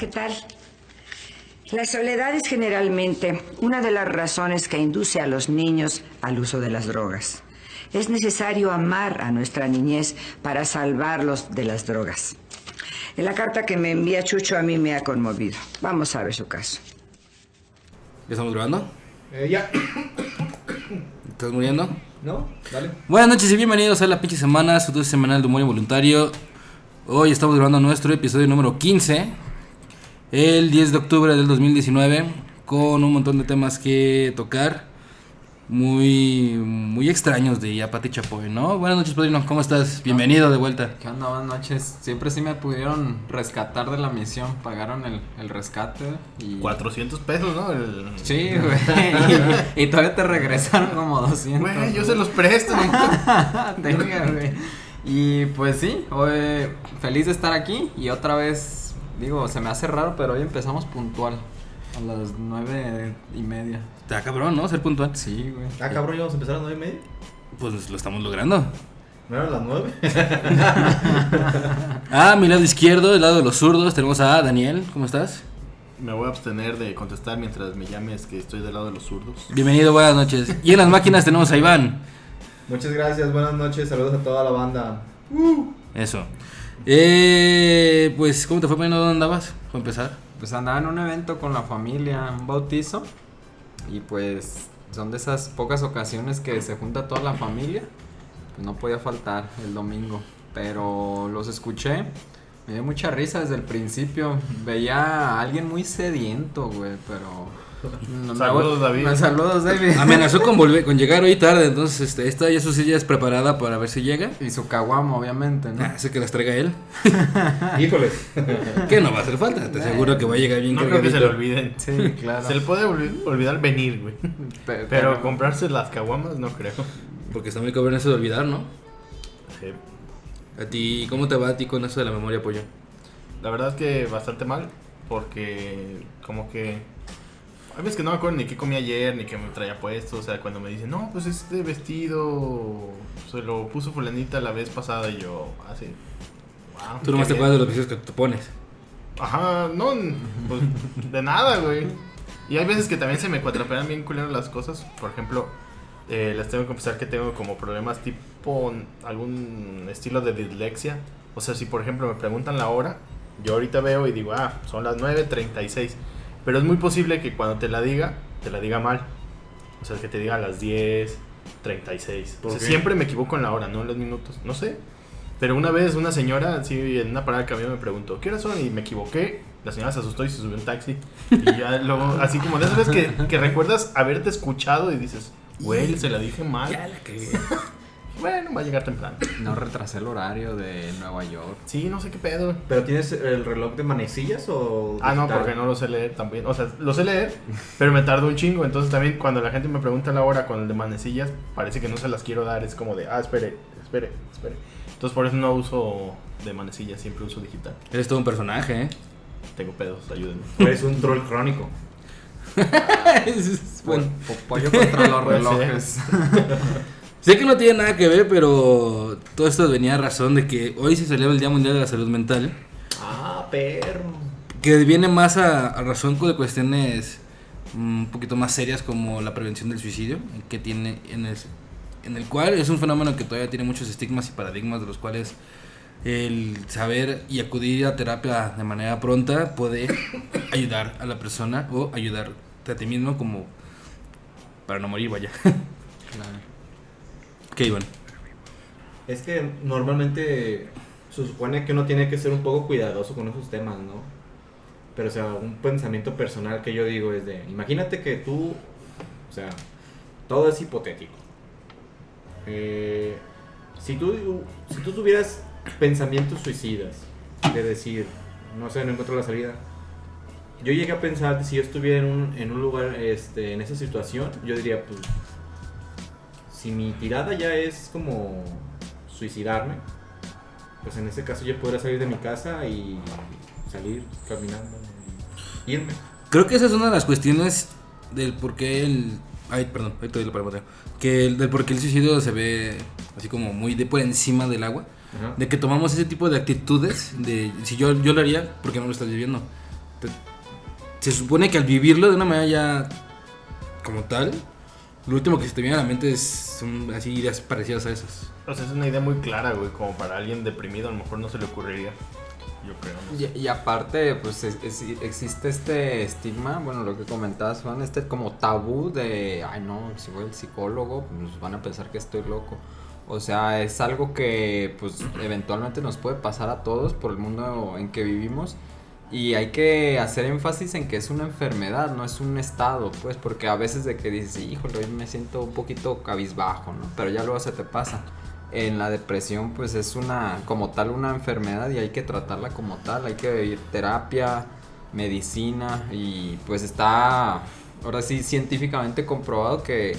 ¿qué tal? La soledad es generalmente una de las razones que induce a los niños al uso de las drogas. Es necesario amar a nuestra niñez para salvarlos de las drogas. En la carta que me envía Chucho a mí me ha conmovido. Vamos a ver su caso. ¿Ya estamos grabando? Eh, ya. ¿Estás muriendo? ¿No? Dale. Buenas noches y bienvenidos a la pinche semana, su dosis semanal de humor involuntario. Hoy estamos grabando nuestro episodio número 15, el 10 de octubre del 2019, con un montón de temas que tocar. Muy, muy extraños de Pati Chapoy, ¿no? Buenas noches, Padrino, ¿cómo estás? Bienvenido de vuelta. ¿Qué onda? Buenas noches. Siempre sí me pudieron rescatar de la misión. Pagaron el, el rescate. Y... 400 pesos, ¿no? El... Sí, güey. y, y todavía te regresaron como 200. Güey, yo se los presto. Tenga, güey. Y pues sí, hoy feliz de estar aquí. Y otra vez, digo, se me hace raro, pero hoy empezamos puntual. A las nueve y media. Está cabrón, ¿no? Ser puntual. Sí, güey. Ah, cabrón, íbamos a empezar a las 9 y media. Pues lo estamos logrando. ¿No eran las 9? Ah, mi lado izquierdo, el lado de los zurdos, tenemos a Daniel. ¿Cómo estás? Me voy a abstener de contestar mientras me llames que estoy del lado de los zurdos. Bienvenido, buenas noches. Y en las máquinas tenemos a Iván. Muchas gracias, buenas noches, saludos a toda la banda. Eso. Eh, pues, ¿cómo te fue? Bueno, ¿Dónde andabas? Para empezar. Pues andaba en un evento con la familia, un bautizo. Y pues son de esas pocas ocasiones que se junta toda la familia. Pues no podía faltar el domingo. Pero los escuché. Me dio mucha risa desde el principio. Veía a alguien muy sediento, güey, pero... no Saludos, David. Saludos, David. Amenazó con volver, con llegar hoy tarde, entonces este, esta ya su silla es preparada para ver si llega. Y su caguama, obviamente, ¿no? Ah, sé que las traiga él. Híjole. Que no va a hacer falta, te aseguro que va a llegar bien No creo que se le olviden. Sí, claro. Se le puede olvi- olvidar venir, güey. Pe- Pero comprarse las caguamas no creo. Porque está muy cabrón eso de olvidar, ¿no? Sí. A ti, ¿cómo te va a ti con eso de la memoria, pollo? La verdad es que bastante mal. Porque como que... Hay veces que no me acuerdo ni qué comí ayer, ni qué me traía puesto. O sea, cuando me dicen, no, pues este vestido se lo puso fulanita la vez pasada. Y yo, así... wow, Tú nomás te bien". acuerdas de los vestidos que tú pones. Ajá, no, pues de nada, güey. Y hay veces que también se me cuatrapean bien culeras las cosas. Por ejemplo, eh, les tengo que confesar que tengo como problemas tipo algún estilo de dislexia. O sea, si por ejemplo me preguntan la hora, yo ahorita veo y digo, ah, son las 9.36. Pero es muy posible que cuando te la diga, te la diga mal. O sea, que te diga a las 10.36. O ¿Por sea, qué? siempre me equivoco en la hora, no en los minutos. No sé. Pero una vez una señora, así en una parada de camión, me preguntó, ¿qué horas son? Y me equivoqué. La señora se asustó y se subió en taxi. Y ya luego, así como de esas veces que, que recuerdas haberte escuchado y dices, güey, se la dije mal. Ya la cagué. Bueno, va a llegar temprano. No retrasé el horario de Nueva York. Sí, no sé qué pedo. ¿Pero tienes el reloj de manecillas o.? Ah, no, porque no lo sé leer también. O sea, lo sé leer, pero me tardo un chingo. Entonces también cuando la gente me pregunta la hora con el de manecillas, parece que no se las quiero dar. Es como de, ah, espere, espere, espere. Entonces por eso no uso de manecillas, siempre uso digital. Eres todo un personaje, ¿eh? Tengo pedos, ayúdenme. Eres un troll crónico. Es bueno. Po- pollo contra los relojes. Sé que no tiene nada que ver, pero todo esto venía a razón de que hoy se celebra el Día Mundial de la Salud Mental. Ah, perro. Que viene más a, a razón de cuestiones mm, un poquito más serias como la prevención del suicidio, que tiene en el, en el cual es un fenómeno que todavía tiene muchos estigmas y paradigmas de los cuales el saber y acudir a terapia de manera pronta puede ayudar a la persona o ayudarte a ti mismo como para no morir, vaya. Claro. ¿Qué, Iván? Es que normalmente se supone que uno tiene que ser un poco cuidadoso con esos temas, ¿no? Pero, o sea, un pensamiento personal que yo digo es de. Imagínate que tú. O sea, todo es hipotético. Eh, si, tú, si tú tuvieras pensamientos suicidas, de decir, no sé, no encuentro la salida. Yo llegué a pensar si yo estuviera en un, en un lugar, este, en esa situación, yo diría, pues, si mi tirada ya es como suicidarme, pues en ese caso yo podría salir de mi casa y salir caminando y irme. Creo que esa es una de las cuestiones del por qué el. Ay, perdón, ahí te doy la palabra. Que el, del por qué el suicidio se ve así como muy de por encima del agua. Ajá. De que tomamos ese tipo de actitudes. De si yo, yo lo haría, porque no lo estás viviendo. te- se supone que al vivirlo de una manera ya como tal, lo último que se te viene a la mente es un- así ideas parecidas a esas. O sea, es una idea muy clara, güey, como para alguien deprimido a lo mejor no se le ocurriría. Yo creo. ¿no? Y, y aparte, pues es- es- existe este estigma, bueno, lo que comentabas, Juan, este como tabú de, ay no, si voy al psicólogo, pues van a pensar que estoy loco. O sea, es algo que pues eventualmente nos puede pasar a todos por el mundo en que vivimos. Y hay que hacer énfasis en que es una enfermedad, no es un estado, pues, porque a veces de que dices, híjole, hoy me siento un poquito cabizbajo, ¿no? Pero ya luego se te pasa. En la depresión, pues es una, como tal, una enfermedad y hay que tratarla como tal, hay que ir terapia, medicina y pues está, ahora sí, científicamente comprobado que,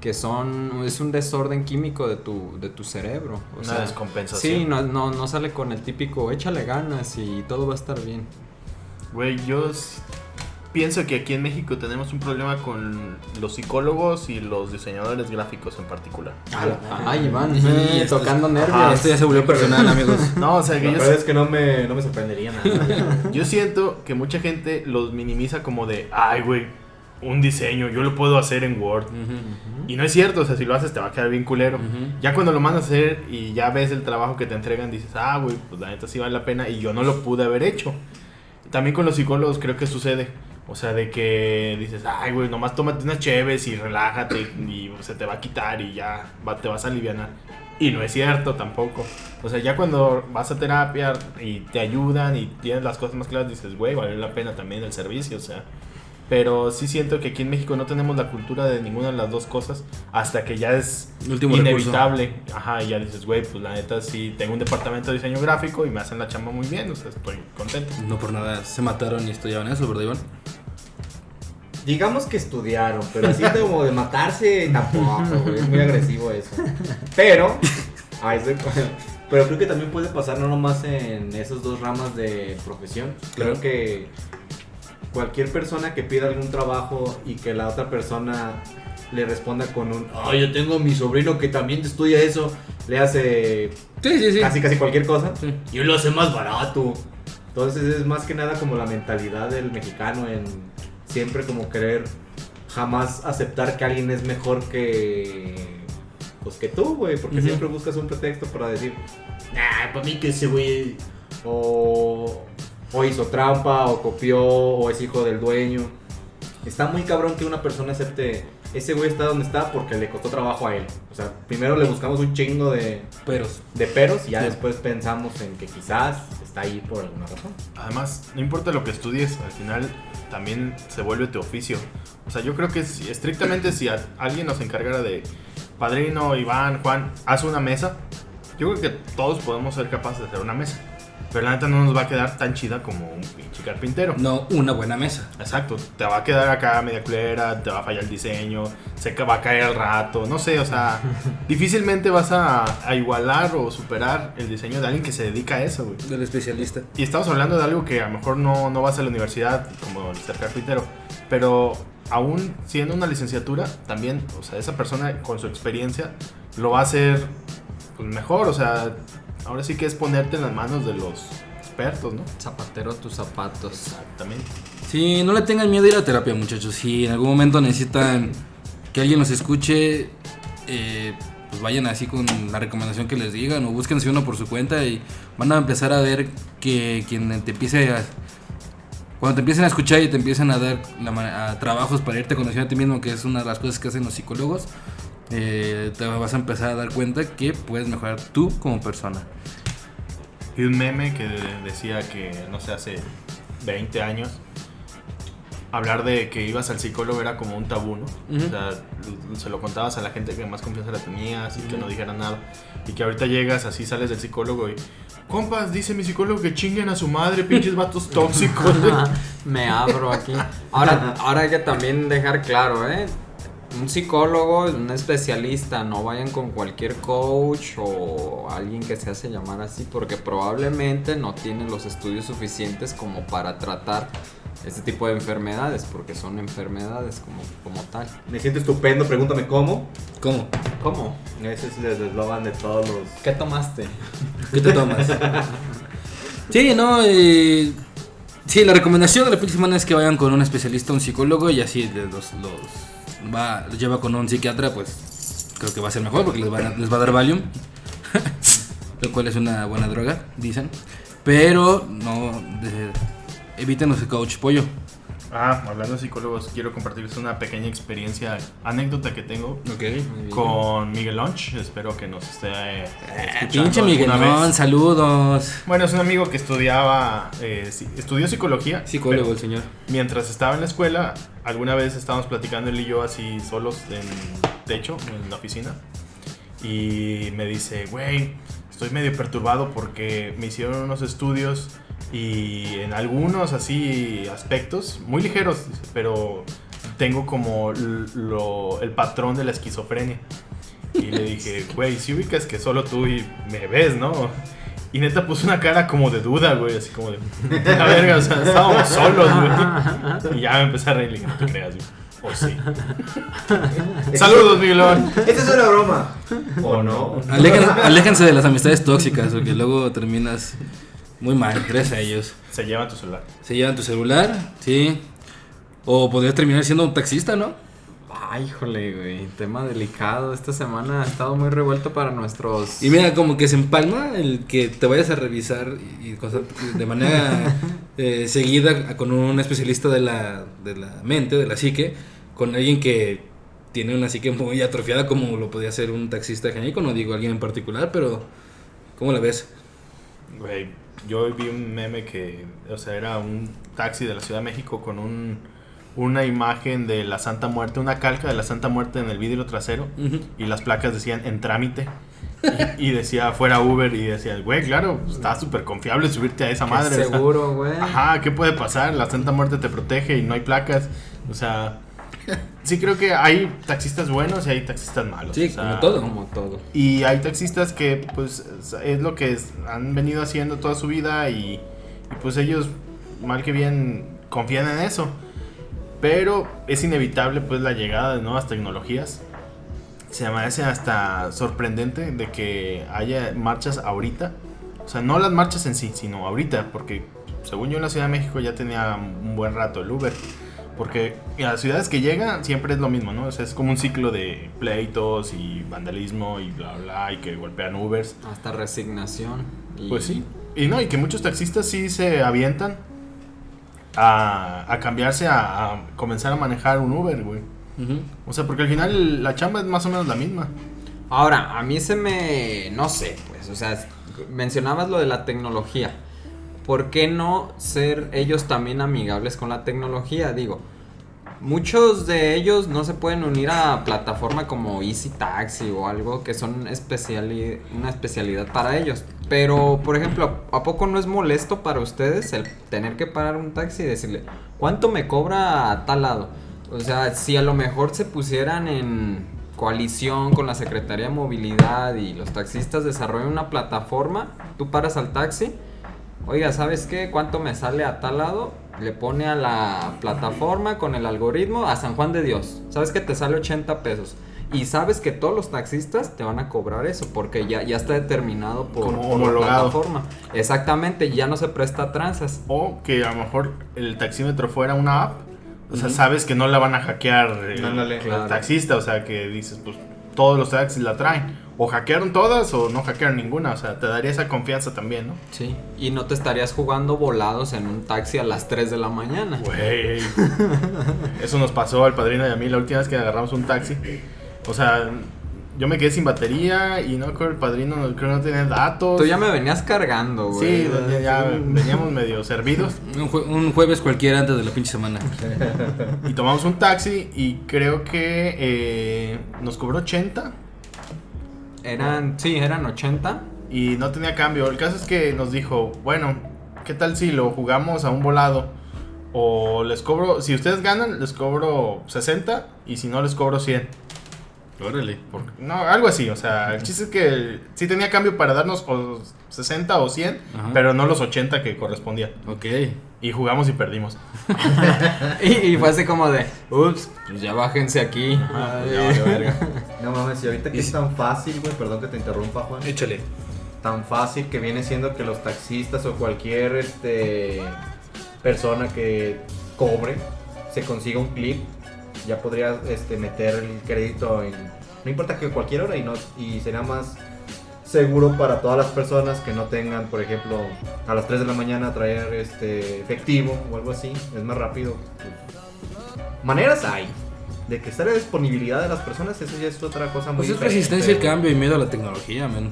que son, es un desorden químico de tu, de tu cerebro. O Una sea, descompensación. Sí, no, no, no sale con el típico échale ganas y todo va a estar bien. Güey, yo pienso que aquí en México tenemos un problema con los psicólogos y los diseñadores gráficos en particular. Ay, Iván, Sí, esto tocando es- nervios. Ah, esto ya se volvió personal, amigos. No, o sea, que La yo, verdad es que no me, no me sorprendería nada. yo siento que mucha gente los minimiza como de, ay, güey, un diseño, yo lo puedo hacer en Word. Y no es cierto, o sea, si lo haces te va a quedar bien culero. Ya cuando lo mandas a hacer y ya ves el trabajo que te entregan, dices, ah, güey, pues la neta sí vale la pena y yo no lo pude haber hecho. También con los psicólogos creo que sucede. O sea, de que dices, ay, güey, nomás tómate unas cheves y relájate y se te va a quitar y ya va- te vas a aliviar. Y no es cierto tampoco. O sea, ya cuando vas a terapia y te ayudan y tienes las cosas más claras, dices, güey, vale la pena también el servicio, o sea. Pero sí siento que aquí en México no tenemos la cultura de ninguna de las dos cosas hasta que ya es último inevitable. Ajá, y ya dices, güey, pues la neta sí tengo un departamento de diseño gráfico y me hacen la chamba muy bien, o sea, estoy contento. No por nada se mataron y estudiaban eso, ¿verdad, Iván? Digamos que estudiaron, pero así como de matarse tampoco, güey. Es muy agresivo eso. Pero, ay, se- pero creo que también puede pasar no nomás en esas dos ramas de profesión. Creo Claro. que cualquier persona que pida algún trabajo y que la otra persona le responda con un, ay, yo tengo a mi sobrino que también estudia eso, le hace Sí, sí, sí. casi casi cualquier cosa y lo hace más barato. Entonces es más que nada como la mentalidad del mexicano en siempre como querer jamás aceptar que alguien es mejor que pues que tú, güey, porque siempre buscas un pretexto para decir, "Nah, para mí que ese güey o o hizo trampa o copió o es hijo del dueño." Está muy cabrón que una persona acepte ese güey está donde está porque le costó trabajo a él. O sea, primero le buscamos un chingo de Pero de peros y ya Sí. después pensamos en que quizás está ahí por alguna razón. Además, no importa lo que estudies, al final también se vuelve tu oficio. O sea, yo creo que si- estrictamente si a- alguien nos encargara de, padrino, Iván, Juan, haz una mesa, yo creo que todos podemos ser capaces de hacer una mesa. Pero la neta no nos va a quedar tan chida como un pinche carpintero. no una buena mesa. Exacto, te va a quedar acá media culera, te va a fallar el diseño, se va a caer al rato, no sé, o sea, difícilmente vas a, a igualar o superar el diseño de alguien que se dedica a eso, güey. Del especialista. Y estamos hablando de algo que a lo mejor no, no vas a la universidad como el ser carpintero, pero aún siendo una licenciatura, también, o sea, esa persona con su experiencia lo va a hacer pues, mejor, o sea, ahora sí que es ponerte en las manos de los expertos, ¿no? Zapatero a tus zapatos. Exactamente. Sí, no le tengan miedo a ir a terapia, muchachos. Si en algún momento necesitan que alguien los escuche, eh, pues vayan así con la recomendación que les digan o búsquense uno por su cuenta y van a empezar a ver que quien te empiece a... Cuando te empiecen a escuchar y te empiecen a dar la ma- a trabajos para irte conociendo a ti mismo, que es una de las cosas que hacen los psicólogos, eh, te vas a empezar a dar cuenta que puedes mejorar tú como persona. Vi un meme que decía que, no sé, hace 20 años, hablar de que ibas al psicólogo era como un tabú, ¿no? Ujú. O sea, se lo contabas a la gente que más confianza la tenías y que no dijera nada. Y que ahorita llegas así, sales del psicólogo y, compas, dice mi psicólogo que chinguen a su madre, pinches vatos tóxicos. Me abro aquí. Ahora, ahora hay que también dejar claro, ¿eh? Un psicólogo, un especialista, no vayan con cualquier coach o alguien que se hace llamar así, porque probablemente no tiene los estudios suficientes como para tratar este tipo de enfermedades, porque son enfermedades como, como tal. Me siento estupendo, pregúntame cómo. ¿Cómo? ¿Cómo? Ese es el eslogan de todos los... ¿Qué tomaste? ¿Qué te tomas? sí, no, eh, Sí, la recomendación de la próxima semana es que vayan con un especialista, un psicólogo, y así los, los, va, los lleva con un psiquiatra, pues creo que va a ser mejor porque les va a, les va a dar Valium, lo cual es una buena droga, dicen. Pero no de- eviten los coach pollo. Ah, hablando de psicólogos, quiero compartirles una pequeña experiencia, anécdota que tengo Ok. con Miguel Lunch. Espero que nos esté eh, escuchando Pinche Miguelón, vez. saludos. Bueno, es un amigo que estudiaba, eh, estudió psicología. Psicólogo el señor. Mientras estaba en la escuela, alguna vez estábamos platicando él y yo así solos en techo, en la oficina. Y me dice, güey, estoy medio perturbado porque me hicieron unos estudios y en algunos así aspectos, muy ligeros, pero tengo como lo- el patrón de la esquizofrenia. Y le dije, güey, si ubicas que solo tú y me ves, ¿no? Y neta puso una cara como de duda, güey, así como de, la verga, o sea, estábamos solos, güey. Y ya me empecé a reír, le dije, no te creas, güey. O sí. Saludos, Miguelón. Esta es una broma. ¿O no? Aléjense, aléjense de las amistades tóxicas, porque luego terminas muy mal, gracias a ellos. Se lleva tu celular. Se llevan tu celular, sí. O podrías terminar siendo un taxista, ¿no? Ay, híjole, güey. Tema delicado. Esta semana ha estado muy revuelto para nuestros. Y mira, como que se empalma el que te vayas a revisar y, y cosas de manera eh, seguida con un especialista de la, de la mente, de la psique, con alguien que tiene una psique muy atrofiada como lo podía ser un taxista genérico, no digo alguien en particular, pero ¿cómo la ves? Güey, yo vi un meme que, o sea, era un taxi de la Ciudad de México con un, una imagen de la Santa Muerte, una calca de la Santa Muerte en el vidrio trasero y las placas decían en trámite. Y, y decía fuera Uber y decía, güey, claro, está súper confiable subirte a esa madre. seguro, güey. Ajá, ¿qué puede pasar? La Santa Muerte te protege y no hay placas. O sea, sí creo que hay taxistas buenos y hay taxistas malos. Sí, o sea, como todo. Como todo. Y hay taxistas que pues es lo que es- han venido haciendo toda su vida y, y, pues ellos mal que bien confían en eso. Pero es inevitable pues la llegada de nuevas tecnologías. Se me hace hasta sorprendente de que haya marchas ahorita. O sea, no las marchas en sí, sino ahorita. Porque según yo en la Ciudad de México ya tenía un buen rato el Uber. Porque a las ciudades que llegan siempre es lo mismo, ¿no? O sea, es como un ciclo de pleitos y vandalismo y bla, bla, y que golpean Ubers. Hasta resignación. y- Pues sí. Y no, y que muchos taxistas sí se avientan a, a cambiarse a, a comenzar a manejar un Uber, güey. O sea, porque al final la chamba es más o menos la misma. Ahora, a mí se me. No sé, pues. O sea, mencionabas lo de la tecnología. ¿Por qué no ser ellos también amigables con la tecnología? Digo, muchos de ellos no se pueden unir a plataforma como Easy Taxi o algo que son una especialidad para ellos. Pero, por ejemplo, ¿a poco no es molesto para ustedes el tener que parar un taxi y decirle, ¿cuánto me cobra a tal lado? O sea, si a lo mejor se pusieran en coalición con la Secretaría de Movilidad y los taxistas desarrollan una plataforma, tú paras al taxi, oiga, ¿sabes qué? ¿Cuánto me sale a tal lado? Le pone a la plataforma con el algoritmo a San Juan de Dios. ¿Sabes que te sale 80 pesos? Y sabes que todos los taxistas te van a cobrar eso porque ya, ya está determinado por, Como por la homologado. plataforma. Exactamente, ya no se presta a tranzas. O que a lo mejor el taxímetro fuera una app. O sea, sabes que no la van a hackear el, Ándale, el claro. taxista. O sea, que dices, pues todos los taxis la traen. O hackearon todas o no hackearon ninguna. O sea, te daría esa confianza también, ¿no? Sí. Y no te estarías jugando volados en un taxi a las 3 de la mañana. Güey. Eso nos pasó al padrino y a mí la última vez que agarramos un taxi. O sea, yo me quedé sin batería y no creo el padrino no- creo que no tenía datos. Tú ya me venías cargando, güey. Sí, ya, ya veníamos medio servidos. Un, jue- un jueves cualquiera antes de la pinche semana. Y tomamos un taxi y creo que eh, nos cobró 80 Eran, sí, eran 80. y no tenía cambio. El caso es que nos dijo, bueno, ¿qué tal si lo jugamos a un volado? O les cobro, si ustedes ganan, les cobro 60 y si no, les cobro 100. Órale. Por- no, algo así, o sea, el chiste es que sí tenía cambio para darnos o 60 o 100, Ajá. pero no los 80 que correspondían. Ok. Y jugamos y perdimos. Y, y fue así como de, ups, pues ya bájense aquí. Ay. ya verga. No mames, y ahorita que es tan fácil, güey, perdón que te interrumpa, Juan. Échale. Tan fácil que viene siendo que los taxistas o cualquier este persona que cobre se consiga un clip, ya podría este, meter el crédito en, no importa que cualquier hora y, no, y será más seguro para todas las personas que no tengan, por ejemplo, a las 3 de la mañana traer este efectivo o algo así, es más rápido. Maneras hay. De que esté la disponibilidad de las personas, eso ya es otra cosa muy Pues es diferente, resistencia al cambio y miedo a la tecnología, man.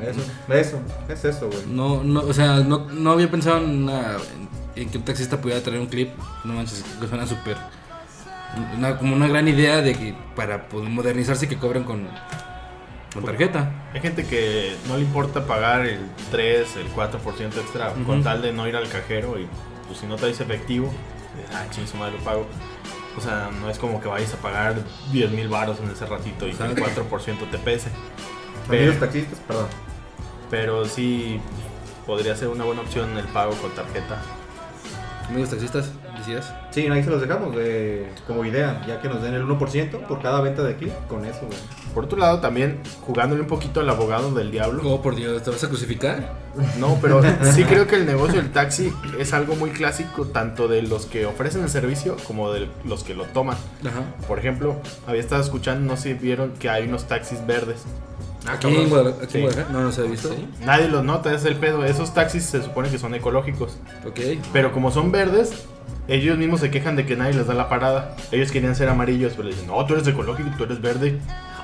Eso, eso, es eso, güey. No, no, o sea, no, no había pensado en, una- en- en que un taxista pudiera traer un clip. No manches, que suena súper. Una, como una gran idea de que para poder modernizarse que cobren con, con tarjeta. Hay gente que no le importa pagar el 3, el 4% extra con tal de no ir al cajero y pues si no traes efectivo, ah, ching su madre lo pago. O sea, no es como que vayas a pagar 10 mil baros en ese ratito y que el Exacto. 4% te pese. Amigos Pero, taxistas, perdón. pero sí podría ser una buena opción el pago con tarjeta. Amigos taxistas, decías. Sí, ahí se los dejamos de, como idea, ya que nos den el 1% por cada venta de clip, con eso, güey. Por otro lado, también jugándole un poquito al abogado del diablo. Oh, por Dios, ¿te vas a crucificar? No, pero sí creo que el negocio del taxi es algo muy clásico tanto de los que ofrecen el servicio como de los que lo toman. Ajá. Por ejemplo, había estado escuchando, no sé si vieron que hay unos taxis verdes. ¿Aquí en Guadalajara? aquí en Sí. No, no se ha visto. Sí. Nadie los nota, ese es el pedo. Esos taxis se supone que son ecológicos. Ok. Pero como son verdes, ellos mismos se quejan de que nadie les da la parada. Ellos querían ser amarillos, pero le dicen, no, tú eres ecológico, tú eres verde.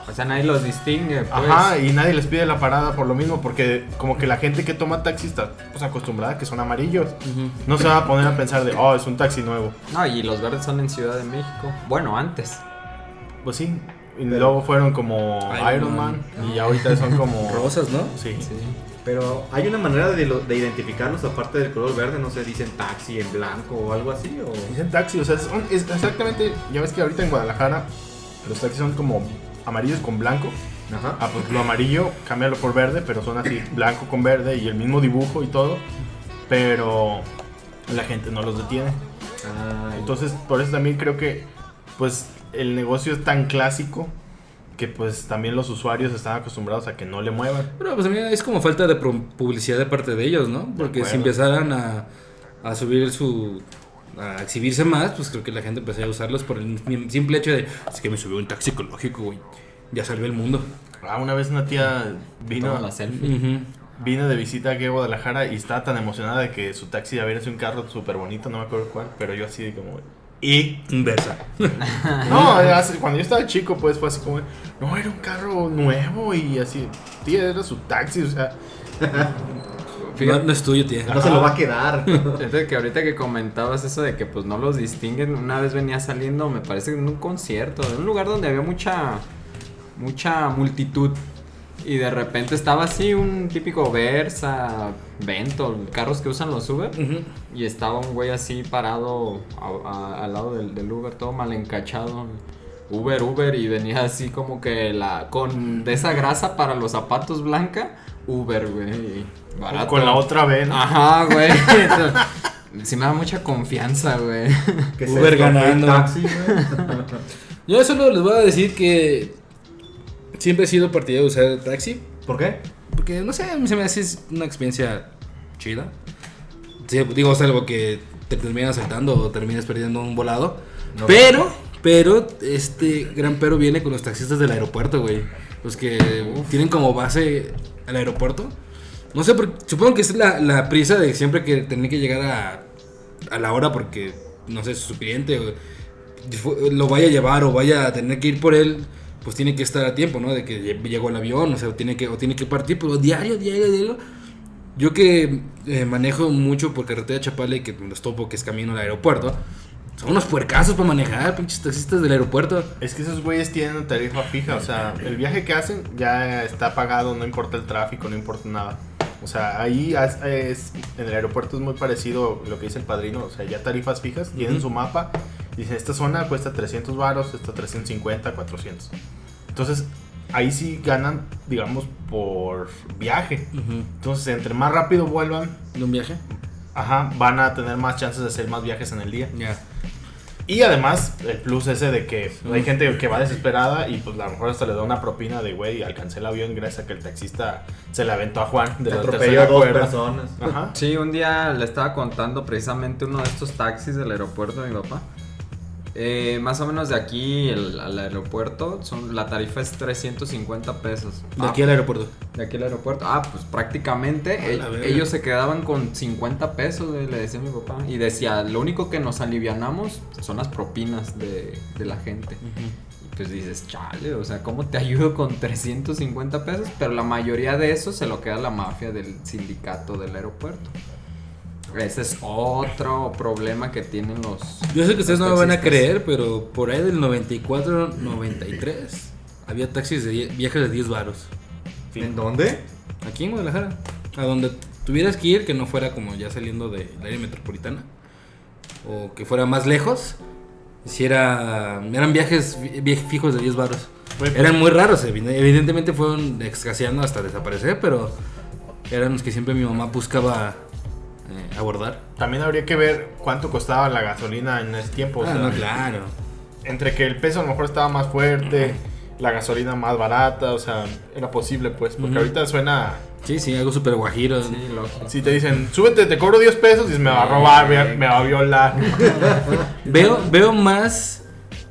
O sea, nadie los distingue, pues. Ajá, y nadie les pide la parada por lo mismo, porque como que la gente que toma taxi está pues, acostumbrada a que son amarillos. No se va a poner a pensar de, oh, es un taxi nuevo. No, y los verdes son en Ciudad de México. Bueno, antes. Pues sí. Y luego fueron como Iron Iron, Man. Man, y ahorita son como... Rosas, ¿no? Sí. Sí. Pero hay una manera de, lo- de identificarlos aparte del color verde, no sé, dicen taxi en blanco o algo así, o... Dicen taxi, o sea, son- es exactamente, ya ves que ahorita en Guadalajara los taxis son como amarillos con blanco. Ajá. Ah, pues lo amarillo, cámbialo por verde, pero son así, blanco con verde y el mismo dibujo y todo. Pero la gente no los detiene. Entonces, por eso también creo que, pues, el negocio es tan clásico que, pues, también los usuarios están acostumbrados a que no le muevan. Pero pues a mí es como falta de publicidad de parte de ellos, ¿no? Porque si empezaran a, a subir su... a exhibirse más, pues creo que la gente empezaría a usarlos por el simple hecho de... Es que me subió un taxi ecológico, güey. Ya salvé el mundo. Ah, una vez una tía vino, Toma la selfie. Vino de visita aquí a Guadalajara y estaba tan emocionada de que su taxi había sido un carro súper bonito, no me acuerdo cuál, pero yo así de como... Y Inversa. No, hace- cuando yo estaba chico, pues fue así como, no, era un carro nuevo y así, tía, era su taxi, o sea, No, no es tuyo, tía. no se lo va a quedar. fíjate que ahorita que comentabas eso de que pues no los distinguen, una vez venía saliendo, me parece, en un concierto, en un lugar donde había mucha, mucha multitud. Y de repente estaba así un típico Versa, Vento, carros que usan los Uber. Y estaba un güey así parado a- a- al lado del, del Uber, todo mal encachado. Uber, Uber, y venía así como que la. con de esa grasa para los zapatos blanca, Uber, güey. y barato. con la otra vena. Ajá, güey. Sí me da mucha confianza, güey. Que Uber ganando. ¿El taxi, güey? Yo solo les voy a decir que siempre he sido partidario de usar el taxi. ¿Por qué? Porque, no sé, se me hace una experiencia chida. Sí, digo, salvo que te terminas saltando o terminas perdiendo un volado. No. pero, pero, este gran pero viene con los taxistas del aeropuerto, güey. Los que tienen como base el aeropuerto. No sé, porque, supongo que es la, la prisa de siempre que tener que llegar a, a la hora porque, no sé, su cliente o- lo vaya a llevar o vaya a tener que ir por él, pues tiene que estar a tiempo, ¿no? De que lle- llegó el avión, o sea, tiene que, o tiene que partir, pero diario, diario, diario. Yo que eh, manejo mucho por carretera Chapala y que los topo, que es camino al aeropuerto, son unos puercazos para manejar, pinches taxistas del aeropuerto. Es que esos güeyes tienen tarifa fija, o sea, el viaje que hacen ya está pagado, no importa el tráfico, no importa nada. O sea, ahí es, es- en el aeropuerto es muy parecido lo que dice el padrino, o sea, ya tarifas fijas, tienen Ujú. su mapa, dicen, esta zona cuesta 300 varos, esta 350, 400. Entonces, ahí sí ganan, digamos, por viaje. Entonces, entre más rápido vuelvan, ¿De un viaje? ajá, van a tener más chances de hacer más viajes en el día. Ya. Y además, el plus ese de que hay gente que va desesperada y pues a lo mejor hasta le da una propina de, güey, alcancé el avión gracias a que el taxista se le aventó a Juan de la Atropelló tercera a dos cuerda. personas. Ajá. Sí, un día le estaba contando precisamente uno de estos taxis del aeropuerto de mi papá. Eh, más o menos de aquí el- al aeropuerto, son, la tarifa es 350 pesos. De Ah, aquí al aeropuerto. de aquí al aeropuerto. Ah, pues prácticamente e- verga. ellos se quedaban con 50 pesos, le decía a mi papá. Y decía, lo único que nos alivianamos son las propinas de, de la gente. Y pues dices, chale, o sea, ¿cómo te ayudo con 350 pesos? Pero la mayoría de eso se lo queda la mafia del sindicato del aeropuerto. Ese es otro problema que tienen los. Yo sé que ustedes no me van a creer, pero por ahí del 94, 93, había taxis de viajes de 10 varos. ¿En dónde? Aquí en Guadalajara. A donde tuvieras que ir, que no fuera como ya saliendo del área metropolitana. O que fuera más lejos. Si era, eran viajes fijos de 10 varos. Güey, pues, Eran muy raros, evi- evidentemente fueron escaseando hasta desaparecer, pero eran los que siempre mi mamá buscaba eh, abordar. También habría que ver cuánto costaba la gasolina en ese tiempo. o ah, sea, no, claro. Entre que el peso a lo mejor estaba más fuerte, la gasolina más barata, o sea, era posible pues. Porque ahorita suena... Sí, sí, algo súper guajiro. Sí, lógico. Si te dicen, súbete, te cobro 10 pesos, dices, me va a robar, me, me va a violar. Veo, veo más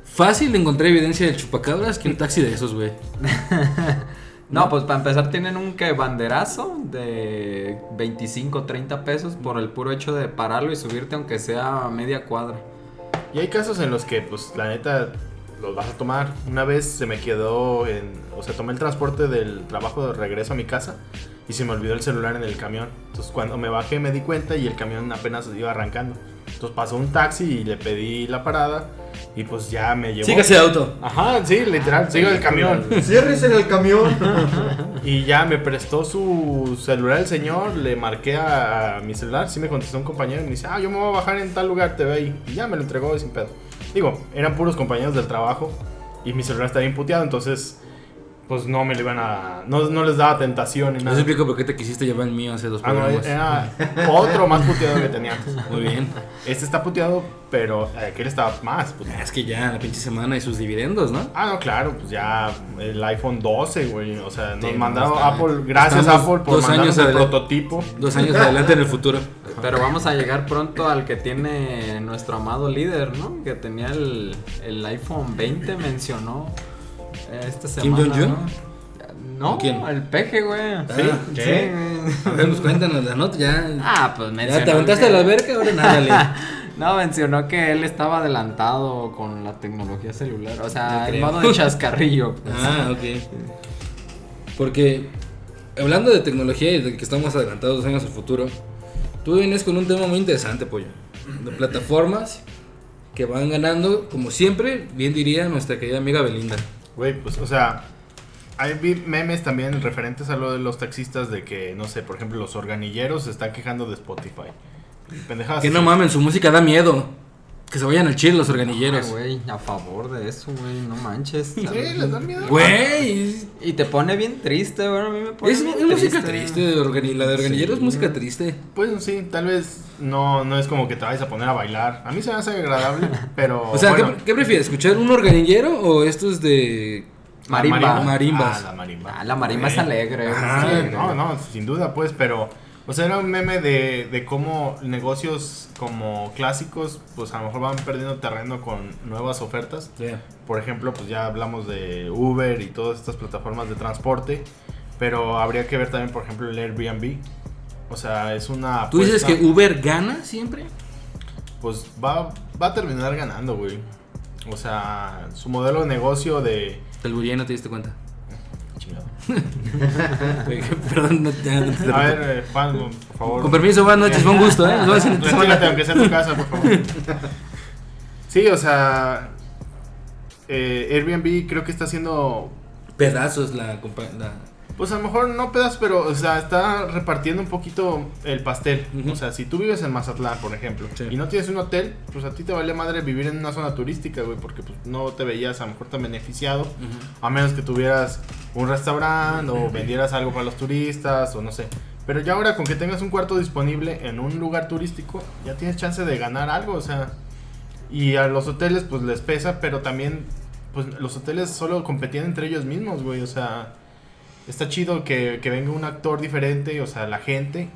fácil encontrar evidencia del chupacabras que un taxi de esos, güey. No, pues para empezar tienen un que banderazo de 25, 30 pesos por el puro hecho de pararlo y subirte aunque sea media cuadra. Y hay casos en los que, pues, la neta, los vas a tomar. Una vez se me quedó en... O sea, tomé el transporte del trabajo de regreso a mi casa y se me olvidó el celular en el camión. Entonces, cuando me bajé me di cuenta y el camión apenas iba arrancando. Entonces pasó un taxi y le pedí la parada y pues ya me llevó. Sígase de auto. Ajá, sí, literal, sigo el camión. Cierres en el camión. Y ya me prestó su celular el señor, le marqué a, mi celular, sí me contestó un compañero y me dice, ah, yo me voy a bajar en tal lugar, te ahí. Y ya me lo entregó sin pedo. Digo, eran puros compañeros del trabajo y mi celular estaba imputeado, entonces pues no me lo iban a... No, no les daba tentación ni No nada. se explico por qué te quisiste llevar el mío hace dos Ah, no, programas. era otro más puteado que tenía antes. Muy bien. Este está puteado, pero aquel estaba más puteado. Es que ya la pinche semana y sus dividendos, ¿no? Ah, no, claro, pues ya el iPhone 12, güey. O sea, nos Sí, mandaron está- Apple, gracias estamos Apple por dos mandarnos años el prototipo. Dos años adelante en el futuro. Pero vamos a llegar pronto al que tiene nuestro amado líder, ¿no? Que tenía el, el iPhone 20, mencionó esta ¿Kim. Jong-un? ¿no? No, ¿Quién? el peje, güey. ¿Sí? ¿Qué? A ver, pues cuéntanos la nota, ya. Ah, pues ya mencionó. te aventaste a que- la alberca, ahora nada, No, mencionó que él estaba adelantado con la tecnología celular. O sea, No en creo. modo de chascarrillo. pues. Ah, ok. Porque hablando de tecnología y de que estamos adelantados dos años al futuro, tú vienes con un tema muy interesante, pollo. De plataformas que van ganando, como siempre, bien diría nuestra querida amiga Belinda. Güey, pues, o sea, hay memes también referentes a lo de los taxistas de que, no sé, por ejemplo, los organilleros se están quejando de Spotify. Pendejadas. Que no mamen, su música da miedo. Que se vayan al chile los organilleros. Güey, a favor de eso, güey, no manches. Sí, les dan miedo. Güey, Y te pone bien triste, güey, a mí me pone es, bien es música triste. de organi- la de organilleros es música triste. Pues sí, tal vez no, no es como que te vayas a poner a bailar. A mí se me hace agradable, pero. O sea, ¿qué- bueno, ¿qué, prefieres? ¿Escuchar un organillero o estos de la Marimba. Marimbas. Ah, la marimba. Ah, la marimba es alegre. Ah, no, no, sin duda, pues, pero. O sea, era un meme de, de cómo negocios como clásicos, pues a lo mejor van perdiendo terreno con nuevas ofertas. Por ejemplo, pues ya hablamos de Uber y todas estas plataformas de transporte, pero habría que ver también, por ejemplo, el Airbnb. O sea, es una... ¿Tú dices que apuesta- Uber gana siempre? Pues va, va a terminar ganando, güey. O sea, su modelo de negocio de... Te albureé y no te diste cuenta. Perdón, no, ya, no te A ver, eh, Juan, por favor. Con permiso, buenas noches, fue un gusto, ¿eh? Nos vemos Retírate, aunque sea tu casa, por favor. Sí, o sea... eh, Airbnb creo que está haciendo Pedazos la, la- Pues a lo mejor no pedas, pero, o sea, está repartiendo un poquito el pastel. O sea, si tú vives en Mazatlán, por ejemplo, Sí. y no tienes un hotel, pues a ti te vale madre vivir en una zona turística, güey, porque pues, no te veías a lo mejor tan beneficiado, a menos que tuvieras un restaurante o vendieras algo para los turistas o no sé. Pero ya ahora con que tengas un cuarto disponible en un lugar turístico, ya tienes chance de ganar algo, o sea, Y a los hoteles pues les pesa, pero también pues los hoteles solo competían entre ellos mismos, güey. O sea, está chido que, que venga un actor diferente, o sea, la gente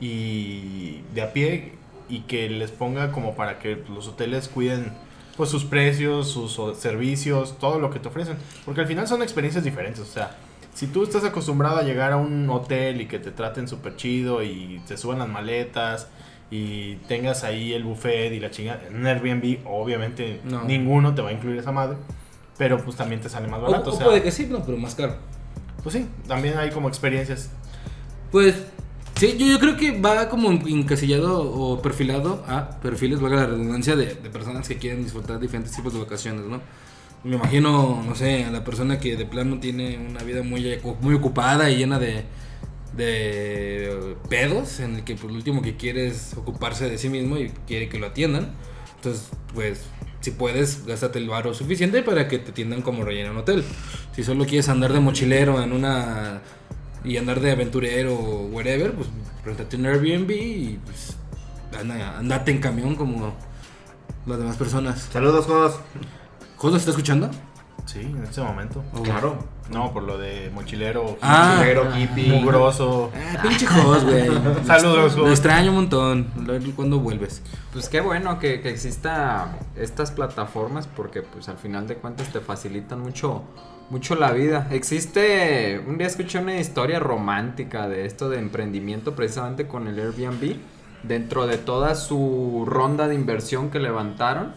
y de a pie y que les ponga como para que los hoteles cuiden pues sus precios, sus servicios, todo lo que te ofrecen. Porque al final son experiencias diferentes, o sea, si tú estás acostumbrado a llegar a un hotel y que te traten súper chido y te suban las maletas y tengas ahí el buffet y la chinga, en un Airbnb obviamente No. ninguno te va a incluir esa madre, pero pues también te sale más O, barato, o, o sea, puede que sí, no, pero más caro. Pues sí, también hay como experiencias. Pues sí, yo, creo que va como encasillado o perfilado a perfiles, valga la redundancia, de, personas que quieren disfrutar diferentes tipos de vacaciones, ¿no? Me imagino, no sé, a la persona que de plano tiene una vida muy, muy ocupada y llena de, pedos, en el que pues, lo último que quiere es ocuparse de sí mismo y quiere que lo atiendan. Entonces, pues, si puedes, gástate el varo suficiente para que te atiendan como rey en un hotel. Si solo quieres andar de mochilero en una y andar de aventurero o whatever, pues rentate un Airbnb y pues anda- andate en camión como las demás personas. Saludos, Jos. ¿Jodo está escuchando? Sí, en ese momento. Claro. No, por lo de mochilero, Ah. Mochilero, hippie. mugroso. Ah, pinche Jos, güey. Saludos, Lo extraño un montón. Cuándo vuelves. Pues qué bueno que, que exista estas plataformas porque pues al final de cuentas te facilitan mucho mucho la vida. Existe, un día escuché una historia romántica de esto de emprendimiento precisamente con el Airbnb. Dentro de toda su ronda de inversión que levantaron,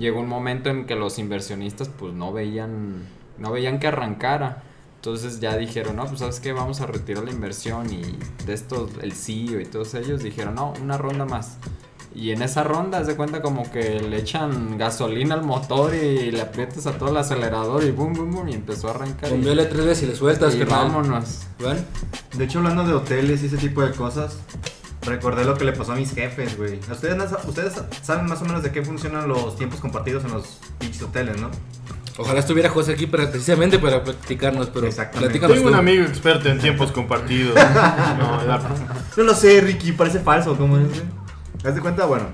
llegó un momento en que los inversionistas pues no veían no veían que arrancara. Entonces ya dijeron, no, pues sabes qué, vamos a retirar la inversión y de estos, el CEO y todos ellos dijeron, no, una ronda más. Y en esa ronda, de cuenta como que le echan gasolina al motor y le aprietas a todo el acelerador y boom, boom, boom, y empezó a arrancar. y- Bombeale tres veces y le sueltas, y carnal. vámonos. ¿Van? De hecho, hablando de hoteles y ese tipo de cosas, recordé lo que le pasó a mis jefes, güey. Ustedes, ustedes saben más o menos de qué funcionan los tiempos compartidos en los pinches hoteles, ¿no? Ojalá estuviera José aquí para, precisamente para practicarnos, pero Tengo un tú. amigo experto en tiempos compartidos. No, la- No lo sé, Ricky, parece falso, ¿cómo es? güey? ¿Haz de cuenta? Bueno,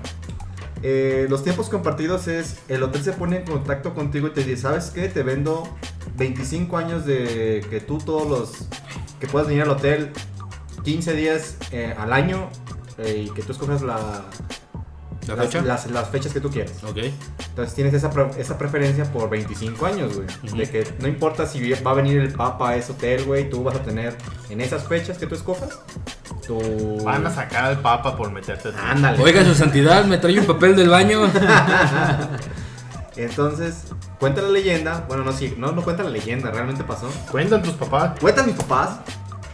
eh, los tiempos compartidos es, el hotel se pone en contacto contigo y te dice, ¿sabes qué? Te vendo 25 años de que tú todos los, que puedas venir al hotel 15 días eh, al año eh, y que tú escojas la, ¿La las, fecha? Las, las fechas que tú quieras. Ok. Entonces tienes esa, esa preferencia por 25 años, güey. De que no importa si va a venir el papa a ese hotel, güey, tú vas a tener en esas fechas que tú escojas, tu... Van a sacar al papa por meterte. Ándale. Oiga, su santidad, me trae un papel del baño. Entonces, cuenta la leyenda, bueno, no, sí, no, no cuenta la leyenda, realmente pasó. Cuentan tus papás. Cuentan mis papás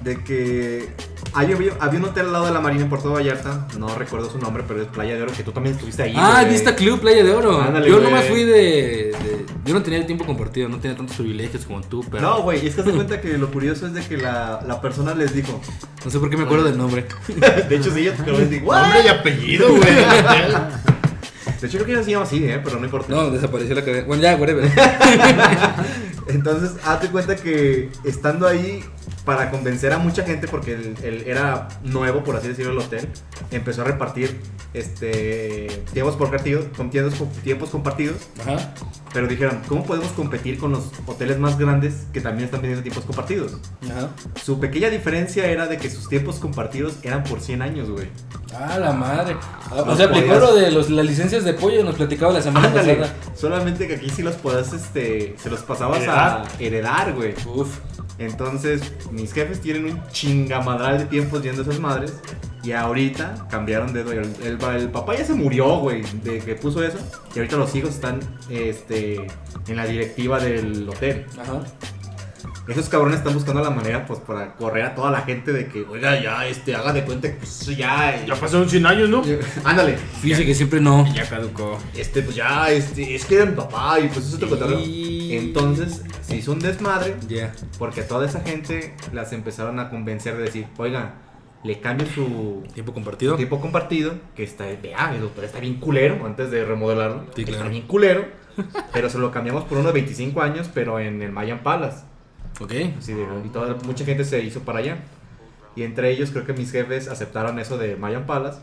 de que hay- había, había un hotel al lado de la marina en Puerto Vallarta, no recuerdo su nombre, pero es Playa de Oro, que tú también estuviste ahí. ah. Vista Club, Playa de Oro. Ándale, yo nomás fui de, de- Yo no tenía el tiempo compartido, no tenía tantos privilegios como tú, pero. No, güey, y es que se cuenta que lo curioso es de que la, la persona les dijo, No sé por qué me acuerdo del nombre. de hecho sí, yo te les digo, Nombre y apellido, güey. De hecho creo que ya se llama así, eh, pero no importa. No, desapareció la cadena. Bueno, ya, whatever. Entonces, hazte cuenta que estando ahí para convencer a mucha gente, porque él, él era nuevo, por así decirlo, el hotel, empezó a repartir este tiempos compartidos, con tiempos, tiempos compartidos, Ajá. pero dijeron, ¿cómo podemos competir con los hoteles más grandes que también están teniendo tiempos compartidos? Ajá. Su pequeña diferencia era de que sus tiempos compartidos eran por 100 años, güey. Ah, la madre. Ah, O sea, aplicó lo de los, las licencias de pollo, nos platicaba la semana Ándale, pasada. solamente que aquí sí los podías, este, se los pasabas Heredar. a heredar, güey. Uf. Entonces, mis jefes tienen un chingamadral de tiempos viendo esas madres. Y ahorita cambiaron de dueño. El, el- el papá ya se murió, güey, de que puso eso. Y ahorita los hijos están este, en la directiva del hotel. Ajá. Esos cabrones están buscando la manera, pues, para correr a toda la gente de que, oiga, ya, este, haga de cuenta que, pues, ya. Ya pasaron 100 años, ¿no? Ándale. Fíjese que siempre no. Ya caducó. Este, pues ya, este, es que era mi papá y pues eso te contaron. Y- Entonces, se hizo un desmadre. Ya. Porque a toda esa gente las empezaron a convencer de decir, oiga, le cambio su Tiempo compartido. tiempo compartido, que está, vea, el doctor está bien culero, antes de remodelarlo, Sí, está claro. bien culero, pero se lo cambiamos por uno de 25 años, pero en el Mayan Palace. Ok. Así de- y toda, mucha gente se hizo para allá. Y entre ellos creo que mis jefes aceptaron eso de Mayan Palace,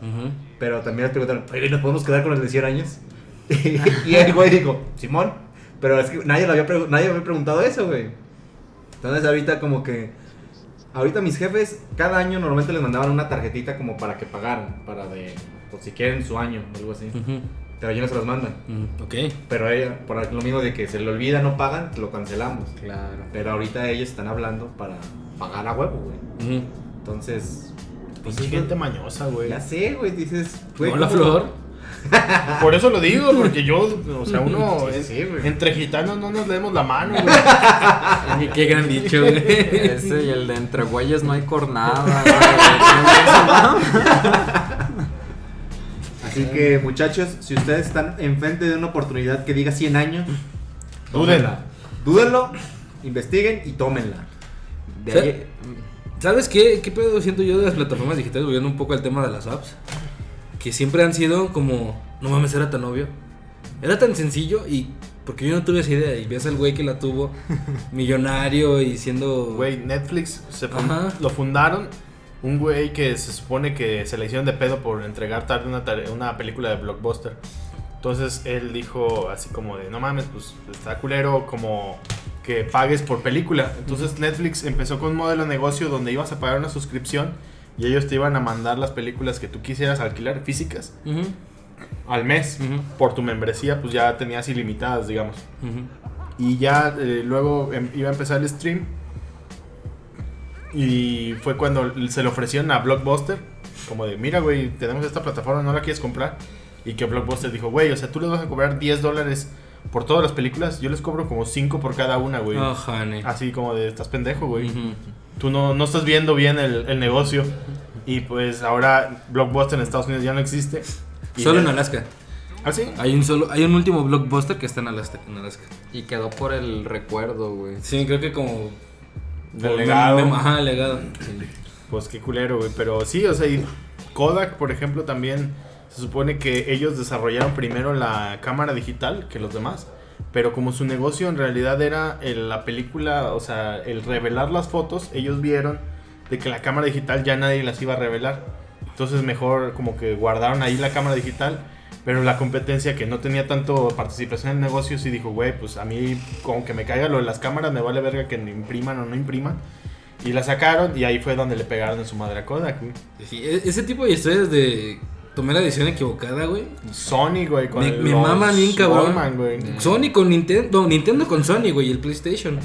pero también les preguntaron, ¿y ¿nos podemos quedar con el de 100 años? y el güey dijo, Simón. Pero es que nadie, lo había, nadie había preguntado eso, güey. Entonces ahorita como que... Ahorita mis jefes cada año normalmente les mandaban una tarjetita como para que pagaran. Para de... Por si quieren su año algo así. Ujú, Pero ya no se las mandan. mm, Ok. Pero ella, por lo mismo de que se le olvida, no pagan, lo cancelamos. Claro. Pero ahorita ellos están hablando para pagar a huevo, güey. Entonces... Pues gente mañosa, güey. Ya sé, güey, dices... güey, ¿cómo? Flor. Por eso lo digo, porque yo, o sea, uno, Sí, es- sí, güey. entre gitanos no nos leemos la mano, güey. Qué gran dicho, güey. Ese y el de entre güeyes no hay cornada. güey. Así que, muchachos, si ustedes están enfrente de una oportunidad que diga 100 años, Dúdenla. Dúdenlo, investiguen y tómenla. De ahí- ¿Sabes qué? ¿Qué pedo siento yo de las plataformas digitales? Volviendo un poco al tema de las apps. Que siempre han sido como, no mames, era tan obvio. Era tan sencillo y porque yo no tuve esa idea. Y ves al güey que la tuvo, millonario y siendo... Güey, Netflix se fun- Ajá. lo fundaron un güey que se supone que se le hicieron de pedo por entregar tarde una, película de blockbuster. Entonces él dijo así como de, no mames, pues está culero como que pagues por película. Entonces Netflix empezó con un modelo de negocio donde ibas a pagar una suscripción y ellos te iban a mandar las películas que tú quisieras alquilar físicas al mes. Por tu membresía pues ya tenías ilimitadas, digamos. Y ya eh, luego em- iba a empezar el stream. Y fue cuando se le ofrecieron a Blockbuster. Como de, mira, güey, tenemos esta plataforma, ¿no la quieres comprar? Y que Blockbuster dijo, güey, o sea, tú les vas a cobrar 10 dólares por todas las películas. Yo les cobro como 5 por cada una, güey. Oh. Así como de, estás pendejo, güey. Tú no, no estás viendo bien el, el negocio. Y pues ahora Blockbuster en Estados Unidos ya no existe. Y Solo ya- en Alaska. ¿Ah, sí? Hay un solo, hay un último blockbuster que está en Alaska. En Alaska. Y quedó por el recuerdo, güey. Sí, creo que como... Del legado. Ajá, el legado. Pues qué culero, güey. Pero sí, o sea, y Kodak, por ejemplo, también se supone que ellos desarrollaron primero la cámara digital que los demás. Pero como su negocio en realidad era el- la película, o sea, el revelar las fotos, ellos vieron de que la cámara digital ya nadie las iba a revelar. Entonces mejor como que guardaron ahí la cámara digital. Pero la competencia que no tenía tanto participación en el negocio sí dijo, güey, pues a mí como que me caiga lo de las cámaras, me vale verga que impriman o no impriman. Y la sacaron y ahí fue donde le pegaron en su madre a Kodak, güey. Sí, e- ese tipo de historias de... Tomé la decisión equivocada, güey. Sony, güey, con Me, me maman bien cabrón. Sony con Nintendo. No, Nintendo con Sony, güey, y el PlayStation.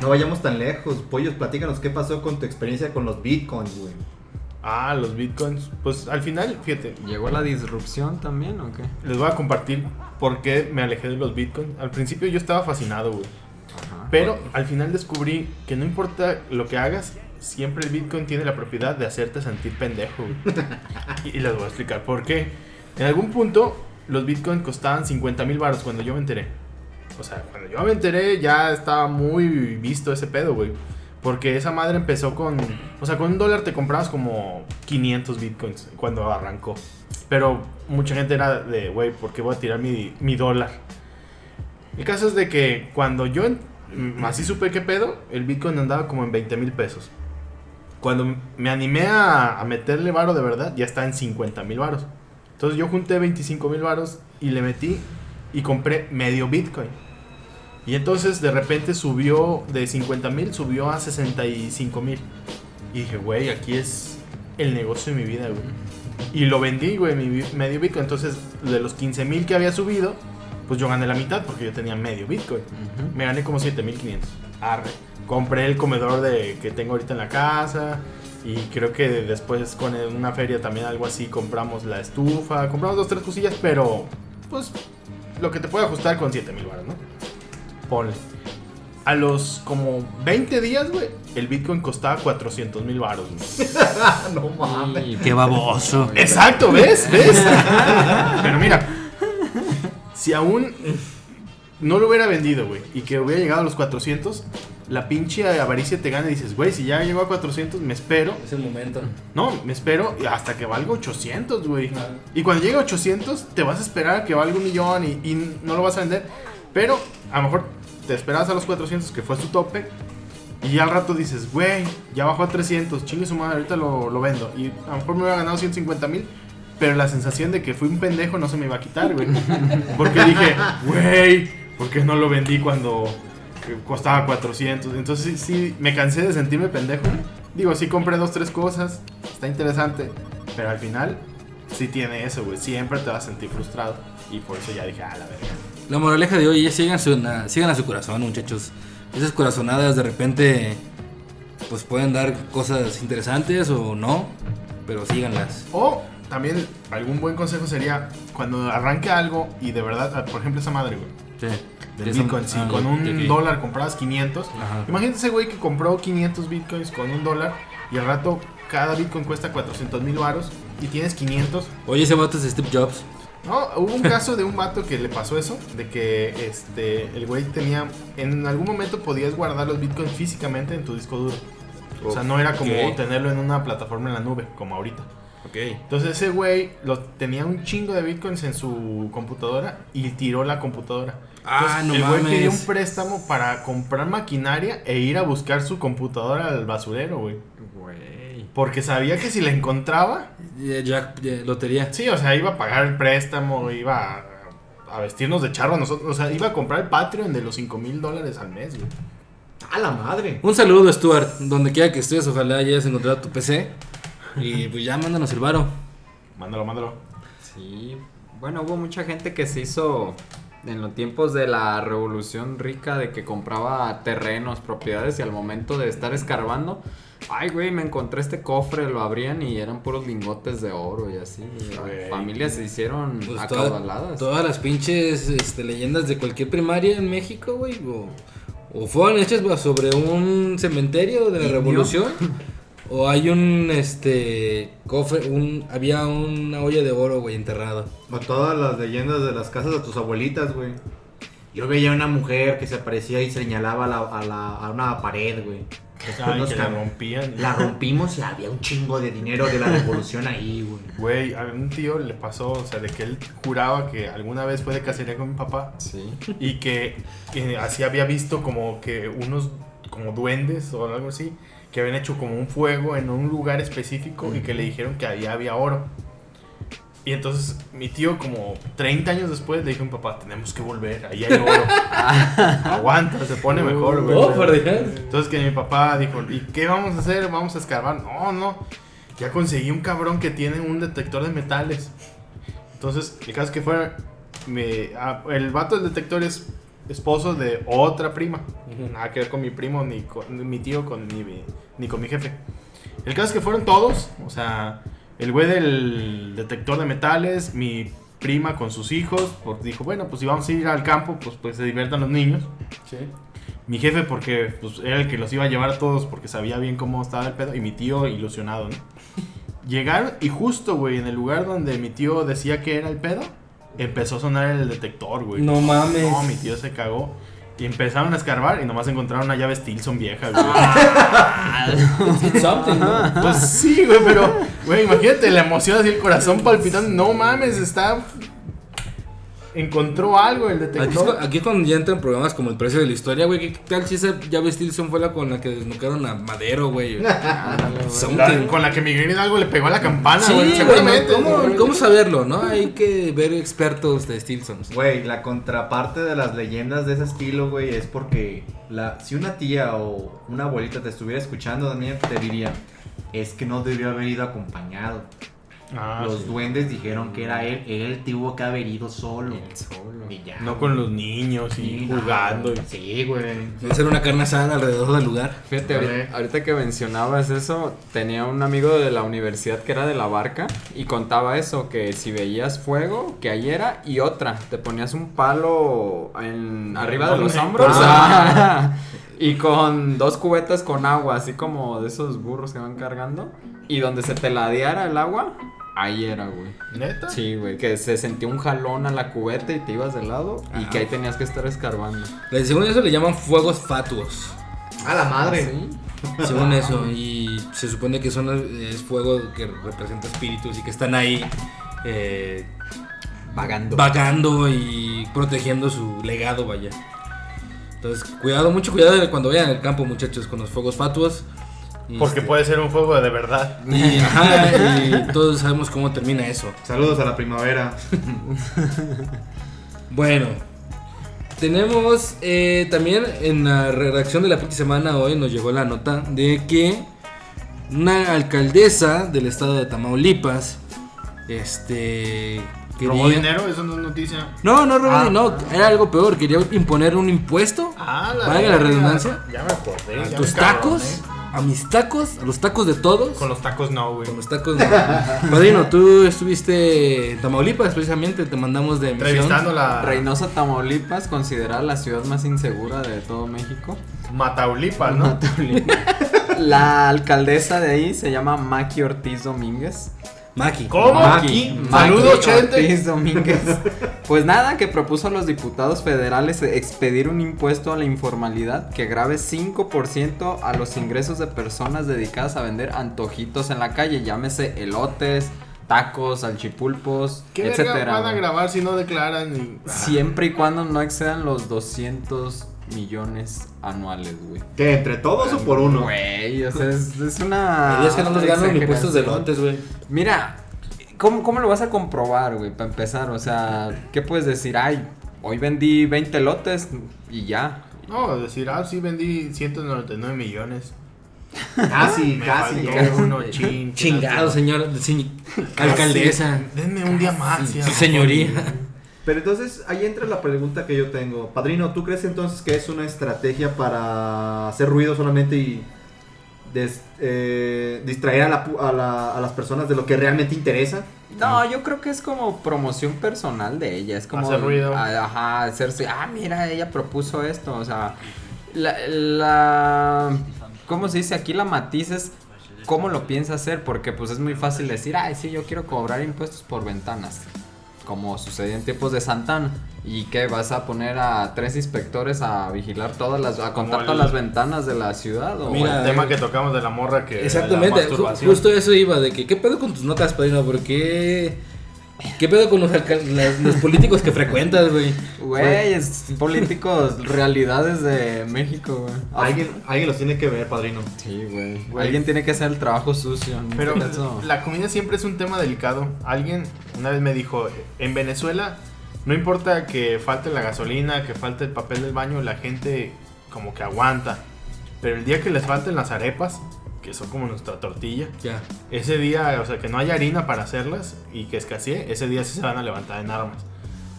No vayamos tan lejos. Pollos, platícanos qué pasó con tu experiencia con los bitcoins, güey. Ah, los bitcoins. Pues al final, fíjate, ¿Llegó la disrupción también o qué? les voy a compartir por qué me alejé de los bitcoins. Al principio yo estaba fascinado, güey. Ajá. Pero al final descubrí que no importa lo que hagas, siempre el Bitcoin tiene la propiedad de hacerte sentir pendejo. güey. y, y les voy a explicar por qué. En algún punto, los Bitcoin costaban 50 mil baros cuando yo me enteré. O sea, cuando yo me enteré ya estaba muy visto ese pedo, güey. Porque esa madre empezó con... O sea, con un dólar te comprabas como 500 Bitcoins cuando arrancó. Pero mucha gente era de, güey, ¿por qué voy a tirar mi, mi dólar? El caso es de que cuando yo mm, así supe qué pedo, el Bitcoin andaba como en 20 mil pesos. Cuando me animé a, a meterle varo de verdad, ya está en 50 mil varos. Entonces yo junté 25 mil varos y le metí y compré medio Bitcoin. Y entonces de repente subió de 50 mil, subió a 65 mil. Y dije, güey, aquí es el negocio de mi vida, güey. Y lo vendí, güey, medio Bitcoin. Entonces de los 15 mil que había subido, pues yo gané la mitad porque yo tenía medio Bitcoin. Ujú. Me gané como 7500. Arre. Compré el comedor de, que tengo ahorita en la casa. Y creo que después con una feria también algo así compramos la estufa. Compramos dos, tres cosillas, pero pues lo que te puede ajustar con 7000 baros, ¿no? Ponle. A los como 20 días, güey, el Bitcoin costaba 400 mil baros. güey. no mames. Qué baboso. Exacto, ¿ves? ¿Ves? Pero mira, si aún no lo hubiera vendido, güey, y que hubiera llegado a los 400, la pinche avaricia te gana y dices, güey, si ya llegó a 400, me espero. Es el momento. No, me espero hasta que valga 800, güey. Y cuando llegue a 800, te vas a esperar a que valga un millón y, y no lo vas a vender. Pero a lo mejor te esperas a los 400, que fue su tope. Y ya al rato dices, güey, ya bajó a 300, chingue su madre, ahorita lo, lo vendo. Y a lo mejor me hubiera ganado 150 mil, pero la sensación de que fui un pendejo no se me iba a quitar, güey. Porque dije, güey, ¿por qué no lo vendí cuando costaba 400? Entonces sí, sí, me cansé de sentirme pendejo. Digo, sí compré dos, tres cosas, está interesante, pero al final sí tiene eso, güey. Siempre te vas a sentir frustrado. Y por eso ya dije, ah, la verga. La moraleja de hoy es sigan, su, na- sigan a su corazón, muchachos. Esas corazonadas de repente pues pueden dar cosas interesantes o no, pero síganlas. O también algún buen consejo sería cuando arranque algo y de verdad, ah, por ejemplo, esa madre, güey. Sí. Del Bitcoin, si ah, con un ya, ok. dólar comprabas 500. Ajá. Imagínate ese güey que compró 500 bitcoins con un dólar y al rato cada bitcoin cuesta 400 mil varos y tienes 500. Oye, ese vato es Steve Jobs. No, hubo un caso de un vato que le pasó eso, de que este el güey tenía, en algún momento podías guardar los bitcoins físicamente en tu disco duro. O sea, no era como tenerlo en una plataforma en la nube, como ahorita. Ok. Entonces ese güey lo, tenía un chingo de bitcoins en su computadora y tiró la computadora. Ah, Entonces, no el güey pidió un préstamo para comprar maquinaria e ir a buscar su computadora al basurero, güey. Güey. Porque sabía que si la encontraba, Jack, eh, lotería. sí, o sea, iba a pagar el préstamo, iba a, a vestirnos de charro a nosotros. O sea, iba a comprar el Patreon de los 5 mil dólares al mes, güey. ¡A la madre! Un saludo, Stuart. Donde quiera que estés, ojalá hayas encontrado tu PC. Y pues ya mándanos el varo. Mándalo, mándalo. Sí, bueno, hubo mucha gente que se hizo en los tiempos de la revolución rica de que compraba terrenos, propiedades y al momento de estar escarbando, ay güey, me encontré este cofre, lo abrían y eran puros lingotes de oro y así. Güey. Familias se hicieron Pues toda- acaudaladas. todas las pinches este, leyendas de cualquier primaria en México, güey. O, o fueron hechas güey, sobre un cementerio de la revolución. o hay un este cofre, un había una olla de oro, güey, enterrada. O todas las leyendas de las casas de tus abuelitas, güey. Yo veía una mujer que se aparecía y señalaba a, la, a, la- a una pared, güey. Después Ay, nos que la rompían. La rompimos y había un chingo de dinero de la revolución ahí, güey. Güey, a un tío le pasó, o sea, de que él juraba que alguna vez fue de cacería con mi papá Sí. y que, que así había visto como que unos como duendes o algo así que habían hecho como un fuego en un lugar específico y que le dijeron que ahí había oro. Y entonces mi tío como 30 años después le dijo a mi papá, tenemos que volver, ahí hay oro. Aguanta, se pone mejor, güey. Oh, por Dios. Entonces que mi papá dijo, ¿y qué vamos a hacer? Vamos a escarbar. No, no. Ya conseguí un cabrón que tiene un detector de metales. Entonces, el caso es que fue... me- ah, el vato del detector es esposo de otra prima. Nada que ver con mi primo, ni con ni mi tío, con mi, ni con mi jefe. El caso es que fueron todos. O sea, el güey del detector de metales, mi prima con sus hijos. Porque dijo, bueno, pues si vamos a ir al campo, pues, pues se diviertan los niños. Mi jefe porque pues, era el que los iba a llevar a todos porque sabía bien cómo estaba el pedo y mi tío ilusionado, ¿no? Llegaron y justo, güey, en el lugar donde mi tío decía que era el pedo, empezó a sonar el detector, güey. No mames. No, mi tío se cagó. Y empezaron a escarbar y nomás encontraron una llave Stilson vieja, güey. It's something, ¿no? Pues sí, güey, pero, güey, imagínate la emoción así, el corazón palpitando. No mames, está. Encontró algo el Aquí es, detector. aquí es cuando ya entran programas como el precio de la historia, güey. ¿Qué tal si esa llave Stilson fue la con la que desnucaron a Madero, güey? La- con la que Miguel Hidalgo le pegó a la campana, Sí, güey. güey, seguramente. ¿Cómo, cómo saberlo, no? Hay que ver expertos de Stilsons. Güey, la contraparte de las leyendas de ese estilo, güey, es porque la, si una tía o una abuelita te estuviera escuchando también, te diría, es que no debió haber ido acompañado. Ah, Los sí. duendes dijeron que era él, él tuvo que haber ido solo. Él solo. Y ya. No con los niños y Sí, jugando. y- Sí, güey. Debe ser una carne asada alrededor del lugar. Fíjate, ahorita, ahorita que mencionabas eso, tenía un amigo de la universidad que era de la barca y contaba eso, que si veías fuego, que ahí era, y otra, te ponías un palo en, arriba de los hombros Ah. Y con dos cubetas con agua, así como de esos burros que van cargando, y donde se te ladeara el agua, ahí era, güey. ¿Neta? Sí, güey, que se sentía un jalón a la cubeta y te ibas de lado y que ahí tenías que estar escarbando. Según eso le llaman fuegos fatuos. A la madre. ¿Sí? Según eso. Y se supone que son es fuego que representa espíritus y que están ahí eh, Vagando. vagando y protegiendo su legado, vaya. Entonces, cuidado, mucho cuidado cuando vayan al campo, muchachos, con los fuegos fatuos. Y Porque este, puede ser un fuego de verdad. Y, ajá, y todos sabemos cómo termina eso. Saludos a la primavera. Bueno, tenemos eh, también en la redacción de la próxima semana hoy nos llegó la nota de que una alcaldesa del estado de Tamaulipas, este, ¿Robó quería- dinero? Eso no es noticia. No, no robó, Ah. no, era algo peor, quería imponer un impuesto Ah, Valga la verga. redundancia. Ya me acordé. a ya tus me tacos, a mis tacos, a los tacos de todos. Con los tacos no, güey. Con los tacos. no. Padrino, tú estuviste en Tamaulipas precisamente, te mandamos de misión. Entrevistando la Reynosa, Tamaulipas, considerada la ciudad más insegura de todo México. Mataulipas, ¿no? Tamaulipas. La alcaldesa de ahí se llama Maki Ortiz Domínguez. Maki. ¿Cómo? Maki, Saludos, Chente. Ortiz Domínguez. Pues nada, que propuso a los diputados federales expedir un impuesto a la informalidad que grave 5% a los ingresos de personas dedicadas a vender antojitos en la calle, llámese elotes, tacos, salchipulpos, ¿Qué etcétera. van a grabar si no declaran? Y... Siempre y cuando no excedan los 200 millones anuales, güey. ¿Qué? ¿Entre todos o por uno? Güey, o sea, es, es una. Y es que no nos ganan ni puestos de lotes, güey. Mira, ¿cómo, ¿cómo lo vas a comprobar, güey? Para empezar, o sea, ¿qué puedes decir? Ay, hoy vendí 20 lotes y ya. No, decir, ah, sí, vendí 199 millones. Casi, Me casi. uno, chin, Chingado, señor. alcaldesa. Denme un día más. Sí, ya, sí, por señoría. Pero entonces ahí entra la pregunta que yo tengo. Padrino, ¿tú crees entonces que es una estrategia para hacer ruido solamente y des- eh, distraer a, la pu- a la- a las personas de lo que realmente interesa? No, yo creo que es como promoción personal de ella. Es como. Hacer ruido. a- Ajá, hacerse. Ah, mira, ella propuso esto. O sea, la. la ¿Cómo se dice? Aquí la matiz es cómo lo piensa hacer. Porque, pues es muy fácil decir, ay, sí, yo quiero cobrar impuestos por ventanas. Como sucedió en tiempos de Santana. ¿Y qué? ¿Vas a poner a tres inspectores a vigilar todas las. a contar el- todas las ventanas de la ciudad? O Mira, El tema que tocamos de la morra que. Exactamente, la justo eso iba, de que, ¿qué pedo con tus notas, padrino? ¿Por qué? ¿Qué pedo con los, alcal- las- los políticos que frecuentas, güey? Güey, es políticos, realidades de México, güey. Alguien, alguien los tiene que ver, padrino. Sí, güey. Alguien tiene que hacer el trabajo sucio. en Pero este caso. la comida siempre es un tema delicado. Alguien una vez me dijo, en Venezuela no importa que falte la gasolina, que falte el papel del baño, la gente como que aguanta. Pero el día que les falten las arepas, que son como nuestra tortilla, Ya. ese día, o sea, que no haya harina para hacerlas y que escasee, ese día sí se van a levantar en armas.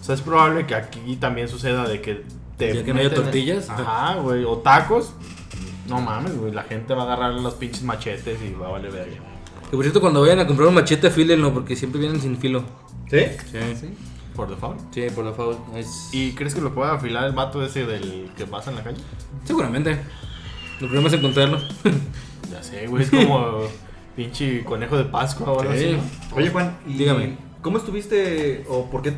O sea, es probable que aquí también suceda de que te ¿Ya que no haya tortillas? Ajá, güey, o tacos. No mames, güey, la gente va a agarrar los pinches machetes y va a valer verga. Que por cierto, cuando vayan a comprar un machete, afílenlo, porque siempre vienen sin filo. ¿Sí? Sí. Sí. Por default. Sí, por la favor. Es... ¿Y crees que lo pueda afilar el vato ese del que pasa en la calle? Seguramente. Lo problema es encontrarlo. Ya sé, güey, es como pinche conejo de Pascua o algo Sí. así. ¿no? Oye, Juan, ¿y Dígame. ¿cómo estuviste o por qué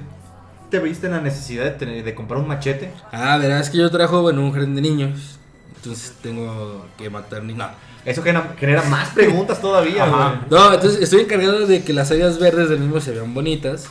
te viste en la necesidad de, tener- de comprar un machete? Ah, verás que yo trabajo bueno, un jardín de niños. Entonces tengo que matar niños. No. Eso genera, genera más preguntas todavía, Ajá. No, entonces estoy encargado de que las áreas verdes del mismo se vean bonitas.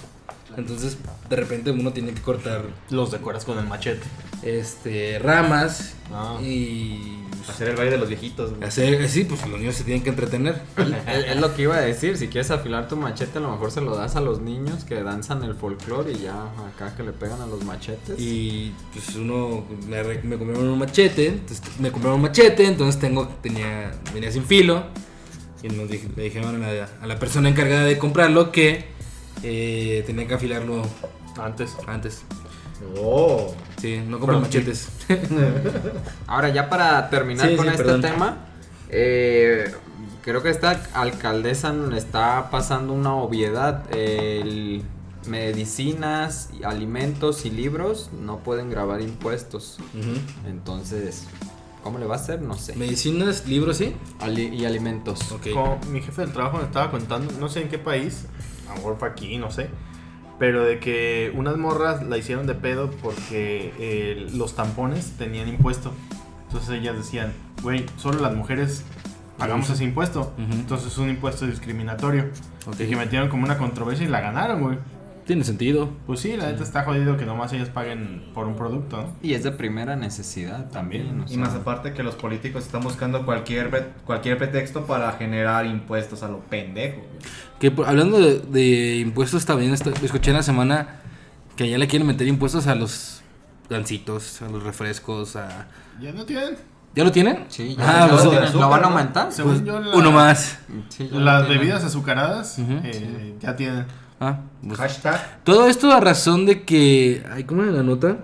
Entonces, de repente uno tiene que cortar Los decoras con el machete. este ramas Ah. y Hacer el baile de los viejitos, güey. hacer sí, pues los niños se tienen que entretener. Es, es lo que iba a decir. Si quieres afilar tu machete, a lo mejor se lo das a los niños que danzan el folclore y ya acá que le pegan a los machetes. Y pues uno me, me compraron un machete, entonces me compraron un machete, entonces tengo tenía venía sin filo y nos dije- le dijeron a la, a la persona encargada de comprarlo que eh, tenía que afilarlo Antes. antes. Oh. Sí, no Perdón, machetes. Ahora, ya para terminar Sí, con sí, este perdón. tema, eh, creo que esta alcaldesa le está pasando una obviedad. El medicinas, alimentos y libros no pueden grabar impuestos. Entonces, ¿cómo le va a hacer? No sé. Medicinas, libros, sí. Ali- y alimentos. Como mi jefe del trabajo me estaba contando, no sé en qué país, a lo mejor fue aquí, no sé, pero de que unas morras la hicieron de pedo porque eh, los tampones tenían impuesto. Entonces ellas decían, güey, solo las mujeres pagamos ese impuesto. Ujú. Entonces es un impuesto discriminatorio. Ok. Y que metieron como una controversia y la ganaron, güey. Tiene sentido. Pues sí, la neta está jodido que nomás ellos paguen por un producto, ¿no? Y es de primera necesidad también. o Y más aparte que los políticos están buscando cualquier, cualquier pretexto para generar impuestos a lo pendejo. Que hablando de, de impuestos también escuché en la semana que ya le quieren meter impuestos a los gancitos, a los refrescos, a... Ya no tienen. ¿Ya lo tienen? Sí, Ah, ya pues, lo, de tienen. azúcar, ¿Lo van a aumentar. Según yo, la- Uno más. Sí, Las bebidas azucaradas eh, ya tienen. Ah, pues- Hashtag Todo esto a razón de que... Ay, ¿Cómo era la nota?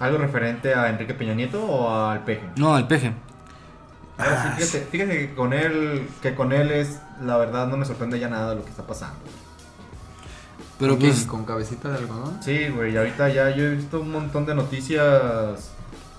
algo referente a Enrique Peña Nieto o al peje. No, al peje. Ahora sí, fíjate, fíjate que con él, que con él es, la verdad no me sorprende ya nada lo que está pasando. Pero ¿Con pues... ¿Con cabecita de algodón? Sí, güey, ahorita ya yo he visto un montón de noticias,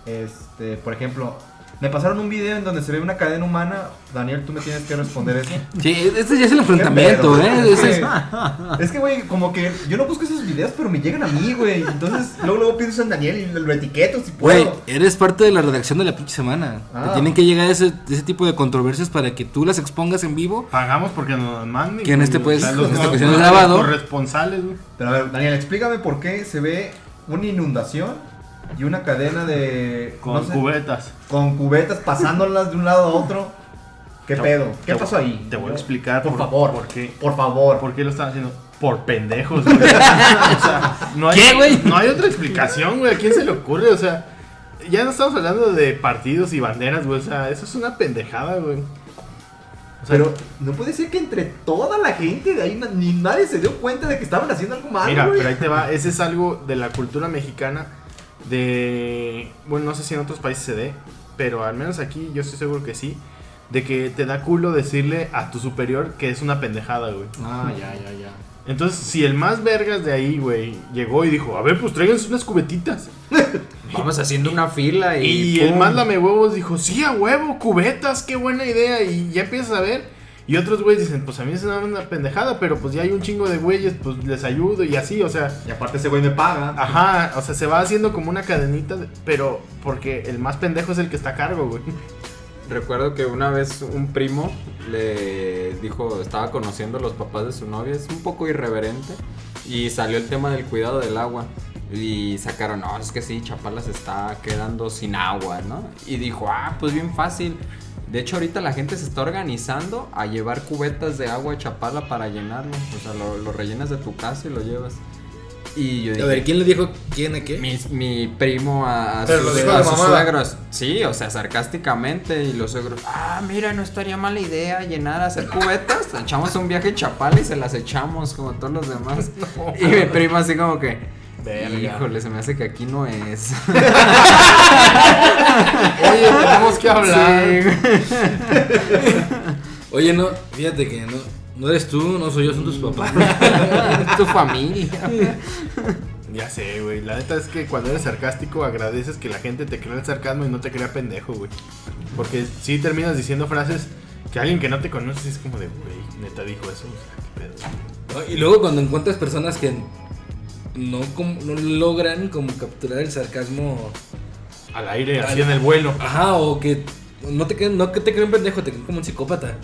este, por ejemplo, me pasaron un video en donde se ve una cadena humana, Daniel, tú me tienes que responder eso. Sí, este ya es el enfrentamiento. ¿eh? Es es- que- Es que, güey, como que yo no busco esos videos, pero me llegan a mí, güey. Entonces, luego, luego pienso en Daniel y lo etiqueto si Güey, puedo. eres parte de la redacción de la pinche semana. Ah. Te tienen que llegar ese, ese tipo de controversias para que tú las expongas en vivo. Pagamos porque nos manden. Que en este, güey. pues, los- en esta los es grabado. Corresponsales, güey. Pero a ver, Daniel, explícame por qué se ve una inundación y una cadena de. Con no sé, cubetas. con cubetas pasándolas de un lado a otro. ¿Qué Te- pedo? ¿Qué te- pasó ahí? Te voy a explicar Por, por- favor. por qué. Por favor. ¿Por qué lo están haciendo? Por pendejos, güey. o sea, no hay, ¿Qué, güey? No hay otra explicación, güey. ¿A quién se le ocurre? O sea, ya no estamos hablando de partidos y banderas, güey. O sea, eso es una pendejada, güey. O sea, Pero no puede ser que entre toda la gente de ahí ni nadie se dio cuenta de que estaban haciendo algo malo. Mira, güey. pero ahí te va. Ese es algo de la cultura mexicana. De. Bueno, no sé si en otros países se dé. Pero al menos aquí yo estoy seguro que sí. De que te da culo decirle a tu superior que es una pendejada, güey. Ah, ya, ya, ya. Entonces, si el más vergas de ahí, güey, llegó y dijo, a ver, pues tráiganse unas cubetitas. Vamos haciendo una fila y. Y el ¡pum! mándame huevos dijo, sí, a huevo, cubetas, qué buena idea. Y ya empiezas a ver. Y otros güeyes dicen, pues a mí es una, una pendejada, pero pues ya hay un chingo de güeyes, pues les ayudo y así, o sea. Y aparte ese güey me paga. Ajá, o sea, se va haciendo como una cadenita, de- pero porque el más pendejo es el que está a cargo, güey. Recuerdo que una vez un primo le dijo, estaba conociendo a los papás de su novia, es un poco irreverente, y salió el tema del cuidado del agua. Y sacaron, no, es que sí, Chapala se está quedando sin agua, ¿no? Y dijo, ah, pues bien fácil. De hecho, ahorita la gente se está organizando a llevar cubetas de agua a Chapala para llenarlo. O sea, lo, lo rellenas de tu casa y lo llevas. Y yo dije, A ver, ¿quién le dijo quién a qué? mi, mi primo a, a Pero sus, a de suegros. Sí, o sea, sarcásticamente. Y los suegros, ah, mira, no estaría mala idea llenar, hacer cubetas. Echamos un viaje en Chapala y se las echamos como todos los demás. Y mi primo así como que, Verga. híjole, se me hace que aquí no es. Oye, tenemos que hablar. Sí. Oye, no, fíjate que no, no eres tú, no soy yo, son tus papás. Es tu familia. Ya sé, güey. La neta es que cuando eres sarcástico agradeces que la gente te crea el sarcasmo y no te crea pendejo, güey. Porque si terminas diciendo frases que alguien que no te conoce es como de, güey, neta dijo eso. O sea, qué pedo. Y luego cuando encuentras personas que no, como- no logran como capturar el sarcasmo, Al aire, así en el vuelo. ajá, o que no te creen, no que te creen pendejo, te creen como un psicópata.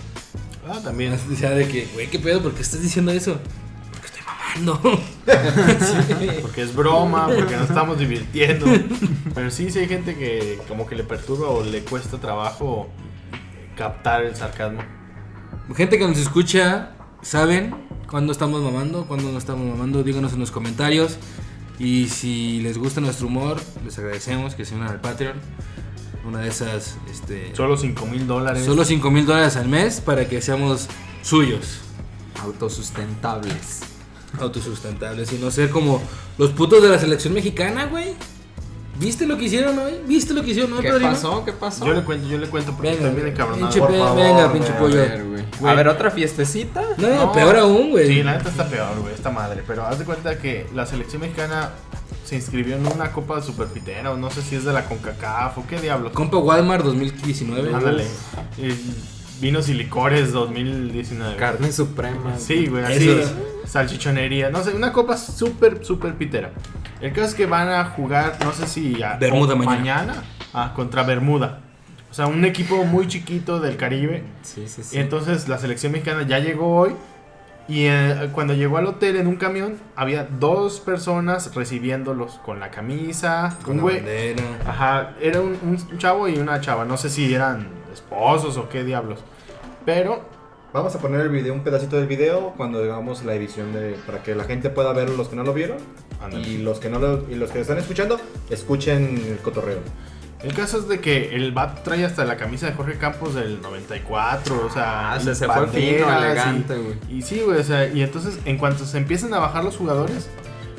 Ah, también. O sea, de que, güey, ¿qué pedo? ¿Por qué estás diciendo eso? Porque estoy mamando. Sí. Porque es broma, porque nos estamos divirtiendo. Pero sí, sí hay gente que como que le perturba o le cuesta trabajo captar el sarcasmo. Gente que nos escucha, ¿saben cuándo estamos mamando? ¿Cuándo no estamos mamando? Díganos en los comentarios. Y si les gusta nuestro humor, les agradecemos que se unan al Patreon. Una de esas, este... Solo 5 mil dólares. Solo 5 mil dólares al mes para que seamos suyos, Autosustentables. autosustentables y no ser como los putos de la selección mexicana, güey. ¿Viste lo que hicieron hoy? ¿Viste lo que hicieron hoy, ¿Qué padrino? pasó? ¿Qué pasó? Yo le cuento, yo le cuento porque Venga, estoy bien encabronado. pinche Por pe- favor, venga, pinche pollo. A ver, otra fiestecita. No, No. peor aún, güey. Sí, la neta está peor, güey, esta madre. Pero haz de cuenta que la selección mexicana se inscribió en una copa superpitera o no sé si es de la CONCACAF o qué diablos. Compa Walmart 2019. Ándale. El Vinos y licores 2019. Carne suprema. Sí, güey, así. Salchichonería. No sé, una copa súper, súper pitera. El caso es que van a jugar, no sé si a- Bermuda o mañana. ah, contra Bermuda. O sea, un equipo muy chiquito del Caribe. Sí, sí, sí. Y entonces la selección mexicana ya llegó hoy. Y eh, cuando llegó al hotel en un camión, había dos personas recibiéndolos con la camisa, Con un la güey. bandera. Ajá, era un, un chavo y una chava. No sé si eran esposos o qué diablos. Pero Vamos a poner el video, un pedacito del video cuando hagamos la edición de para que la gente pueda verlo los que no lo vieron y los que no lo, y los que están escuchando escuchen el cotorreo. El caso es de que el bat trae hasta la camisa de Jorge Campos del 94. O sea, Ah, se, se fue fino, elegante, güey. Y sí, güey, o sea, y entonces en cuanto se empiezan a bajar los jugadores,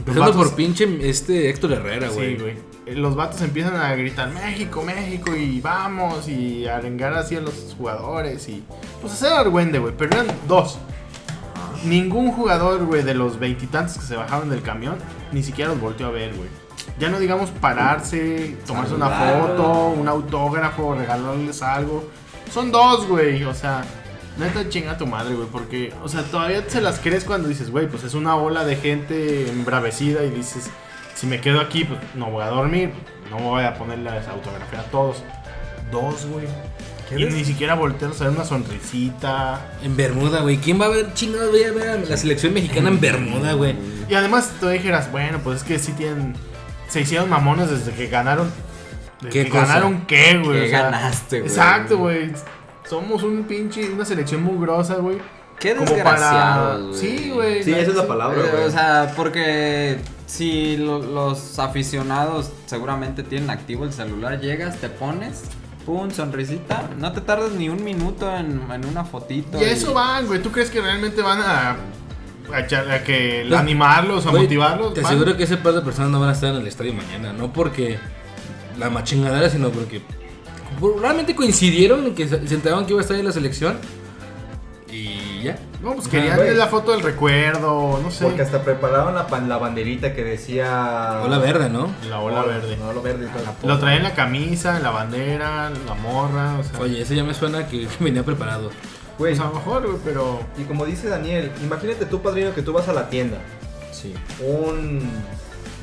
los vatos- por pinche este Héctor Herrera, güey. Sí, güey. Eh, Los vatos empiezan a gritar México, México y vamos y a arengar así a los jugadores y pues hacer argüende, güey, pero eran dos. Ningún jugador, güey, de los veintitantos que se bajaron del camión, ni siquiera los volteó a ver, güey. Ya no digamos pararse, tomarse una foto, un autógrafo, regalarles algo. Son dos, güey, o sea, neta chinga tu madre, güey, porque, o sea, todavía se las crees cuando dices, güey, pues es una ola de gente embravecida y dices, si me quedo aquí, pues no voy a dormir, no voy a ponerle esa autografía a todos. Dos, güey. Y ni siquiera voltearlos a ver una sonrisita. En Bermuda, güey. ¿Quién va a ver chingados? Voy a ver a la selección mexicana en Bermuda, güey. Y además tú dijeras, bueno, pues es que sí tienen. Se hicieron mamones desde que ganaron. Desde ¿Qué que cosa? ganaron qué, güey. ¿Qué O sea, ganaste, güey? Exacto, güey. Somos un pinche, una selección mugrosa, güey. Qué para- Sí, güey. Sí, esa es la palabra, güey. O sea, porque si lo- los aficionados seguramente tienen activo el celular, llegas, te pones, pum, sonrisita, no te tardas ni un minuto en, en una fotito. Y a eso van, güey. ¿Tú crees que realmente van a, a, echar- a que No. animarlos a motivarlos? Te Van. aseguro que ese par de personas no van a estar en el estadio mañana. No porque la machingadera, sino porque probablemente coincidieron en que se enteraron que iba a estar en la selección. Y ya. No, pues querían güey. la foto del recuerdo, no sé. Porque hasta prepararon la, la banderita que decía Hola verde, ¿no? La ola verde. No, lo verde. Lo traen en la camisa, en la bandera, la morra, o sea. Oye, ese ya me suena que venía preparado. Güey, Pues a lo mejor, güey, pero. y como dice Daniel, imagínate tú, padrino, que tú vas a la tienda Sí, un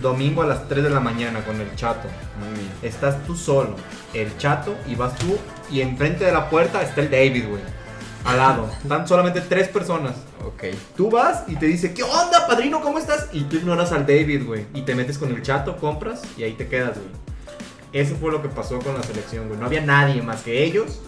domingo a las 3 de la mañana con el chato. muy bien. Estás tú solo, el chato, y vas tú, y enfrente de la puerta está el David, güey. Al lado. Están solamente tres personas. Ok. Tú vas y te dice, ¿qué onda, padrino? ¿Cómo estás? Y tú ignoras al David, güey. Y te metes con el chato, compras y ahí te quedas, güey. Eso fue lo que pasó con la selección, güey. No había nadie más que ellos,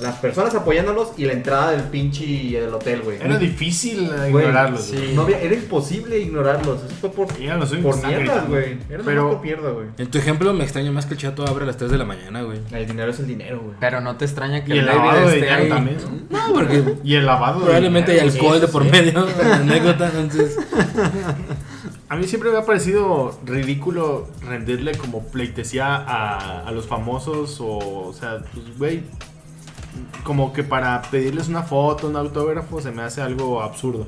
las personas apoyándolos y la entrada del pinche del hotel, güey. Era difícil Güey, ignorarlos, sí. güey. No había, era imposible ignorarlos. Eso fue por, Y eran los por mierdas, güey. Era Pero- mierda, güey. En tu ejemplo me extraña más que el chato abre a las 3 de la mañana, güey. El dinero es el dinero, güey. Pero no te extraña que Y el David lavado de esté dinero ahí. también. ¿no? No, porque Y el lavado de probablemente hay alcohol de por sí. medio. anécdota, entonces. A mí siempre me ha parecido ridículo rendirle como pleitesía a, a los famosos o, o sea, pues, güey, como que para pedirles una foto, un autógrafo, se me hace algo absurdo.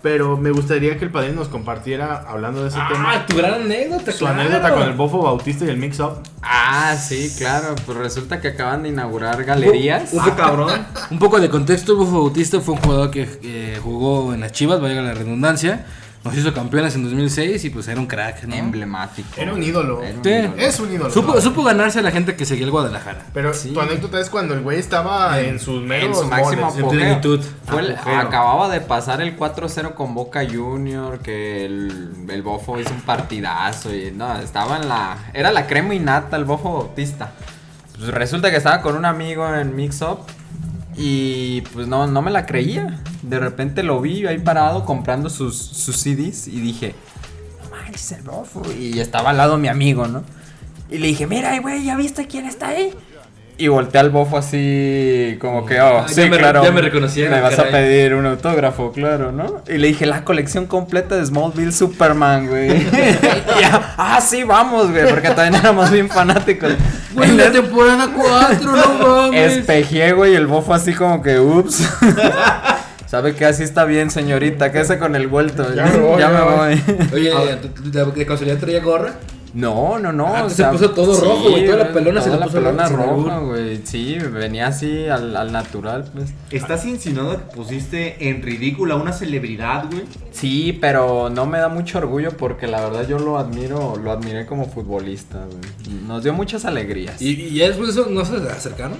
Pero me gustaría que el padrino nos compartiera, hablando de ese Ah, tema, tu gran anécdota, su claro. anécdota con el bofo bautista y el mix-up. Ah, sí, claro. Pues resulta que acaban de inaugurar galerías. Uf, cabrón. Un poco de contexto, el Bufo Bautista fue un jugador que eh, jugó en las Chivas, vaya la redundancia. Nos hizo campeones en 2006 y pues era un crack, ¿no? Emblemático. Era un ídolo. Era un Sí. ídolo. Es un ídolo. Supo, supo ganarse a la gente que seguía el Guadalajara. Pero Sí. tu anécdota es cuando el güey estaba en sus meros en su máximo. En plenitud. Acababa de pasar el 4-0 con Boca Junior, que el, el Bofo hizo un partidazo y no, estaba en la... Era la crema innata el Bofo Bautista. Pues resulta que estaba con un amigo en Mix Up y pues no, no me la creía. De repente lo vi ahí parado comprando sus, sus CDs y dije, no manches, el Bofo. Y estaba al lado mi amigo, ¿no? Y le dije, mira, güey, ¿ya viste quién está ahí? Y volteé al bofo así, como que, oh, Ah, sí, ya me- claro. ya me reconocieron, Me vas caray. a pedir un autógrafo, claro, ¿no? Y le dije, la colección completa de Smallville Superman, güey. Y ya, ah, sí, vamos, güey, porque también éramos bien fanáticos. Güey, la temporada 4, no mames. Espejé, güey, y el bofo así como que, ups. ¿Sabe que así está bien, señorita? Quédese con el vuelto. Ya me voy, ya ya me voy. voy. Oye, ¿de, de casualidad traía gorra? No, no, no. Ah, o se puso todo rojo, güey, toda la pelona se toda le la puso pelona roja, güey. Sí, venía así al, al natural, pues. ¿Estás insinuando que pusiste en ridículo a una celebridad, güey? Sí, pero no me da mucho orgullo porque la verdad yo lo admiro, lo admiré como futbolista, güey. Nos dio muchas alegrías. ¿Y, y ya después de eso no se acercaron?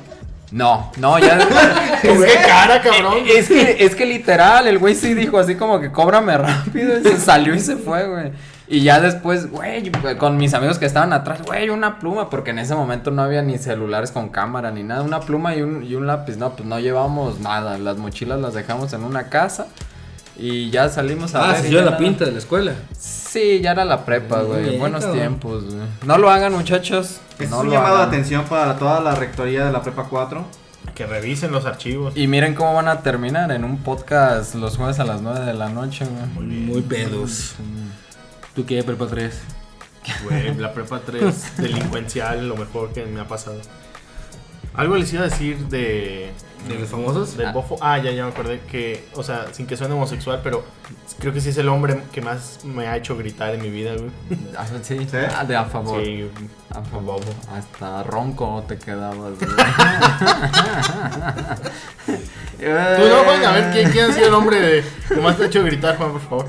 No, no, ya. Es que cara, cabrón. Es que, es que literal, el güey sí dijo así como que cóbrame rápido. Y se salió y se fue, güey. Y ya después, güey, con mis amigos que estaban atrás, güey, una pluma, porque en ese momento no había ni celulares con cámara ni nada, una pluma y un, y un lápiz. No, pues no llevamos nada. Las mochilas las dejamos en una casa y ya salimos a Ah, ver. se y yo ya la pinta de la escuela. Sí, ya era la prepa, Muy güey. bien, Buenos cabrón. tiempos, güey. No lo hagan, muchachos. Es no un lo llamado de hagan. atención para toda la rectoría de la Prepa 4. Que revisen los archivos. Y miren cómo van a terminar en un podcast los jueves a las 9 de la noche, güey. Muy pedos. ¿Tú qué, prepa 3? Güey, la prepa 3 delincuencial, lo mejor que me ha pasado. Algo les iba a decir de. ¿De los famosos? Del bofo. Ah, ya, ya me acordé que. O sea, sin que suene homosexual, pero creo que sí es el hombre que más me ha hecho gritar en mi vida, güey. Ah, sí, ¿Sí? Ah, de a favor. Sí. A favor. Hasta ronco te quedabas, güey. Tú no, Juan, a ver ¿quién, quién ha sido el hombre de- que más te ha hecho gritar, Juan, por favor.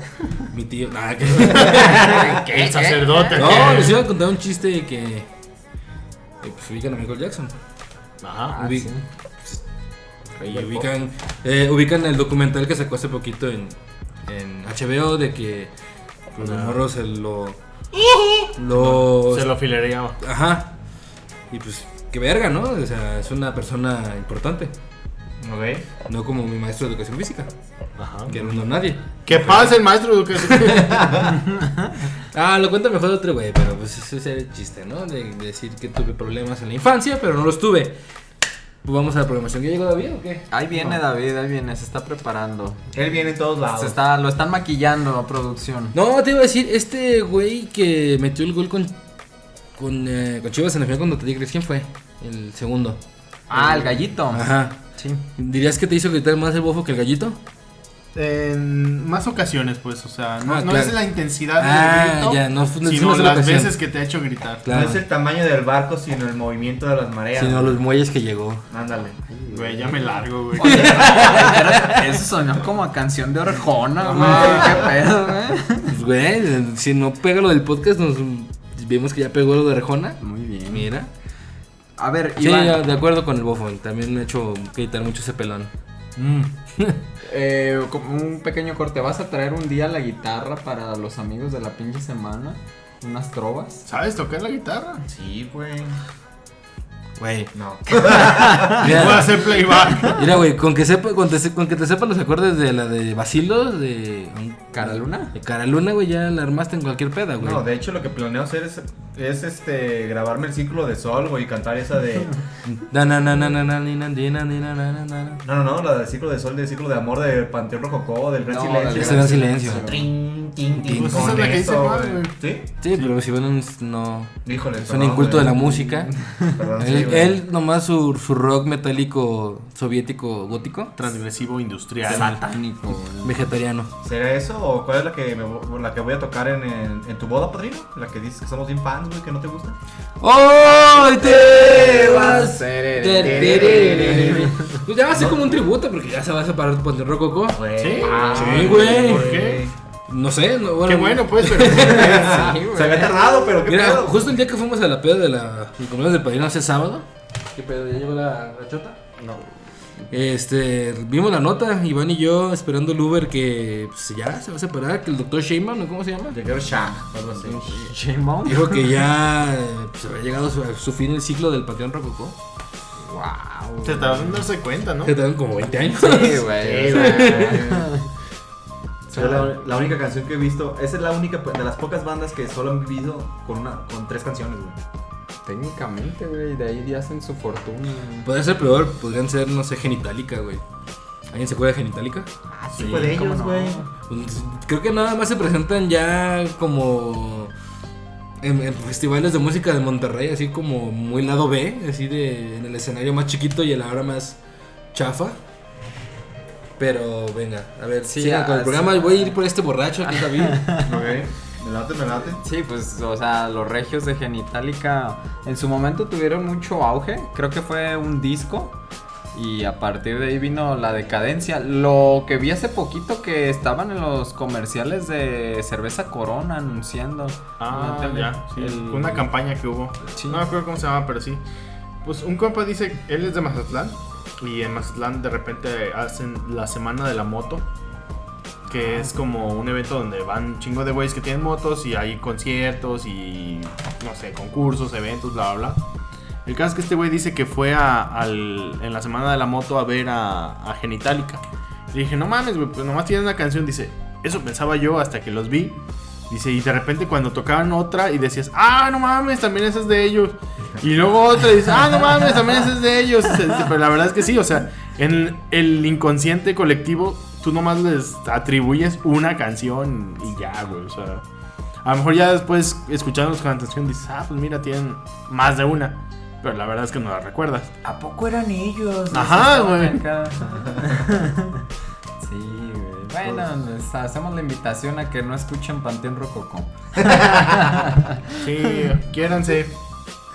Mi tío. Nada, que. El sacerdote. No, que- les iba a contar un chiste que. eh, Pues ubican a Michael Jackson. Ajá. Ah, sí. Y ubican, eh, ubican el documental que sacó hace poquito en, en HBO de que pues, los Ah. morros se lo. Lo. Se lo filereaba. Ajá. Y pues, qué verga, ¿no? O sea, es una persona importante. Ok. No como mi maestro de educación física, Ajá. que no es nadie. ¿Qué pasa el maestro de educación? Ah, lo cuenta mejor otro güey, pero pues ese es el chiste, ¿no? De, de decir que tuve problemas en la infancia, pero no los tuve. Pues vamos a la programación. ¿Ya llegó David o qué? Ahí viene David, ahí viene, se está preparando. Él viene en todos lados. Se está, lo están maquillando a producción. No, te iba a decir, este güey que metió el gol con, con, eh, con Chivas en la final contra Tigres, ¿quién fue? El segundo. Ah, el gallito. Ajá. Sí. ¿Dirías que te hizo gritar más el bofo que el gallito? En más ocasiones, pues, o sea, no, Ah, no claro. es la intensidad del Ah, grito, ya, no sino las ocasión. veces que te ha hecho gritar. Claro. No es el tamaño del barco, sino el movimiento de las mareas. Sino los muelles que llegó. Ándale. Güey, ya me largo, güey. Eso sonó como a canción de orejona, güey. Qué pedo, güey. Pues güey, si no pega lo del podcast, nos vimos que ya pegó lo de Rejona. Muy bien. Mira. A ver, Sí, Iván, ya, de acuerdo con el bofo. También me ha hecho gritar mucho ese pelón. eh, como un pequeño corte. ¿Vas a traer un día la guitarra para los amigos de la pinche semana? ¿Unas trovas? ¿Sabes tocar la guitarra? Sí, güey. Güey. No. Puedo Mira, hacer playback. mira, güey, con que sepa, con, te se- con que te sepas los acordes de la de Basilos, de ¿Cara Luna? De Cara Luna, güey, ya la armaste en cualquier peda, güey. No, de hecho lo que planeo hacer es, es este grabarme el círculo de sol, güey, y cantar esa de. Na, na, na, na, na, na, ni, na, ni, na, ni, na, na, na, na. No, no, no, la del círculo de sol, del círculo de amor de Panteón Rococó, del Gran No, Silencio. Ese gran silencio. Trin, tin, tin, Pues con esa es la que eso, dice Juan, güey. güey. ¿Sí? Sí, pero si van no. Híjole. Es un inculto de la música. Perdón, sí, Él, nomás su, su rock metálico soviético gótico, Transgresivo industrial. Satánico, vegetariano. ¿Será eso o cuál es la que, me, la que voy a tocar en, en, en tu boda, padrino? La que dices que somos bien fans, güey, que no te gusta. ¡Hoy te vas! Pues ya va a ser como un tributo porque ya se va a separar Panteón Rococó. Güey. Sí. Ah, Sí, güey. ¿Por qué? No sé, no, bueno. Qué bueno, pues, pero. Sí, güey. Se había tardado, pero qué Mira, pedo. justo el día que fuimos a la peda de la el cumpleaños del padrino hace sábado. ¿Qué pedo? ¿Ya llegó la, la chota? No. Este, vimos la nota, Iván y yo esperando el Uber que pues, ya se va a separar, que el doctor Sheinbaum, ¿no? ¿cómo se llama? Shane Bond. Dijo que ya pues, había llegado a su, a su fin el ciclo del Panteón Rococó. Wow. Se tardan en darse cuenta, ¿no? Te dan como 20 años. Sí, Sí, güey. güey. Yo la, la única canción que he visto, esa es la única de las pocas bandas que solo han vivido con una con tres canciones, güey. Técnicamente, güey, de ahí ya hacen su fortuna. Podría ser peor, podrían ser, no sé, Genitalica, güey. ¿Alguien se acuerda de Genitalica? Ah, Sí, fue de ¿cómo ellos, no? güey. Pues, creo que nada más se presentan ya como en, en festivales de música de Monterrey, así como muy lado B, así de en el escenario más chiquito y en la hora más chafa. Pero venga, a ver, Sí, sigan con el programa. Voy a ir por este borracho que es David. Ok. Me late, me late. Sí, pues, o sea, los regios de Genitalica en su momento tuvieron mucho auge. Creo que fue un disco. Y a partir de ahí vino la decadencia. Lo que vi hace poquito que estaban en los comerciales de cerveza Corona anunciando. Ah, ya. Sí. El- Una campaña que hubo. Sí. No me acuerdo cómo se llama, pero sí. Pues un compa dice, él es de Mazatlán. Y en Mazatlán de repente hacen la semana de la moto. Que es como un evento donde van un chingo de güeyes que tienen motos y hay conciertos y no sé, concursos, eventos, bla, bla, bla. El caso es que este güey dice que fue a- al- en la semana de la moto a ver a, a Genitalica. Y dije, no mames, güey, pues nomás tienen una canción. Dice, eso pensaba yo hasta que los vi. Dice, y de repente cuando tocaban otra y decías, ah, no mames, también esa es de ellos. Y luego otra y dices, ah, no mames, también es de ellos. Dice, Pero la verdad es que sí, o sea, en el inconsciente colectivo, tú nomás les atribuyes una canción y ya, güey. O sea, a lo mejor ya después escuchando la canción dices, ah, pues mira, tienen más de una. Pero la verdad es que no la recuerdas. ¿A poco eran ellos? Ajá, güey. sí, güey. Bueno, les hacemos la invitación a que no escuchen Panteón Rococó. Sí, quiéranse.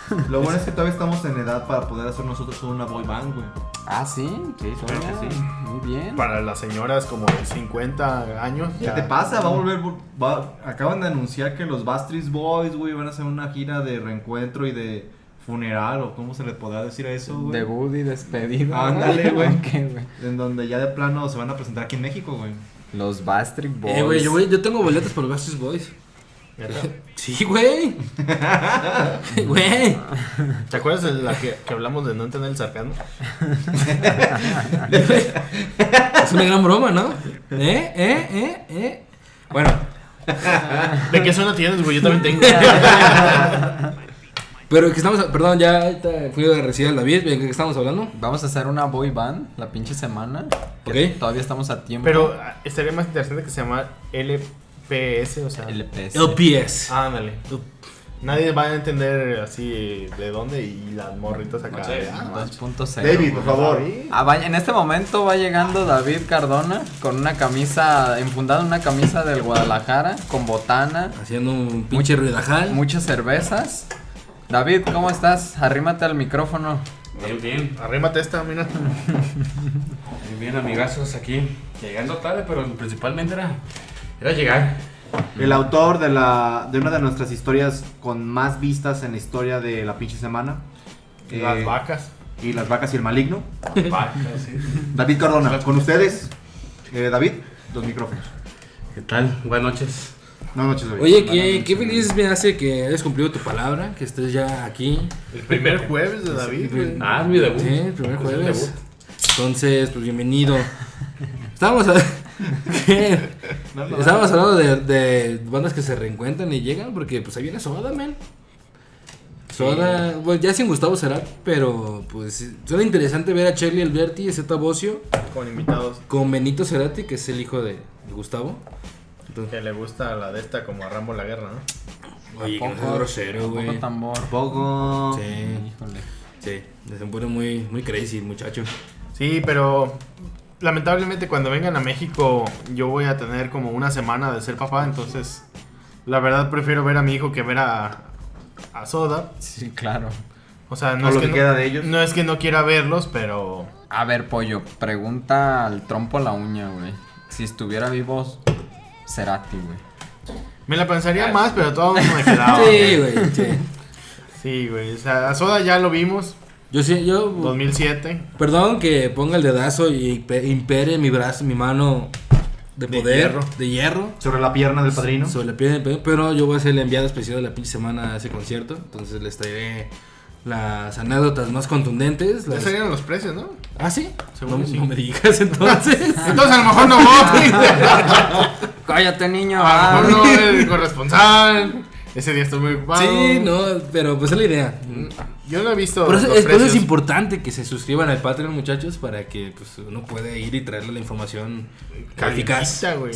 Lo bueno es que todavía estamos en edad para poder hacer nosotros una boy band, güey. Ah, sí. Sí, Ah, que sí. Muy bien. Para las señoras como de 50 años. ¿Qué ya. te pasa? Va a volver. va- acaban de anunciar que los Bastries Boys, güey, van a hacer una gira de reencuentro y de funeral, o cómo se le podrá decir a eso, güey. Debut y despedida. Ándale, güey. En donde ya de plano se van a presentar aquí en México, güey. Los Bastric Boys. Eh, güey, yo, yo tengo boletas para los Backstreet Boys. Sí, güey. Güey. ¿Te acuerdas de la que, que hablamos de no entender el sarcasmo? Es una gran broma, ¿no? ¿Eh? ¿Eh? ¿Eh? ¿Eh? Bueno, ¿De qué zona tienes, güey? Yo también tengo. pero que estamos. Perdón, ya fui a recibir al David. ¿De qué estamos hablando? Vamos a hacer una boy band la pinche semana. Ok. Todavía estamos a tiempo. Pero ah, estaría más interesante que se llama LPS, o sea. LPS. LPS. Ándale. Nadie va a entender así de dónde y las morritas acá. No sé. de, ah, 2.0. David, por favor. Ah, en este momento va llegando David Cardona con una camisa, enfundado en una camisa del Guadalajara, con botana, Haciendo un pinche ruidajal. muchas cervezas. David, ¿cómo estás? Arrímate al micrófono. Bien, bien. Arrímate esta, mira. Bien, bien, amigazos aquí. Llegando tarde, pero principalmente era, era llegar. El autor de, la, de una de nuestras historias con más vistas en la historia de la pinche semana. Y las Eh, vacas. Y las vacas y el maligno. Vacas, sí. David Cardona, con ustedes. Eh, David, los micrófonos. ¿Qué tal? Buenas noches. No noches, David. Oye, qué, qué feliz me hace que hayas cumplido tu palabra, que estés ya aquí. El primer jueves de David. Ah, es mi debut. Sí, el primer jueves. Entonces, pues bienvenido. Estábamos, a- ¿Qué? Estábamos hablando de, de bandas que se reencuentran y llegan, porque pues ahí viene Soda, man. Soda, bueno, ya sin Gustavo será, pero pues suena interesante ver a Charlie Alberti y Zeta Bocio Con invitados con Benito Cerati, que es el hijo de, Gustavo. Entonces, que le gusta la de esta como a Rambo la guerra, ¿no? oye, que no Poco- seas grosero, poco güey. tambor. Poco. Sí, Híjole. sí, se pone muy, muy crazy, muchacho. Sí, pero lamentablemente cuando vengan a México yo voy a tener como una semana de ser papá, entonces la verdad prefiero ver a mi hijo que ver a, a Soda. Sí, claro. O sea, no O es lo que que no, queda de ellos. no es que no quiera verlos, pero A ver, pollo, pregunta al trompo a la uña, güey. Si estuviera vivo Cerati, güey. me la pensaría más, pero todo me quedaba. Sí, güey, sí. Sí, güey. O sea, a Soda ya lo vimos, Yo sí, yo 2007. Perdón que ponga el dedazo y pe- impere mi brazo, mi mano de De poder, hierro. de hierro. Sobre la pierna del padrino. Sobre la piel del pe- pero yo voy a ser el enviado especial de la pinche semana a ese concierto. Entonces les traeré las anécdotas más contundentes. Ya las- salieron los precios, ¿no? ¿Ah, sí? Seguro no, sí. no me digas entonces. Entonces a lo mejor no voy. Cállate, niño. A ah. lo mejor no el corresponsal. Ese día estoy muy ocupado. sí, no, pero pues es la idea. Yo no he visto Por eso, los es, por eso es precios. importante que se suscriban al Patreon, muchachos, para que pues, uno pueda ir y traerle la información. Calentita, güey.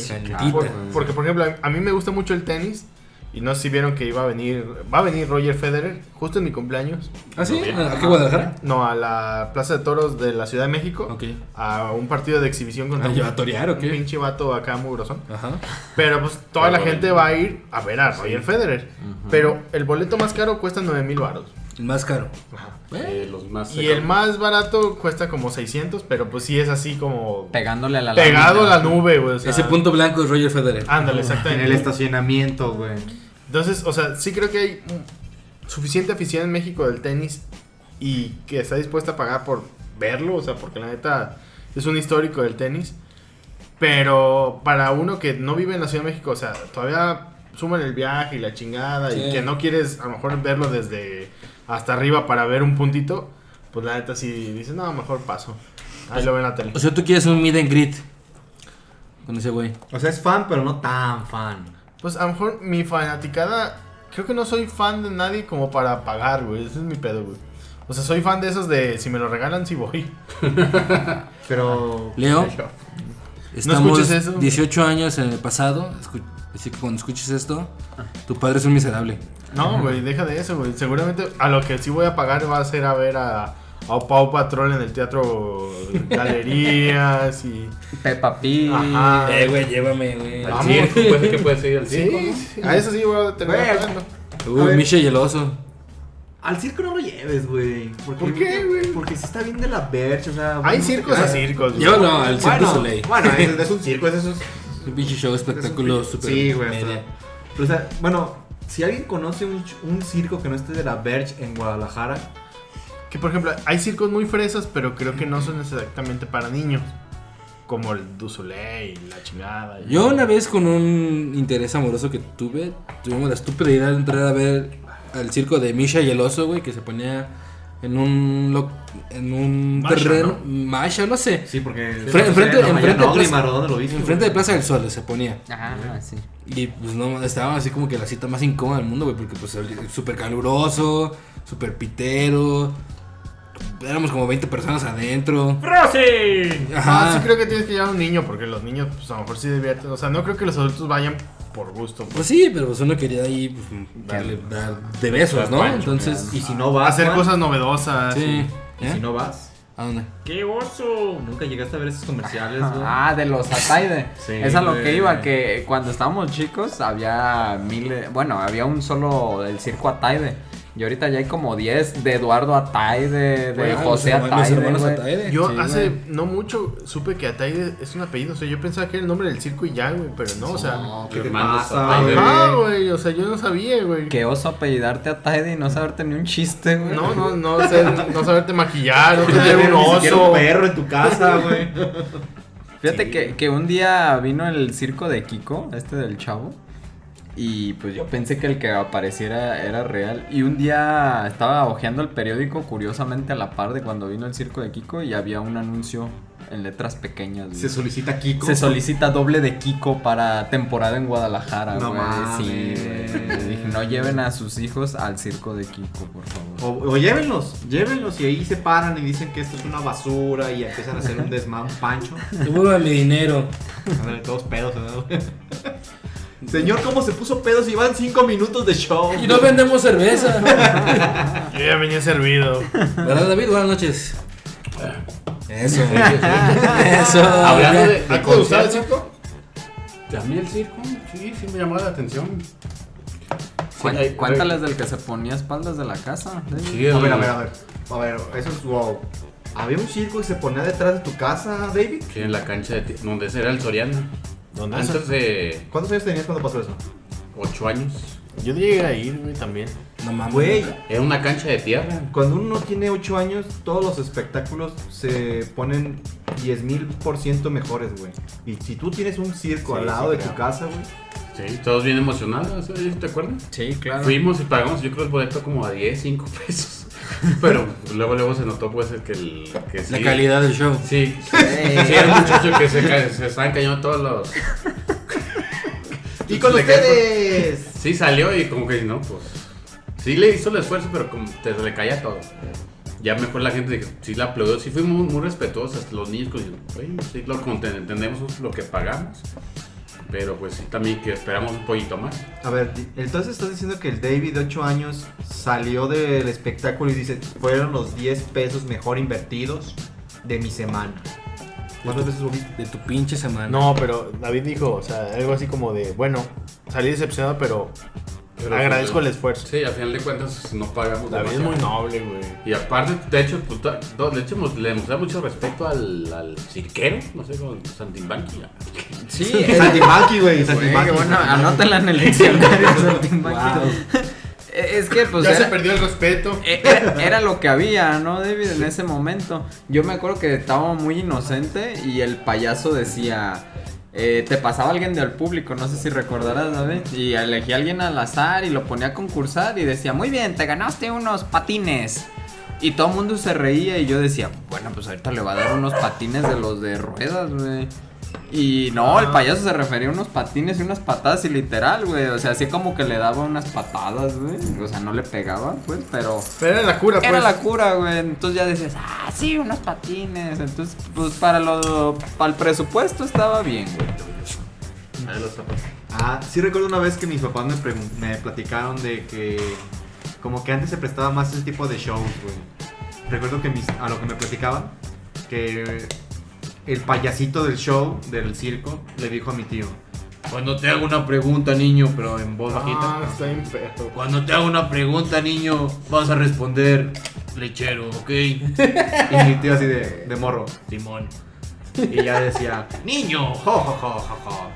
Porque, por ejemplo, a mí me gusta mucho el tenis. Y no sé si vieron que iba a venir. Va a venir Roger Federer justo en mi cumpleaños. ¿Ah, sí? ¿A qué Guadalajara? No, a la Plaza de Toros de la Ciudad de México. Ok. A un partido de exhibición contra Ah, un, ¿ya va a torear o un qué? pinche vato acá mugrosón. Ajá. Pero pues toda la gente va a ir a ver a Roger Federer. Pero el boleto más caro cuesta 9 mil baros. El más caro. Eh, los más Y el más barato cuesta como 600, pero pues sí es así como Pegándole a la pegado a la nube, güey. o sea, Ese punto blanco es Roger Federer. Ándale, En exactamente. el estacionamiento, güey. Entonces, o sea, sí creo que hay suficiente afición en México del tenis y que está dispuesta a pagar por verlo, o sea, porque la neta es un histórico del tenis. Pero para uno que no vive en la Ciudad de México, o sea, todavía suman el viaje y la chingada y Sí. que no quieres a lo mejor verlo desde hasta arriba para ver un puntito, pues la neta si dices, no, mejor paso. Ahí lo ven en la tele. O sea, tú quieres un meet and greet con ese güey. O sea, es fan, pero no tan fan. Pues a lo mejor mi fanaticada, creo que no soy fan de nadie como para pagar, güey. Ese es mi pedo, güey. O sea, soy fan de esos de si me lo regalan, sí voy. Pero. Leo, No estamos escuches eso. 18 años en el pasado, escu- así que cuando escuches esto, tu padre es un miserable. No, güey, deja de eso, güey. Seguramente a lo que sí voy a pagar va a ser a ver a, a Pau Patrol en el teatro Galerías y... Peppa Pig. Ajá. Eh, güey, llévame, güey. Al Vamos. circo, puede ser que puede ser al circo. Sí, sí, a eso sí voy a terminar Güey. pagando. A Uy, ver. Misha y el oso. Al circo no lo lleves, güey. Porque- ¿Por qué, güey? Porque si está bien de la Verge, o sea. Hay bueno, circos a circos, güey. Llévalo al Circo Bueno, Soleil. bueno, es, es un circo, es eso. Un pinche show, espectáculo, super Sí, güey. media. pero, o sea, bueno, si alguien conoce un, un circo que no esté de la Verge en Guadalajara, Que por ejemplo, hay circos muy fresas, pero creo que no son exactamente para niños. Como el Du Soleil, la chingada. y- Yo una vez con un interés amoroso que tuve, tuvimos la estúpida idea de entrar a ver al circo de Misha y el oso, güey, que se ponía en un lo- en un Masha, terreno, Masha, no sé, sí, porque. Fre- enfrente- no, enfrente de no, Plaza- ¿dónde lo viste? enfrente de? Plaza del Sol se ponía. Ah, sí. Y pues no, estaba así como que la cita más incómoda del mundo, güey, porque pues súper caluroso, súper pitero. Éramos como 20 personas adentro. Ah, Ajá. sí creo que tienes que llevar a un niño, porque los niños, pues a lo mejor sí divierten. O sea, no creo que los adultos vayan por gusto. Pues sí, pero pues uno quería ahí pues, darle, dar de besos, ¿no? Pancho, Entonces, Y si no vas. hacer Juan, cosas novedosas. sí. Y ¿Eh? si no vas. ¿A dónde? ¡Qué oso! Nunca llegaste a ver esos comerciales, güey. Ah, de los Ataide. Sí, es a lo que iba, que cuando estábamos chicos había miles, bueno, había un solo del circo Ataide. Y ahorita ya hay como 10 de Eduardo Ataide, de José los Ataide. Yo Sí, hace no mucho supe que Ataide es un apellido. O sea, yo pensaba que era el nombre del circo y ya, güey. Pero no, o sea. No, ¿qué te pasa, güey? Ah, güey. O sea, yo no sabía, güey. Qué oso apellidarte Ataide y no saberte ni un chiste, güey. No, no, no, sé, no saberte maquillar, no tener un oso. un perro en tu casa, güey. Fíjate Sí. que, que un día vino el circo de Kiko, este del chavo. Y pues yo pensé que el que apareciera era real. Y un día estaba hojeando el periódico, curiosamente a la par de cuando vino el circo de Kiko, y había un anuncio en letras pequeñas. güey. Se solicita Kiko. Se solicita doble de Kiko para temporada en Guadalajara, No güey. mames. Sí, güey. Dije, no lleven a sus hijos al circo de Kiko, por favor. O, o llévenlos, llévenlos y ahí se paran y dicen que esto es una basura y empiezan a hacer un desmán, un pancho. Devuelve mi dinero. Ándale, todos pedos, ¿no? Señor, ¿cómo se puso pedos y van cinco minutos de show? Y no vendemos cerveza. Yo ya venía servido. ¿Verdad, David? Buenas noches. Eso. Eso. Hablando de, ¿A de ti te gustaba el circo? A mí el circo, sí, sí me llamó la atención. Sí, Cuéntales del que se ponía a espaldas de la casa. David. Sí, A ver, a ver, a ver. A ver, eso es wow. ¿Había un circo que se ponía detrás de tu casa, David? Sí, en la cancha de ti- donde ese era el Soriana. ¿Dónde Antes de ¿Cuántos años tenías cuando pasó eso? 8 años. Yo llegué a ir, güey, también. No mames. Güey, Era una cancha de tierra. cuando uno tiene 8 años, todos los espectáculos se ponen 10 mil por ciento mejores, güey. Y si tú tienes un circo Sí, al lado sí, de creo. tu casa, güey. Sí, todos bien emocionados. ¿te acuerdas? Sí, claro. Fuimos y pagamos, yo creo, el boleto como a 10, 5 pesos. Pero luego, luego se notó, pues, el que el. Que sí, La calidad del show. Sí, sí, un muchacho que se, se estaban cayendo todos los. ¡Y con Le ustedes! Sí, salió y como que no, pues. Sí le hizo el esfuerzo, pero como te le caía todo. Ya mejor la gente dijo, sí la aplaudió, sí fue muy, muy respetuosa, hasta los niños, pues, "Oye, sí, lo entendemos lo que pagamos. Pero pues sí, también que esperamos un poquito más. A ver, entonces estás diciendo que el David de 8 años salió del espectáculo y dice, fueron los 10 pesos mejor invertidos de mi semana. ¿Cuántas veces lo viste? De tu pinche semana. No, pero David dijo, o sea, algo así como de, bueno, salí decepcionado, pero, Pero, agradezco pues, el esfuerzo. Sí, al final de cuentas no pagamos David es muy noble, güey. Y aparte, de hecho, pues, de hecho hemos- le mostramos mucho respeto al, al cirquero, no sé, con Santimbanqui. Sí, Saltimbanqui, güey, Güey, Saltimbanqui. bueno, anótala en el diccionario. Saltimbanqui. Wow. Es que, pues. ya se perdió el respeto. Eh, Era, era lo que había, ¿no, David? En ese momento. Yo me acuerdo que estaba muy inocente y el payaso decía. Eh, te pasaba alguien del público, no sé si recordarás, David. Y elegía a alguien al azar y lo ponía a concursar y decía, muy bien, te ganaste unos patines. Y todo el mundo se reía y yo decía, bueno, pues ahorita le va a dar unos patines de los de ruedas, güey. Y no, el payaso se refería a unos patines y unas patadas y literal, güey. O sea, así como que le daba unas patadas, güey. O sea, no le pegaba, pues, pero... Pero era la cura, pues. Era la cura, güey. Entonces ya decías, ah, sí, unos patines. Entonces, pues para lo para el presupuesto estaba bien, güey. Ah, sí recuerdo una vez que mis papás me, me platicaron de que como que antes se prestaba más ese tipo de shows, güey. Recuerdo que mis, a lo que me platicaban, que el payasito del show, del circo, le dijo a mi tío, cuando te hago una pregunta, niño, pero en voz Ah, bajita, está bien perro. cuando te hago una pregunta, niño, vas a responder lechero, ¿ok? y mi tío así de, de morro, Simón. Y ya decía, niño, jo, jo, jo, jo, jo.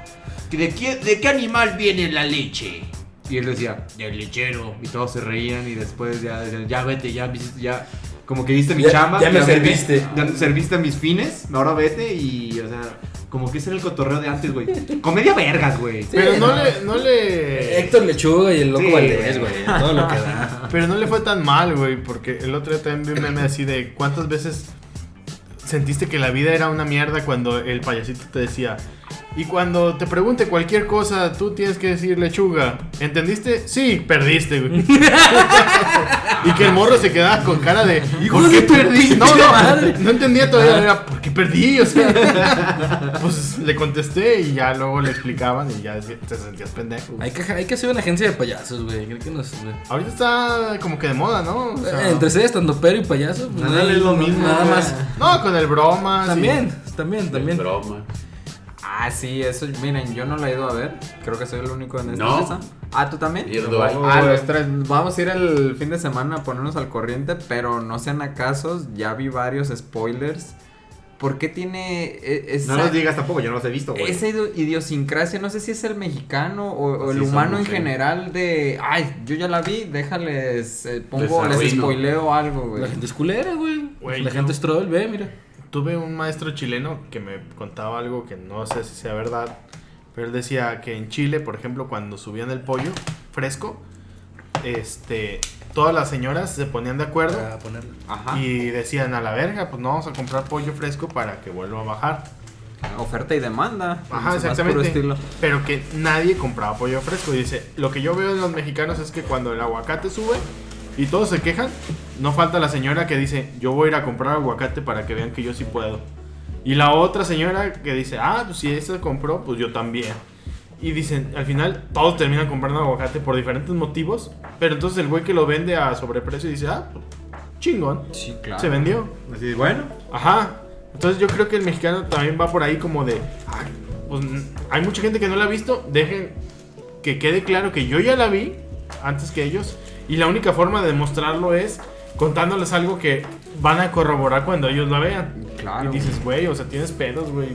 ¿De qué, ¿De qué animal viene la leche? Y él decía, del lechero. Y todos se reían y después ya decían, ya vete, ya, ya. Como que viste mi Ya- chamba. ya me vete, serviste. Ya serviste a mis fines, ahora vete y, o sea, como que ese era el cotorreo de antes, güey. Comedia vergas, güey. Pero no no. le, no le. Héctor Lechuga y el loco Sí, Valdés, güey. güey. Todo lo que da. Pero no le fue tan mal, güey, porque el otro día también vi un meme así de cuántas veces sentiste que la vida era una mierda cuando el payasito te decía, y cuando te pregunte cualquier cosa, tú tienes que decir lechuga. ¿Entendiste? Sí, perdiste, güey. y que el morro se quedaba con cara de, ¿por qué perdí? No, no, no entendía todavía, era, ¿por qué perdí? O sea, pues le contesté y ya luego le explicaban y ya te sentías pendejo. Hay que, hay que hacer una agencia de payasos, güey. Creo que nos. güey. Ahorita está como que de moda, ¿no? O sea, Eh, Entre ser estando pero y payaso, pues, Ándale, no es lo mismo, Nada güey. más. No, con el broma. También, también, también. broma. Ah, sí, eso, miren, yo no la he ido a ver. Creo que soy el único en esta No. mesa. Ah, ¿tú también? Y el Dubai. Ah, los tres. Vamos a ir el fin de semana a ponernos al corriente, pero no sean acasos. Ya vi varios spoilers. ¿Por qué tiene e- esa, No nos digas tampoco, yo no los he visto, güey. esa idio- idiosincrasia? No sé si es el mexicano o, o el humano somos, en sí. general de... Ay, yo ya la vi, déjales... eh, pongo, Les spoileo algo, güey. La gente es culera, güey. Güey, La gente es troll, ve, mira. Tuve un maestro chileno que me contaba algo que no sé si sea verdad, pero él decía que en Chile, por ejemplo, cuando subían el pollo fresco, este, todas las señoras se ponían de acuerdo Para ponerlo. Ajá. y decían a la verga, pues no vamos a comprar pollo fresco para que vuelva a bajar. Oferta y demanda. Ajá, exactamente. estilo. Pero que nadie compraba pollo fresco. Y dice, lo que yo veo en los mexicanos es que cuando el aguacate sube y todos se quejan, no falta la señora que dice, yo voy a ir a comprar aguacate para que vean que yo sí puedo. Y la otra señora que dice, ah, pues si esa compró, pues yo también. Y dicen, al final todos terminan comprando aguacate por diferentes motivos. Pero entonces el güey que lo vende a sobreprecio dice, ah, pues, chingón. Sí, claro. Se vendió. Así, bueno. Ajá. Entonces yo creo que el mexicano también va por ahí como de, "Ah, pues hay mucha gente que no la ha visto, dejen que quede claro que yo ya la vi antes que ellos y la única forma de demostrarlo es contándoles algo que van a corroborar cuando ellos la vean. Claro. Y dices, güey, o sea, tienes pedos, güey.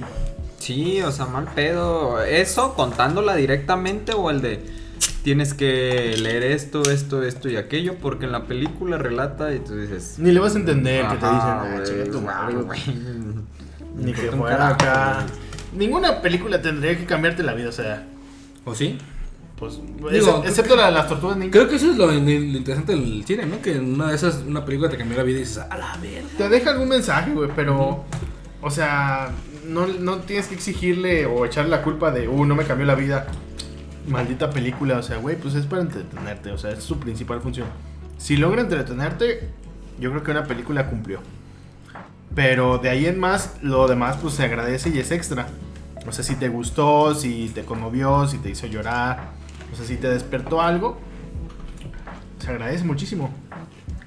Sí, o sea, mal pedo. ¿Eso contándola directamente o el de tienes que leer esto, esto, esto y aquello? Porque en la película relata y tú dices. Ni le vas a entender que te dicen, "Ajá, "Ah, güey. Ni que fuera acá. Ninguna película tendría que cambiarte la vida, o sea, ¿O sí? Pues, Digo, excepto la de las tortugas ninja. Creo que eso es lo, lo interesante del cine, ¿no? Que en una de esas, una película te cambió la vida y dices, a la verga. Te deja algún mensaje, güey, pero. O sea, no, no tienes que exigirle o echarle la culpa de, uh, no me cambió la vida. Maldita película, o sea, güey, pues es para entretenerte, o sea, es su principal función. Si logra entretenerte, yo creo que una película cumplió. Pero de ahí en más, lo demás, pues se agradece y es extra. O sea, si te gustó, si te conmovió, si te hizo llorar, o sea, si te despertó algo, se agradece muchísimo.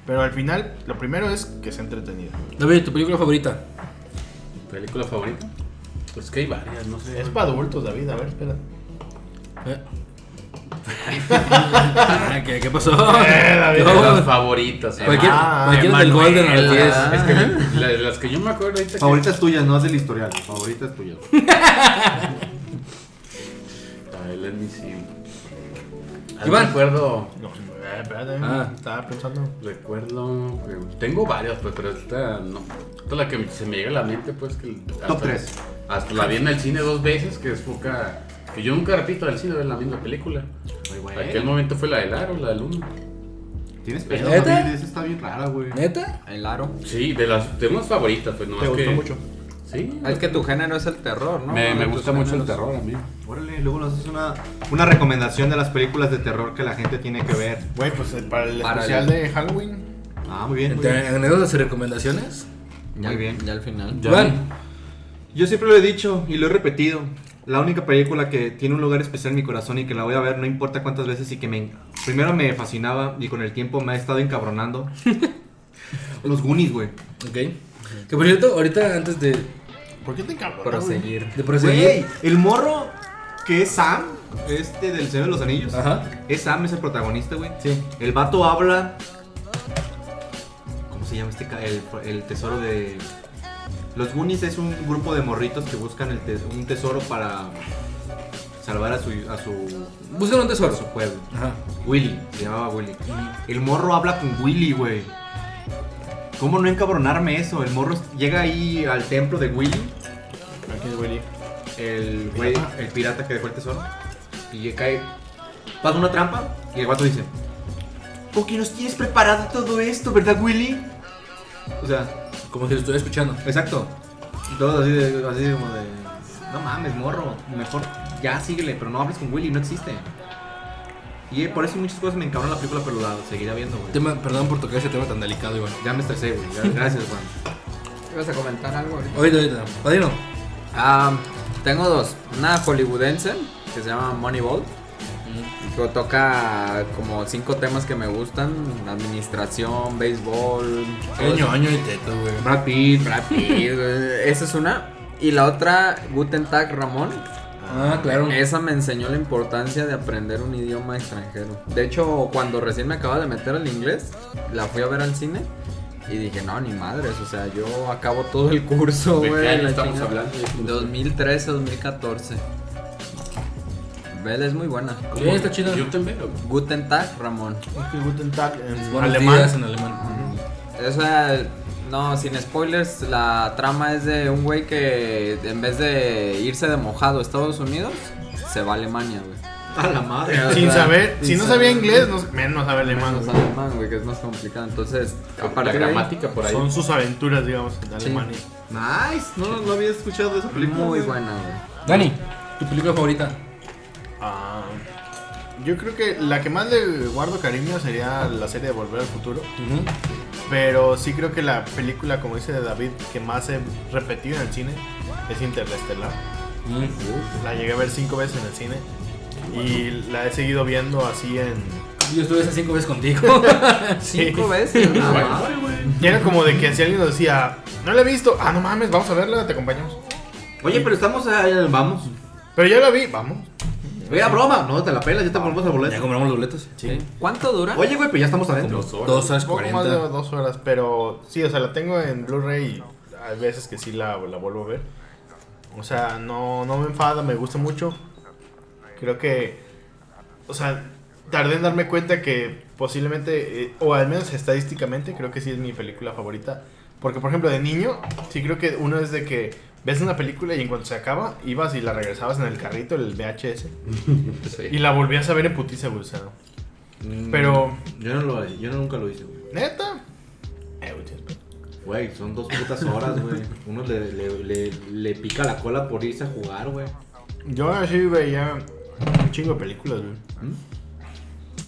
Pero al final, lo primero es que sea entretenido. David, tu película favorita. ¿Película favorita? Pues que hay varias, no sé. Es para adultos, David. A ver, espera. ¿Eh? ¿Qué, ¿Qué pasó? Eh, David, No, Las favoritas. eh. Cualquier, Ah, cualquiera del Golden a las 10. las- Es que la- las que yo me acuerdo ahorita. que- Favoritas tuyas, no del historial. Favoritas tuyas. A ver, let me see. Iván. Me acuerdo. No, Eh, espérate, Ah. estaba pensando. Recuerdo. eh, Tengo varias, pues, pero esta no. Esta es la que se me llega a la mente, pues. Que hasta- Top tres. Hasta la vi en el cine dos veces, que es poca. Que yo nunca repito el cine ver la misma película. Ay, güey. Aquel momento fue la del aro, la del uno. Tienes pedo, ¿Neta? Esa está bien rara, güey. ¿Neta? El aro. Sí, de las de unas favoritas, pues no Te gustó mucho. Sí. Es que tu género es el terror, ¿no? me, gusta mucho el terror a mí. Órale, luego nos haces una, una recomendación de las películas de terror que la gente tiene que ver. Güey, pues para el Para especial el- de Halloween. Ah, muy bien. muy Entre bien. anécdotas y recomendaciones. Ya, Muy bien. Ya al final. Ya. Juan. Yo siempre lo he dicho y lo he repetido. La única película que tiene un lugar especial en mi corazón y que la voy a ver no importa cuántas veces y que me primero me fascinaba y con el tiempo me ha estado encabronando. Los Goonies, güey. Ok. Que por cierto, ahorita antes de, ¿Por qué te encabronas? Proseguir. de proseguir. Güey, el morro que es Sam, este del Señor de los Anillos. Ajá. Es Sam, es el protagonista, güey. Sí. El vato habla. ¿Cómo se llama este? ca- El, el tesoro de. Los Goonies es un grupo de morritos que buscan el tes- un tesoro para salvar a su, a su, Buscan un a tesoro. su pueblo. Ajá. Willy, se llamaba Willy. El morro habla con Willy, güey. ¿Cómo no encabronarme eso? El morro llega ahí al templo de Willy, Aquí es Willy. el güey, el pirata que dejó el tesoro. Y cae. Pasa una trampa y el vato dice: Porque nos tienes preparado todo esto, ¿verdad, Willy? O sea, Como si lo estuviera escuchando. exacto. Y Todos así de, así como de. No mames, morro. Mejor ya síguele, pero no hables con Willy, no existe. Y eh, por eso muchas cosas me encabron la película, pero la seguiré viendo, güey. Tema, perdón por tocar ese tema tan delicado, Iván. Ya me estresé, güey. Gracias, Juan. ¿Ibas a comentar algo ahorita? Ahorita, ahorita. Padrino. Ah, tengo dos. Una hollywoodense que se llama Moneyball. Que toca como cinco temas que me gustan: administración, béisbol. Año, año y teto, güey. Brad Pitt. Brad Pitt, güey. Esa es una. Y la otra, Guten Tag Ramón. Ah, claro. Esa me enseñó la importancia de aprender un idioma extranjero. De hecho, cuando recién me acababa de meter al inglés, la fui a ver al cine. Y dije, no, ni madres, o sea, yo acabo todo el curso, ¿De qué güey. estamos hablando? 2013, 2014. Vela es muy buena. Sí, está güey. Guten Tag, Ramón. Es que Guten Tag en alemán. días en alemán. O sea, no, sin spoilers, la trama es de un güey que en vez de irse de mojado a Estados Unidos, se va a Alemania, güey. A la madre. Sin saber, Sin si no saber. sabía inglés, no, menos sabe alemán. Menos alemán, güey, que es más complicado. Entonces, a La gramática por ahí. Son sus aventuras, digamos, de Sí. Alemania. Nice. No, no había escuchado de esa película. muy güey. buena, güey. Dani, tu película favorita. Ah, yo creo que la que más le guardo cariño sería la serie de Volver al Futuro. Pero sí creo que la película, como dice David, que más he repetido en el cine es Interestelar. Mm. La llegué a ver cinco veces en el cine. Y la he seguido viendo así en... Yo estuve esas cinco veces contigo. Cinco veces, güey. Y era como de que si alguien nos decía, no la he visto, ah, no mames, vamos a verla, te acompañamos. Oye, pero estamos. eh, vamos. Pero ya la vi, vamos. Oiga, broma. No, te la pelas, ya te ponemos el ya boleto. compramos los boletos. Sí. ¿Cuánto dura? Oye, güey, pero ya estamos adentro. Dos horas. Dos horas Un poco más de cuarenta. dos horas, pero sí, o sea, la tengo en Blu-ray y hay veces que sí la, la vuelvo a ver. O sea, no, no me enfada, me gusta mucho. Creo que, o sea, tardé en darme cuenta que posiblemente, eh, o al menos estadísticamente, creo que sí es mi película favorita. Porque, por ejemplo, de niño, sí creo que uno es de que ves una película y en cuanto se acaba, ibas y la regresabas en el carrito, el VHS, Sí. y la volvías a ver en putiza, güey, o sea, Mm, Pero- Yo no lo yo no nunca lo hice, güey. neta. Eh, güey. Güey, son dos putas horas, güey. Uno le, le, le, le pica la cola por irse a jugar, güey. Yo así veía un chingo de películas, güey.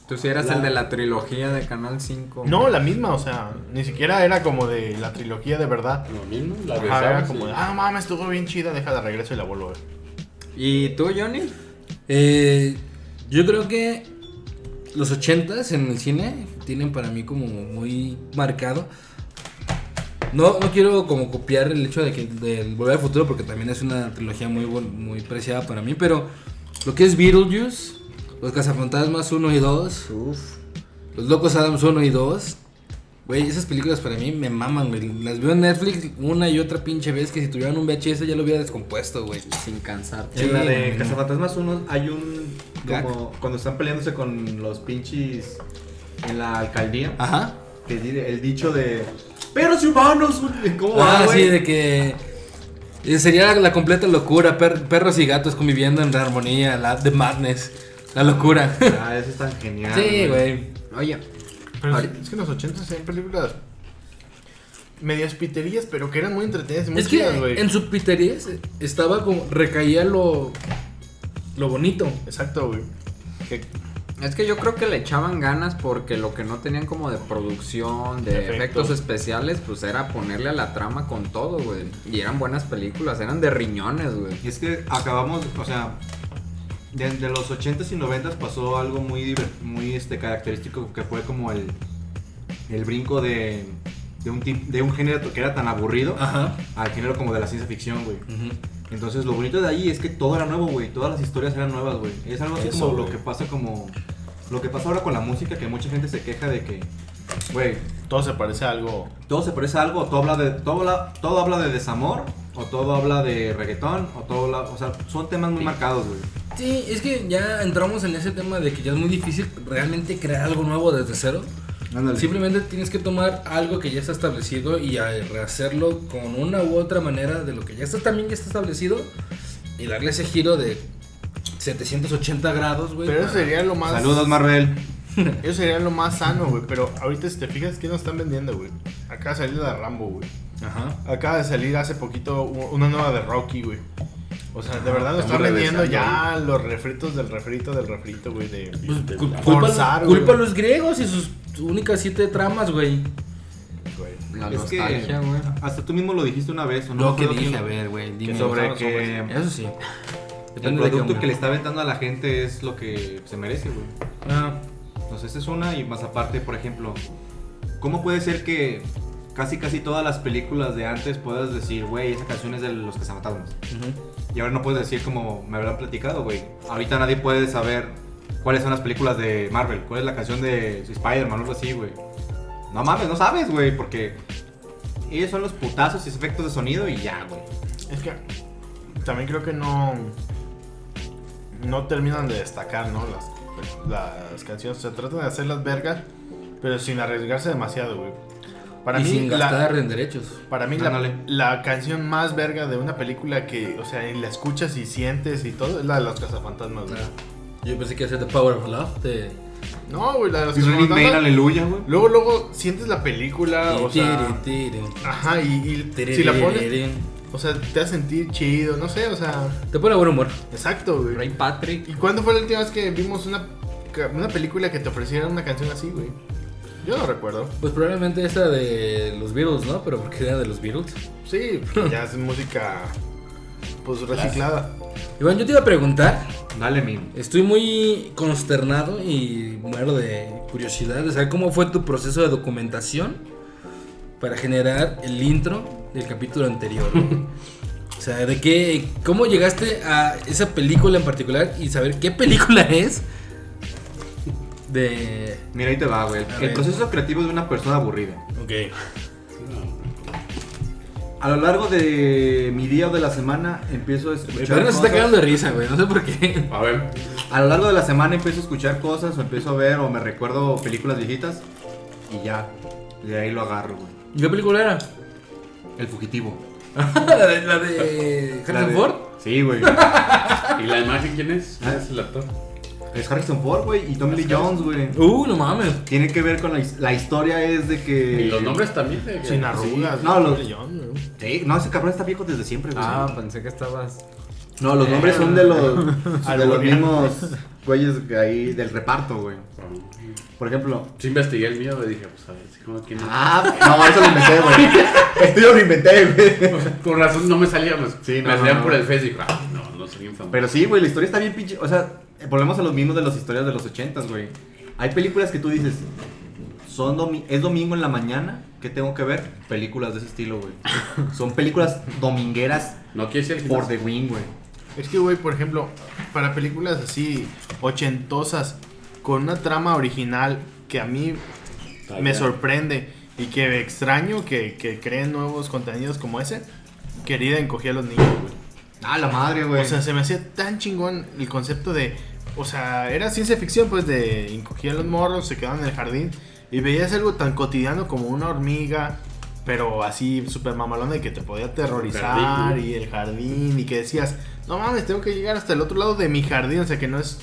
Tú sí eras La- el de la trilogía de Canal 5. No, la misma, o sea, ni siquiera era como de la trilogía de verdad. Lo mismo, la Ajá, era besabas como de, ah, no mames, estuvo bien chida, deja de regreso y la vuelvo a ver. ¿Y tú, Johnny? Eh, yo creo que los ochentas en el cine tienen para mí como muy marcado. No, no quiero como copiar el hecho de que del Volver al Futuro porque también es una trilogía muy muy preciada para mí, pero lo que es Beetlejuice, Los Cazafantasmas 1 y 2, Los Locos Adams 1 y 2, güey, esas películas para mí me maman, güey. Las veo en Netflix una y otra pinche vez que si tuvieran un VHS ya lo hubiera descompuesto, güey. Sin cansarte. Sí, en la de no. Cazafantasmas 1 hay un. Gag. Como cuando están peleándose con los pinches. en la alcaldía. Ajá. que el dicho de perros y humanos. ¿Cómo va, Ah, güey? sí, de que sería la, la completa locura, per- perros y gatos conviviendo en armonía, la de madness, la locura. Ah, eso es tan genial. sí, güey. Oye, Pero es que en los 80 se ven películas medias piterías, pero que eran muy entretenidas y muy Es que chidas, güey. en su piterías estaba como, recaía lo, lo bonito. Exacto, güey. Que- es que yo creo que le echaban ganas porque lo que no tenían como de producción, de Efectos. efectos especiales, pues era ponerle a la trama con todo, güey. Y eran buenas películas, eran de riñones, güey. Y es que acabamos, o sea, de, de los 80s y 90s pasó algo muy, muy este, característico que fue como el, el brinco de, de, un tip- de un género que era tan aburrido Ajá. al género como de la ciencia ficción, güey. Entonces lo bonito de ahí es que todo era nuevo, güey. Todas las historias eran nuevas, güey. Es algo así Eso, como lo que pasa como... Lo que pasa ahora con la música, que mucha gente se queja de que, güey, todo se parece a algo. todo se parece a algo, todo habla de, todo habla, todo habla de desamor, o todo habla de reggaetón, o todo habla, o sea, son temas muy marcados, güey. Sí, es que ya entramos en ese tema de que ya es muy difícil realmente crear algo nuevo desde cero. Simplemente tienes que tomar algo que ya está establecido y rehacerlo con una u otra manera de lo que ya está también ya está establecido y darle ese giro de 780 grados, güey. Pero eso sería lo más. Saludos, Marvel. Eso sería lo más sano, güey. Pero ahorita, si te fijas, ¿qué nos están vendiendo, güey? Acaba de salir la de Rambo, güey. Ajá. Acaba de salir hace poquito una nueva de Rocky, güey. O sea, de verdad nos están vendiendo ya los refritos del refrito del refrito, güey. De... Pues, de- cul- de- culpa, forzar, culpa güey. a los griegos y sus únicas siete tramas, güey. güey. La Es que nostalgia, güey. hasta tú mismo lo dijiste una vez, ¿o no? Lo que dije, a ver, güey. Dime. sobre que Eso sí. el Depende de qué producto hombre. que le está aventando a la gente es lo que se merece, güey. Ah, Entonces esa es una y más aparte, por ejemplo, ¿cómo puede ser que casi casi todas las películas de antes puedas decir, güey, esa canción es de los cazafantasmas? ujú. Y ahora no puedes decir como me habrán platicado, güey. Ahorita nadie puede saber cuáles son las películas de Marvel, cuál es la canción de Spider-Man o algo así, güey. No mames, no sabes, güey, porque ellos son los putazos y efectos de sonido y ya, güey. Es que también creo que no. No terminan de destacar, ¿no? Las, las canciones. Se tratan de hacerlas vergas, pero sin arriesgarse demasiado, güey. Para y mí, sin la- gastar en derechos. Para mí, la, la canción más verga de una película que, o sea, la escuchas y sientes y todo, es la de los cazafantasmas, güey. Yo pensé que iba a ser The Power of Love de. No, güey, la de los cazafantasmas. aleluya, güey. Luego, luego sientes la película, o sea. Tiri, tiri, Ajá, y, y tiri, si la pones, tiri. o sea, te hace sentir chido, no sé, o sea, Te pone buen humor. exacto, güey. Ray Patrick. ¿Y cuándo fue la última vez que vimos una, una película que te ofreciera una canción así, güey? Yo no recuerdo. Pues probablemente esta de los Beatles, ¿no? Pero porque era de los Beatles. Sí, ya es música, pues reciclada. Iván, yo te iba a preguntar. Dale, mi. Estoy muy consternado y muero de curiosidad de saber cómo fue tu proceso de documentación para generar el intro del capítulo anterior. o sea, de qué, cómo llegaste a esa película en particular y saber qué película es. De. Mira, ahí te va, güey. El proceso creativo de una persona aburrida. Ok. A lo largo de mi día o de la semana empiezo a escuchar Pero nos está cagando de risa, güey. No sé por qué. A ver, A lo largo de la semana empiezo a escuchar cosas o empiezo a ver o me recuerdo películas viejitas y ya, de ahí lo agarro, güey. ¿Qué película era? El fugitivo. la de, la de La Harrison de- Ford. Sí, güey. ¿y la imagen quién es? Ah. ¿Quién es el actor? Es Harrison Ford, güey, y Tommy Lee Jones, güey. Uh, no mames. Tiene que ver con la, his- la historia es de que... Y los nombres también. de- Sin arrugas. No, los- güey. Sí, no, ese cabrón está viejo desde siempre, güey. Ah, pensé que estabas. No, los nombres son de los, de los Alboreando. mismos güeyes que ahí del reparto, güey. Por ejemplo... Sí investigué el mío y dije, pues a ver, si como quién es. Ah, no, eso lo inventé, güey. Esto yo lo inventé, güey. Con razón no me salía, pues. Sí, no, me no, salían no. por el Face y digo, ah, no, no soy bien famoso. Pero sí, güey, la historia está bien pinche. O sea, eh, volvemos a los mismos de las historias de los ochentas, güey. Hay películas que tú dices, son domi- es domingo en la mañana, ¿qué tengo que ver? Películas de ese estilo, güey. Son películas domingueras No quiere decir por the win, güey. Es que, güey, por ejemplo, para películas así ochentosas, con una trama original que a mí me sorprende y que extraño que, que creen nuevos contenidos como ese, querida encogía a los niños, güey. Ah, la madre, güey. O sea, se me hacía tan chingón el concepto de o sea, era ciencia ficción, pues de encogían los morros, se quedaban en el jardín y veías algo tan cotidiano como una hormiga, pero así súper mamalona y que te podía aterrorizar y el jardín y que decías, no mames, tengo que llegar hasta el otro lado de mi jardín, o sea que no es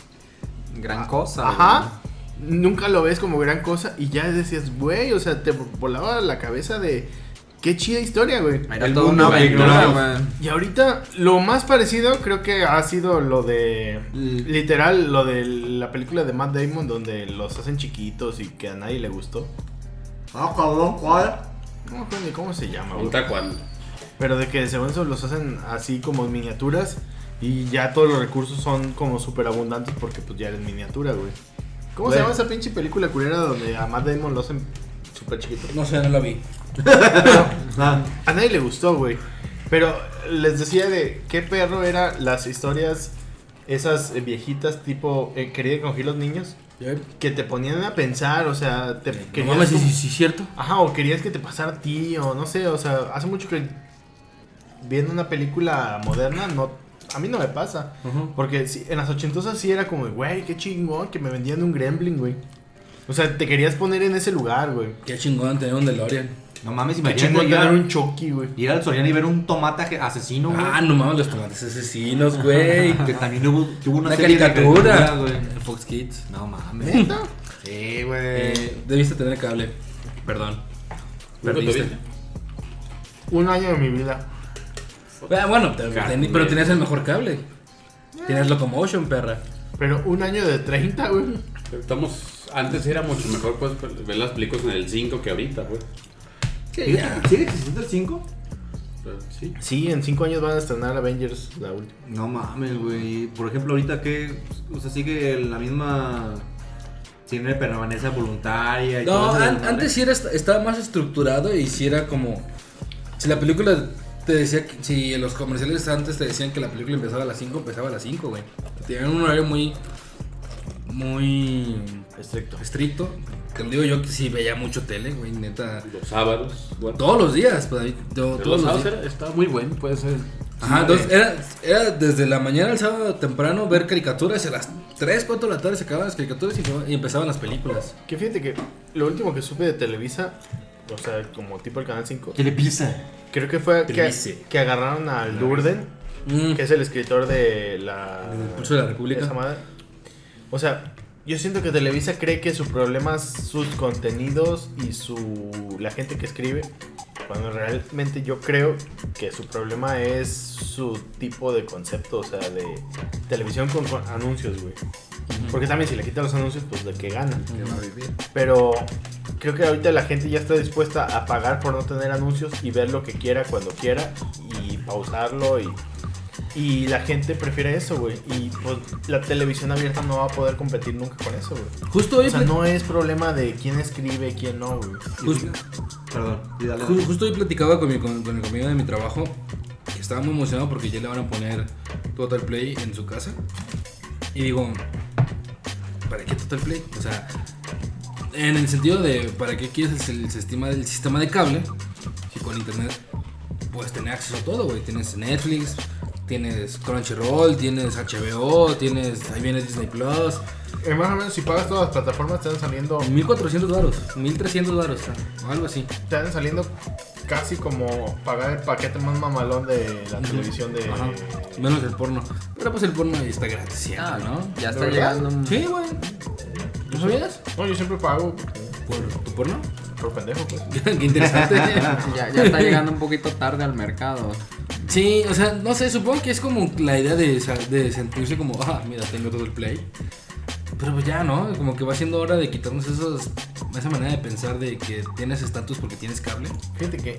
Gran cosa. Ajá. Nunca lo ves como gran cosa y ya decías, güey, o sea, te volaba la cabeza de qué chida historia, güey. Era El toda una aventura, güey. Y ahorita lo más parecido creo que ha sido lo de literal lo de la película de Matt Damon donde los hacen chiquitos y que a nadie le gustó. Ah, cabrón, ¿cuál? No me acuerdo ni cómo se llama, güey. Cual. Pero de que según eso los hacen así como en miniaturas y ya todos los recursos son como súper abundantes porque pues ya eres miniatura, güey. ¿Cómo se llama esa pinche película culera donde a Matt Damon lo hacen súper chiquito? No sé, no la vi. Ah, A nadie le gustó, güey. Pero les decía de qué perro era las historias esas eh, viejitas tipo eh, quería coger los niños que te ponían a pensar, o sea, te No querías mames, sí, como- sí, sí, cierto. Ajá, o querías que te pasara a ti o no sé, o sea, hace mucho que viendo una película moderna no a mí no me pasa, porque en las ochentosas sí era como, güey, qué chingón que me vendían un gremlin, güey. O sea, te querías poner en ese lugar, güey. Qué chingón tener un DeLorean. No mames, imagínate chingón ir, a- un Chucky, güey. ir al Soriana y ver un tomate asesino, güey. Ah, no mames, los tomates asesinos, güey. que también hubo, tuvo una, Una serie de caricatura. caricaturas, güey. En Fox Kids. No mames. ¿Neta? Sí, güey. Eh, debiste tener cable. Perdón. Perdiste. Un año de mi vida. Bueno, te- Carne. ten- pero tenías el mejor cable. Tienes Locomotion, perra. Pero un año de 30, güey. Estamos, antes era mucho mejor pues ver las películas en el 5 que ahorita, güey. Sí, ya. ¿Sigue existiendo el 5? Pero Sí. Sí, en 5 años van a estrenar Avengers, la última. No mames, güey. Por ejemplo, ahorita que. O sea, sigue la misma. Tiene permanencia voluntaria y No, todo eso, an- antes sí era, estaba más estructurado y sí era como. Si la película te decía. que- Si los comerciales antes te decían que la película empezaba a las 5, empezaba a las 5, güey. Tenían un horario muy. Muy. Estricto. estricto. Te lo digo yo que sí veía mucho tele, güey, neta. Los sábados. Bueno, Todos los días, pues, ahí, to- pero todos los los sábados días. era- estaba muy bueno, puede ser. Ajá, entonces era, era desde la mañana al sábado temprano ver caricaturas y a las 3, 4 de la tarde se acababan las caricaturas y, y empezaban las películas. Que fíjate que lo último que supe de Televisa, o sea, como tipo el Canal 5, ¿Qué le pisa? creo que fue que, Televisa. que agarraron al Durden, Mm, que es el escritor de la... El Pulso de la República. esa madre. O sea, yo siento que Televisa cree que su problema es sus contenidos y su la gente que escribe, cuando realmente yo creo que su problema es su tipo de concepto, o sea, de televisión con, con anuncios, güey. Porque también si le quitan los anuncios, pues de qué gana. Que va a vivir. Pero creo que ahorita la gente ya está dispuesta a pagar por no tener anuncios y ver lo que quiera cuando quiera y pausarlo y, y la gente prefiere eso, güey. Y pues la televisión abierta no va a poder competir nunca con eso, güey. Justo hoy, O sea, no es problema de quién escribe, quién no, güey. justo, Perdón, dale. ju- justo hoy platicaba con mi, con, con el compañero de mi trabajo que estaba muy emocionado porque ya le van a poner Total Play en su casa. Y digo, ¿para qué Total Play? O sea, en el sentido de, ¿para qué quieres el, sistema, el sistema de cable? Si con internet puedes tener acceso a todo, güey. Tienes Netflix, tienes Crunchyroll, tienes HBO, tienes, ahí viene Disney Plus. Eh, más o menos, si pagas todas las plataformas, te están saliendo, 1400 baros, 1300 baros, o algo así. te están saliendo casi como pagar el paquete más mamalón de la televisión de. Ajá. Menos el porno. Pero pues el porno ahí está gratis siempre, Ah, ¿no? Ya está llegando. Sí, güey. ¿No sabías? No, yo siempre pago ¿Por tu porno? Por pendejo, pues. Qué interesante. Ya, ya está llegando un poquito tarde al mercado. sí, o sea, no sé, supongo que es como la idea de, de sentirse como, ah, mira, tengo todo el play. Pero pues ya, ¿no? Como que va siendo hora de quitarnos esos, esa manera de pensar de que tienes estatus porque tienes cable. Fíjate que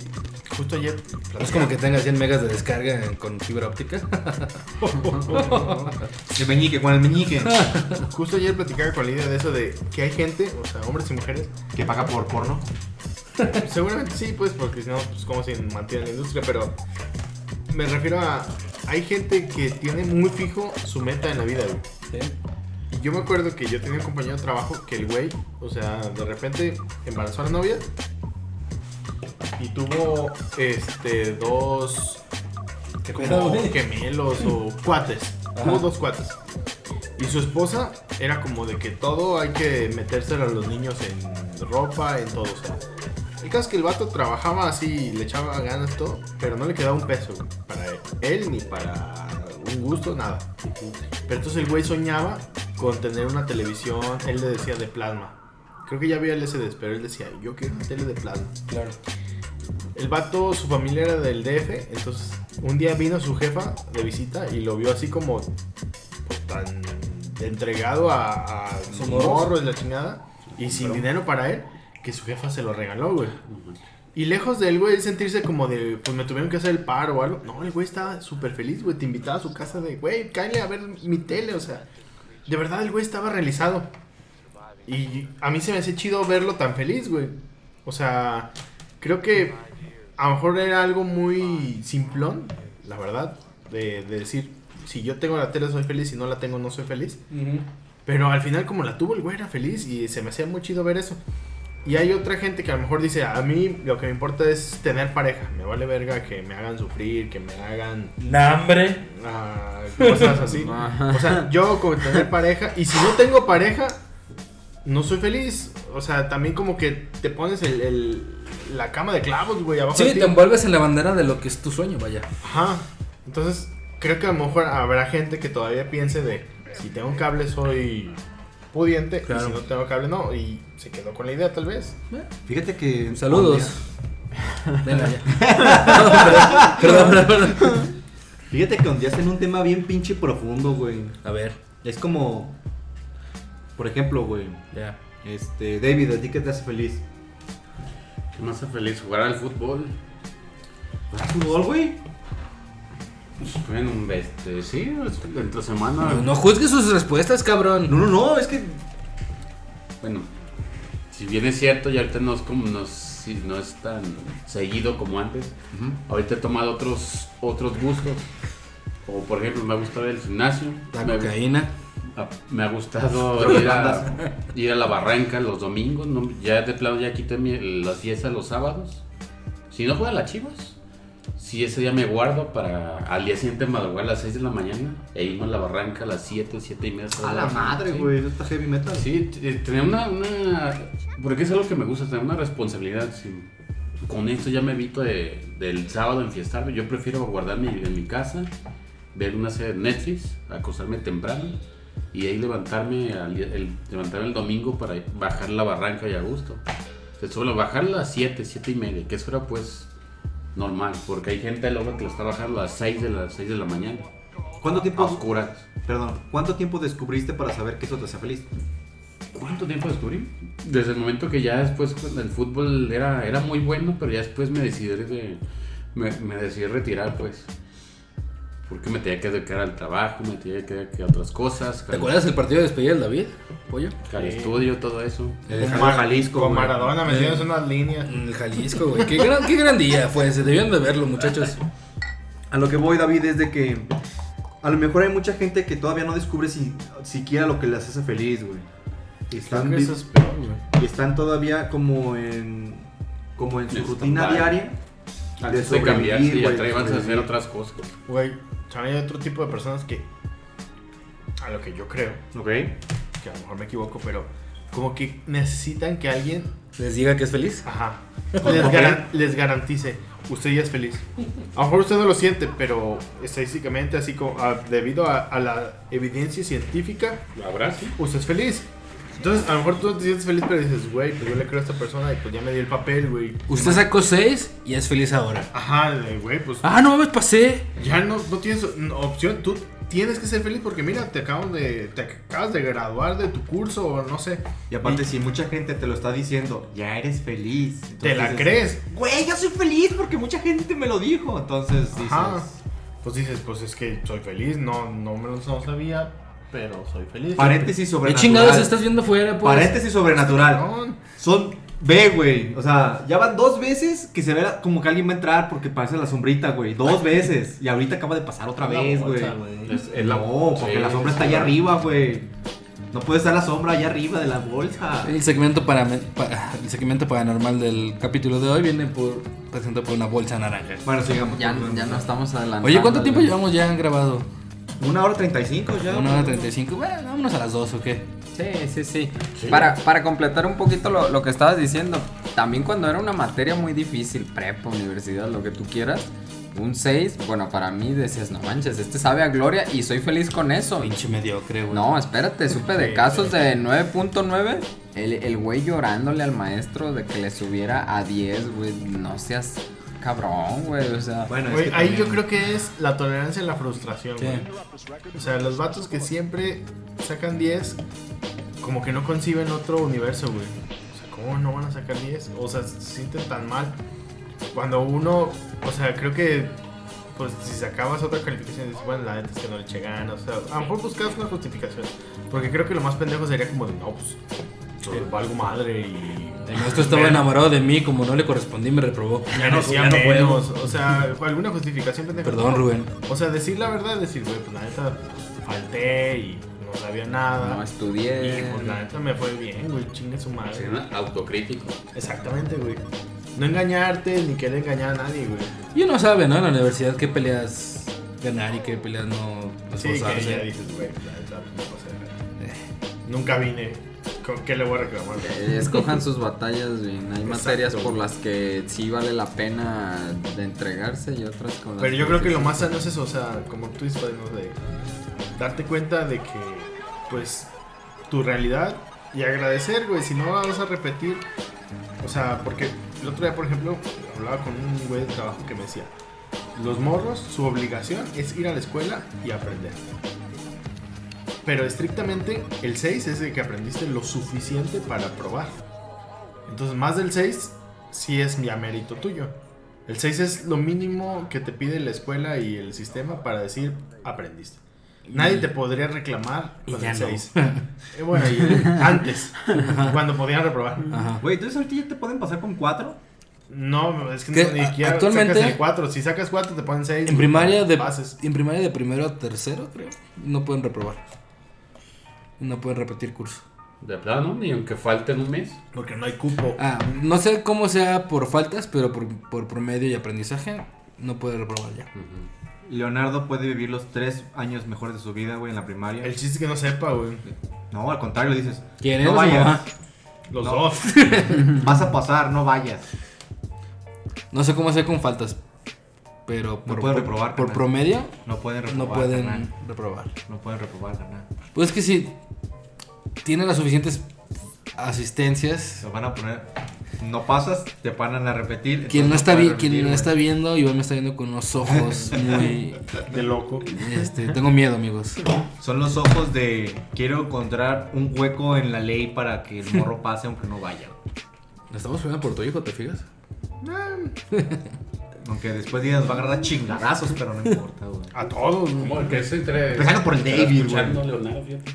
justo ayer. Es como que tengas 100 megas de descarga en- con fibra óptica. El meñique, con el meñique. Justo ayer platicaba con la idea de eso de que hay gente, o sea, hombres y mujeres. que paga por porno. Seguramente sí, pues, porque si no, pues como se mantiene la industria, pero me refiero a. Hay gente que tiene muy fijo su meta en la vida, güey. Y yo me acuerdo que yo tenía un compañero de trabajo que el güey, o sea, de repente embarazó a la novia y tuvo este dos ¿Qué pedo, como gemelos o cuates. Tuvo dos cuates. Y su esposa era como de que todo hay que metérselo a los niños en ropa, en todo. O sea, el caso es que el vato trabajaba así, le echaba ganas todo, pero no le quedaba un peso para él, él ni para un gusto, nada. Pero entonces el güey soñaba con tener una televisión, él le decía de plasma. Creo que ya había el SD, pero él decía, yo quiero una tele de plasma. Claro. El vato, su familia era del DF, entonces un día vino su jefa de visita y lo vio así como pues, tan entregado a, a su morros? morro y la chingada y sin dinero para él que su jefa se lo regaló, güey. Y lejos del güey sentirse como de, pues me tuvieron que hacer el paro o algo. No, el güey estaba súper feliz, güey. Te invitaba a su casa de, güey, cállate a ver mi tele, o sea. De verdad, el güey estaba realizado. Y a mí se me hace chido verlo tan feliz, güey. O sea, creo que a lo mejor era algo muy simplón, la verdad, de, de decir, si yo tengo la tele soy feliz, si no la tengo no soy feliz. Pero al final como la tuvo el güey era feliz y se me hacía muy chido ver eso. Y hay otra gente que a lo mejor dice, a mí lo que me importa es tener pareja. Me vale verga que me hagan sufrir, que me hagan Nambre. ah, cosas así. O sea, yo con tener pareja y si no tengo pareja, no soy feliz. O sea, también como que te pones el, el- la cama de clavos, güey, abajo de Sí, ti. te envuelves en la bandera de lo que es tu sueño, vaya. Ajá. Entonces, creo que a lo mejor habrá gente que todavía piense de si tengo un cable soy pudiente Claro. y si no tengo cable no y se quedó con la idea tal vez. Fíjate que. Saludos. Venga ya. perdón, perdón, perdón. día- fíjate que hundías en un tema bien pinche profundo, güey. A ver, Es como. Por ejemplo, güey. ya. Este, David, ¿a ti qué te hace feliz? ¿Qué me hace feliz? Jugar al fútbol. ¿Jugar fútbol, güey? Bueno, este, sí, entre semana. No juzgues sus respuestas, cabrón. No, no, no, es que. Bueno, si bien es cierto, ya ahorita no es como no, es- no tan seguido como antes. Ahorita he tomado otros otros gustos. O por ejemplo, me ha gustado el gimnasio. La me, cocaína. me ha gustado ir a, ir a la barranca los domingos. no- ya de plano ya quité mi- las fiestas los sábados. Si no juega las chivas, si ese día me guardo para al día siguiente madrugar a las 6 de la mañana e irme a la barranca a las 7, 7 y media. A la madre, Sí. güey. Eso está heavy metal. Sí, t- tener una, una- Porque es algo que me gusta, tener una responsabilidad. sí. Con esto ya me evito de- del sábado enfiestarme. Yo prefiero guardarme en mi casa, ver una serie de Netflix, acostarme temprano y ahí levantarme, al el, levantarme el domingo para bajar la barranca y a gusto. Se suele bajar a las 7, 7 y media, que eso era pues normal, porque hay gente luego que lo está bajando a las 6 de, las 6 de la mañana, ¿Cuánto a tiempo. oscuras. Perdón, ¿cuánto tiempo descubriste para saber que eso te hacía feliz? ¿Cuánto tiempo descubrí? Desde el momento que ya después el fútbol era, era muy bueno, pero ya después me decidí de, me, me decidí retirar, pues. Porque me tenía que dedicar al trabajo, me tenía que dedicar a otras cosas. ¿Te acuerdas del partido de despedida del David? Pollo. Al estudio, todo eso. El Mar- Jalisco, Con güey. Maradona me tienes unas líneas. En el Jalisco, güey. Qué gran, qué gran día fue ese. Debían de verlo, muchachos. A lo que voy, David, es de que a lo mejor hay mucha gente que todavía no descubre si, siquiera lo que les hace feliz, güey. Y están, que vi- eso es peor, güey. y están todavía como en como en su En rutina diaria de sobrevivir, y güey, a hacer otras cosas. Güey, también hay otro tipo de personas que, a lo que yo creo, Ok. que a lo mejor me equivoco, pero como que necesitan que alguien, Les diga que es feliz. ajá, les, garan- les garantice, usted ya es feliz. A lo mejor usted no lo siente, pero estadísticamente, así como a- debido a, a la evidencia científica, ¿Habrá? Sí. usted es feliz. Entonces, a lo mejor tú no te sientes feliz, pero dices, güey, pues yo le creo a esta persona y pues ya me dio el papel, güey. Usted sacó 6 y es feliz ahora. Ajá, güey, pues Ah, no me pasé. ya no, no tienes opción. Tú tienes que ser feliz porque mira, te acabas de, te acabas de graduar de tu curso o no sé. Y aparte, si mucha gente te lo está diciendo, ya eres feliz. Te la dices, crees. Güey, yo soy feliz porque mucha gente me lo dijo. Entonces dices, Ajá. Pues dices, pues es que soy feliz, no, no me lo no sabía, pero soy feliz. paréntesis ¿Qué sobrenatural. chingados estás viendo fuera, pues? Paréntesis sobrenatural. Son. Ve, güey. O sea, ya van dos veces que se ve la- como que alguien va a entrar porque parece la sombrita, güey. Dos veces. Y ahorita acaba de pasar otra La vez, güey. Es- es la- No, porque sí, la sombra está sí, allá arriba, güey. No puede estar la sombra allá arriba de la bolsa. El segmento, para, pa- el segmento paranormal del capítulo de hoy viene por presentado por una bolsa naranja. Bueno, sigamos. Ya, ya no estamos adelantando. Oye, ¿cuánto tiempo llevamos ya grabado? Una hora 35 ya. Una hora 35. Bueno, vámonos a las 2 o qué. Sí, sí, sí. Para, para completar un poquito lo, lo que estabas diciendo, también cuando era una materia muy difícil, prepa, universidad, lo que tú quieras, un 6, bueno, para mí decías, no manches, este sabe a gloria y soy feliz con eso. Pinche mediocre, güey. No, espérate, supe de Sí, casos de 9.9, el, el güey llorándole al maestro de que le subiera a 10, güey, no seas cabrón, güey, o sea... Bueno, es Güey, que ahí también- yo creo que es la tolerancia a la frustración, Sí. güey. O sea, los vatos que siempre sacan 10, como que no conciben otro universo, güey. O sea, ¿cómo no van a sacar 10? O sea, se sienten tan mal. Cuando uno, o sea, creo que, pues si sacabas otra calificación, dices, bueno, la neta es que no le eché ganas. O sea, a lo mejor buscabas una justificación. Porque creo que lo más pendejo sería como de, no, pues, yo valgo madre y. El maestro estaba enamorado de mí, como no le correspondí, me reprobó. Ya no, ya no menos. O sea, alguna justificación pendeja. Perdón, Rubén. O sea, decir la verdad, decir, güey, pues la neta falté y no sabía nada. No estudié. Y pues la neta me fue bien, güey, chingue su madre. Ser un autocrítico. Exactamente, güey. No engañarte ni querer engañar a nadie, güey. Y uno sabe, ¿no? En la universidad qué peleas ganar y qué peleas no Sí, que ya dices, güey, la neta no de verga. Nunca vine. ¿Con qué le voy a reclamar? Escojan sus batallas bien. Hay Exacto, materias por las que sí vale la pena de entregarse y otras con las Pero yo creo que lo sí. más sano es eso, o sea, como tú dices, ¿no? de darte cuenta de que, pues, tu realidad y agradecer, güey, si no la vas a repetir, o sea, porque el otro día, por ejemplo, hablaba con un güey de trabajo que me decía, los morros, su obligación es ir a la escuela y aprender. Pero estrictamente, el 6 es el que aprendiste lo suficiente para probar. Entonces, más del 6 sí es mi mérito tuyo. El 6 es lo mínimo que te pide la escuela y el sistema para decir aprendiste. Nadie te podría reclamar Y con ya el no. 6. Eh, bueno, y antes, cuando podían reprobar. Güey, entonces ahorita ya te pueden pasar con 4. No, es que ni siquiera actualmente- sacas el 4. Si sacas 4 te ponen 6. En primaria de Pases. en primaria de primero a tercero, creo, no pueden reprobar. No pueden repetir curso. De plano, ni aunque falten un mes. Porque no hay cupo. Ah, no sé cómo sea por faltas, pero por, por promedio y aprendizaje no puede reprobar ya. Leonardo puede vivir los 3 años mejores de su vida, güey, en la primaria. El chiste es que no sepa, güey. No, al contrario, dices. ¿Quién es no vayas. mamá? Los No. dos. Vas a pasar, no vayas. No sé cómo sea con faltas, pero por, pueden por- reprobar, por promedio No pueden reprobar. no pueden reprobar. No pueden reprobar, carnal. Pues es que si tienen las suficientes asistencias, Se van a poner. No pasas, te van a repetir. quien no está vi- quien no güey. está viendo, Iván me está viendo con unos ojos muy De loco. este, tengo miedo, amigos. Son los ojos de quiero encontrar un hueco en la ley para que el morro pase aunque no vaya. Nos estamos peleando por tu hijo, ¿te fijas? Aunque después digas va a agarrar chingadazos, pero no importa, güey. A todos, güey. Como que es entre. Empezando por el David, Leonardo, fíjate.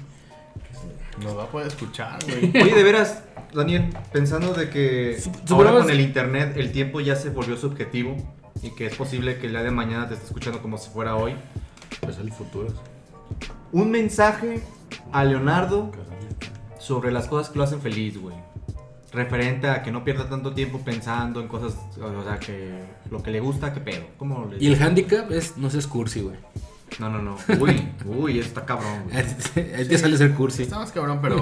Nos va a poder escuchar, güey. Oye, de veras, Daniel, pensando de que ahora con es- el internet el tiempo ya se volvió subjetivo y que es posible que el día de mañana te esté escuchando como si fuera hoy. Pues el futuro. Un mensaje a Leonardo sobre las cosas que lo hacen feliz, güey. Referente a que no pierda tanto tiempo pensando en cosas, o sea, que lo que le gusta, que pedo. ¿Cómo le Y el handicap es no seas cursi, güey. No, no, no. Uy, uy, está cabrón, güey. Ahí te sale ser cursi. Está más cabrón, pero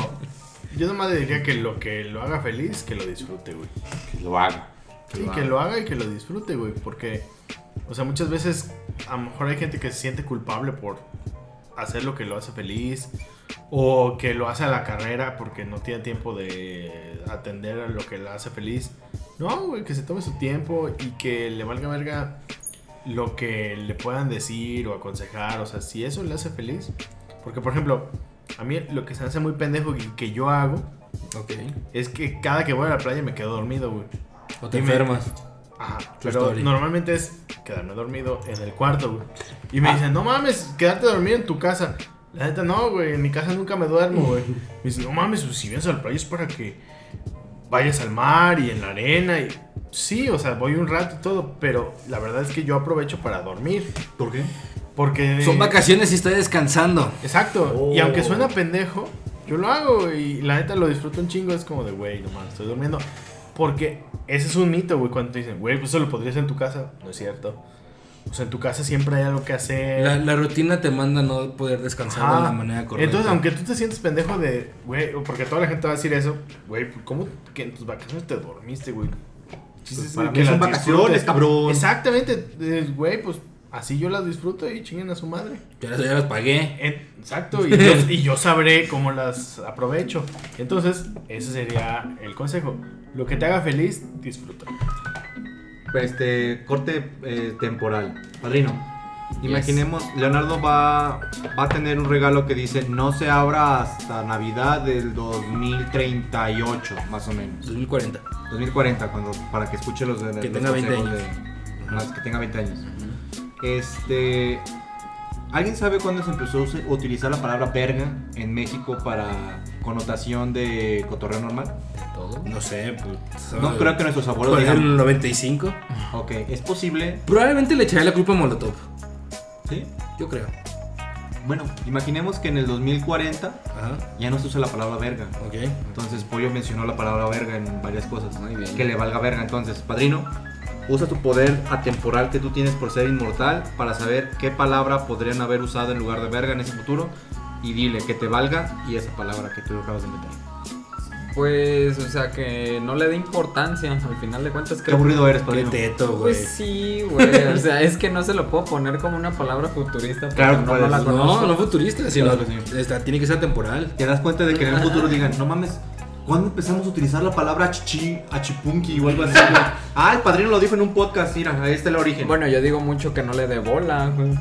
yo nomás le diría que lo que lo haga feliz, que lo disfrute, güey. Que lo haga. Sí, lo que haga. lo haga y que lo disfrute, güey. Porque, o sea, muchas veces a lo mejor hay gente que se siente culpable por hacer lo que lo hace feliz. O que lo hace a la carrera porque no tiene tiempo de atender a lo que le hace feliz. No, güey, que se tome su tiempo y que le valga verga lo que le puedan decir o aconsejar. O sea, si eso le hace feliz. Porque, por ejemplo, a mí lo que se me hace muy pendejo y que yo hago es que cada que voy a la playa me quedo dormido, güey. O te enfermas. Ajá, pero story. normalmente es quedarme dormido en el cuarto, güey. Y me dicen, no mames, quedarte dormido en tu casa. La neta, no, güey, en mi casa nunca me duermo, güey. Me dicen, no mames, si vienes a la playa es para que vayas al mar y en la arena. Y... Sí, o sea, voy un rato y todo, pero la verdad es que yo aprovecho para dormir. ¿Por qué? Porque... Son vacaciones y estoy descansando. Exacto. Y Oh. aunque suena pendejo, yo lo hago y la neta lo disfruto un chingo. Es como de, güey, no mames, estoy durmiendo. Porque ese es un mito, güey, cuando te dicen, güey, pues eso lo podrías hacer en tu casa. No es cierto. O sea, en tu casa siempre hay algo que hacer. La, la rutina te manda a no poder descansar Ajá. de la manera correcta. Entonces, aunque tú te sientes pendejo de, güey, porque toda la gente va a decir eso, güey, ¿cómo que en tus vacaciones te dormiste, güey? Pues para mí son las vacaciones, cabrón. Exactamente, güey, pues así yo las disfruto y chinguen a su madre. Ya las, ya las pagué. Exacto, y yo, y yo sabré cómo las aprovecho. Entonces, ese sería el consejo. Lo que te haga feliz, disfruta. Este, corte eh, temporal. Padrino. Imaginemos, Leonardo va, va a tener un regalo que dice no se abra hasta Navidad del 2038, más o menos. 2040. 2040, cuando, para que escuche los de Que los tenga 20 consejos años. de- más que tenga 20 años. Este. ¿Alguien sabe cuándo se empezó a utilizar la palabra verga en México para connotación de cotorreo normal? Todo. No sé, pues. No creo que nuestros abuelos ¿Por digan. el 95? Ok, es posible. Probablemente le echaré la culpa a Molotov. ¿Sí? Yo creo. Bueno, imaginemos que en el 2040 Ajá. ya no se usa la palabra verga. Ok. Entonces Pollo mencionó la palabra verga en varias cosas. Muy bien. Que le valga verga. Entonces, padrino, usa tu poder atemporal que tú tienes por ser inmortal para saber qué palabra podrían haber usado en lugar de verga en ese futuro. Y dile que te valga y esa palabra que tú acabas de meter. Pues, o sea, que no le dé importancia. Al final de cuentas, Qué creo aburrido eres, Qué padrino. teto, güey. Pues sí, güey. O sea, es que no se lo puedo poner como una palabra futurista. Claro no, no la No, conozco. No, no futurista, sino Claro sí. esta, tiene que ser temporal. Te das cuenta de que en el futuro digan, no mames, ¿cuándo empezamos a utilizar la palabra chichi, achipunki o algo así? ah, el padrino lo dijo en un podcast, mira, ahí está el origen. Bueno, yo digo mucho que no le dé bola, güey.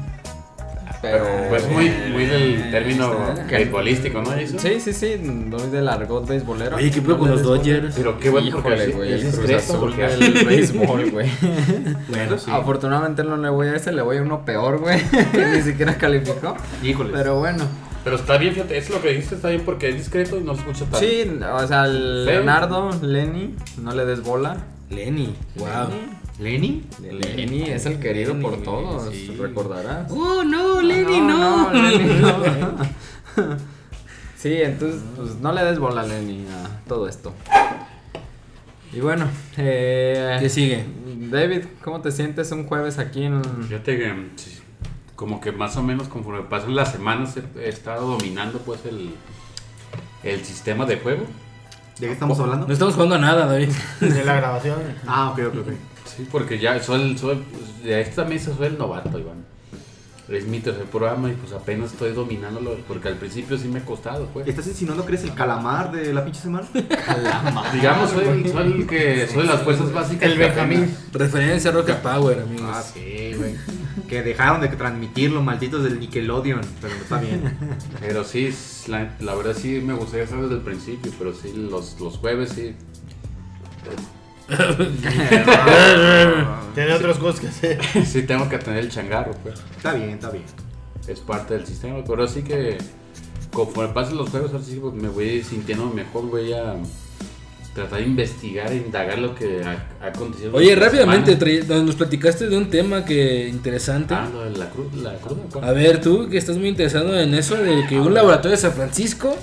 Pero. Pues muy, muy del término beisbolístico, ¿no? Eso? Sí, sí, sí. Doy del argot beisbolero. Oye, ¿qué pedo con los. Dodgers? Pero qué bueno porque Híjole, güey. es Cruz discreto Azul porque del béisbol, güey. Bueno, sí. Afortunadamente no le voy a ese, le voy a uno peor, güey. que ni siquiera calificó. Híjole. Pero bueno. Pero está bien, fíjate, eso lo que dijiste está bien porque es discreto y no se escucha tanto. Sí, o sea, el. Leonardo, Lenny, no le des bola. Lenny. Wow. ¿Lenny? Lenny es el querido por Lenny, todos, sí. recordarás. Oh, no, Lenny, no. Lenny, no. sí, entonces, pues no le des bola a Lenny a todo esto. Y bueno, eh, ¿Qué sigue? David, ¿cómo te sientes un jueves aquí en... Fíjate que mm, como que más o menos conforme pasan las semanas he, he estado dominando pues el, el sistema de juego. ¿De qué estamos hablando? No estamos jugando a nada, David. De la grabación. Ah, ok, ok, ok. Sí, porque ya soy, soy de esta mesa soy el novato, Iván. Es mi tercer programa y pues apenas estoy dominándolo porque al principio sí me ha costado, pues. ¿Estás insinuando que eres el calamar de la pinche semana? Digamos, soy, el- soy el que soy las fuerzas básicas. El Benjamín. Referencia a Rocket Power, amigos. Ah, sí, güey. que dejaron de transmitirlo, malditos del Nickelodeon. Pero está bien. Pero sí, la, la verdad sí me gustaría hacer desde el principio, pero sí, los, los jueves sí. Tiene otras cosas que hacer. sí tengo que tener el changarro, pues. Está bien, está bien. Es parte del sistema, pero sí que conforme pasen los juegos, ahora sí pues, me voy sintiendo mejor, voy a tratar de investigar e indagar lo que ha, ha acontecido. Oye, rápidamente, nos platicaste de un tema que interesante. Ah, lo de la, cru- la cruda. ¿cuál? A ver, tú que estás muy interesado en eso de que un laboratorio de San Francisco